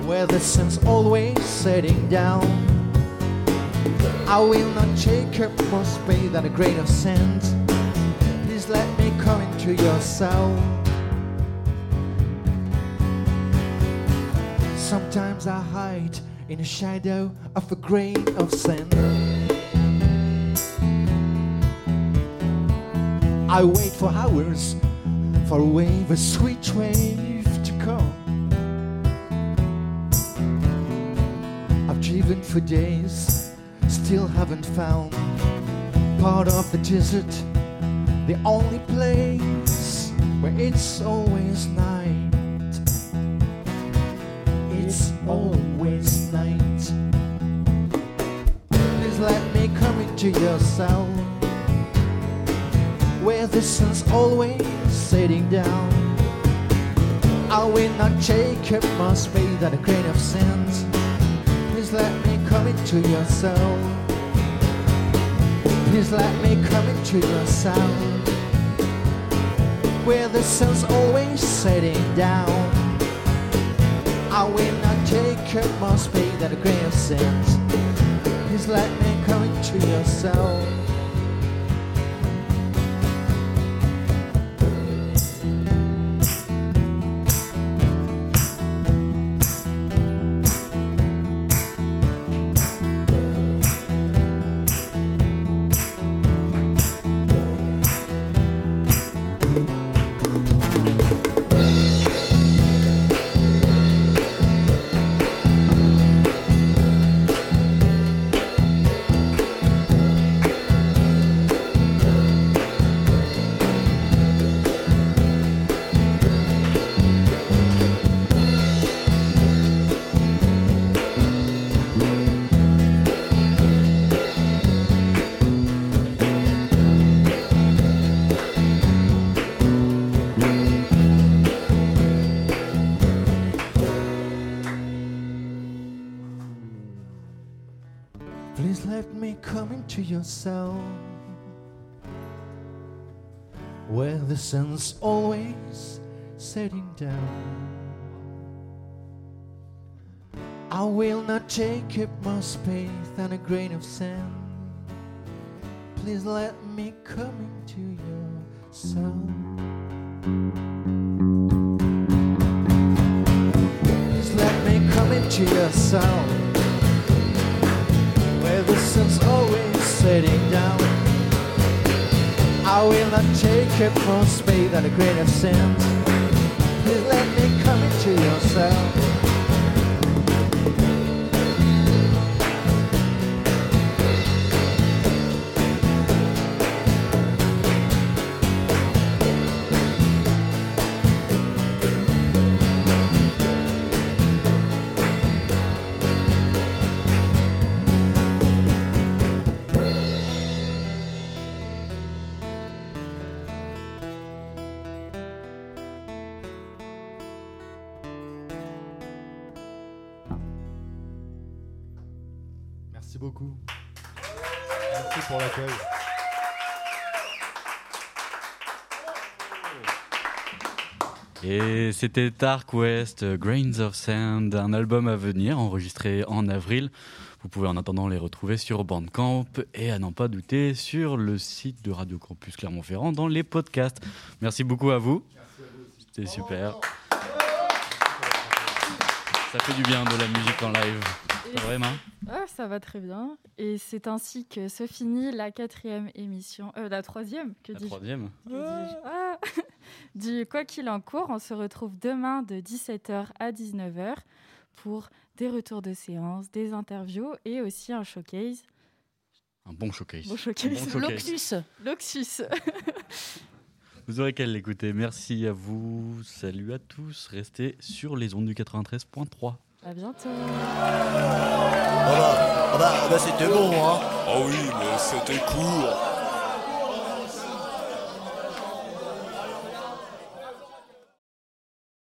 where the sun's always setting down. I will not take up more spade than a grain of sand. Please let me come into your cell. Sometimes I hide in the shadow of a grain of sand. I wait for hours for a wave, a sweet wave to come. I've driven for days, still haven't found part of the desert, the only place where it's always night. It's always night. Please let me come into your cell where the sun's always setting down. I will not shake up my spade than a grain of sand. Please let me come into your cell. Please let me come into your cell where the sun's always setting down. I will not take up my spade than a of sand. Please let me come into your cell. Come into your cell where the sun's always setting down. I will not take up more space than a grain of sand. Please let me come into your cell. Please let me come into your cell where the sun's always setting down. I will not take it more space than a grain of sand. Please let me come into your cell. C'était Dark West, Grains of Sand, un album à venir enregistré en avril. Vous pouvez en attendant les retrouver sur Bandcamp et à n'en pas douter sur le site de Radio Campus Clermont-Ferrand dans les podcasts. Merci beaucoup à vous. C'est super. Ça fait du bien de la musique en live. Pas vraiment Ah, ça va très bien. Et c'est ainsi que se finit la quatrième émission, euh, la troisième, que La troisième. Que dis-je Ah du Quoi qu'il en court. On se retrouve demain de 17h à 19h pour des retours de séance, des interviews et aussi un showcase. Un bon showcase. Bon showcase. Un bon showcase. Loxus. Vous aurez qu'à l'écouter. Merci à vous. Salut à tous. Restez sur les ondes du 93.3. à bientôt. Ah bah, ah bah, ah bah, c'était bon, hein Ah oui, mais c'était court.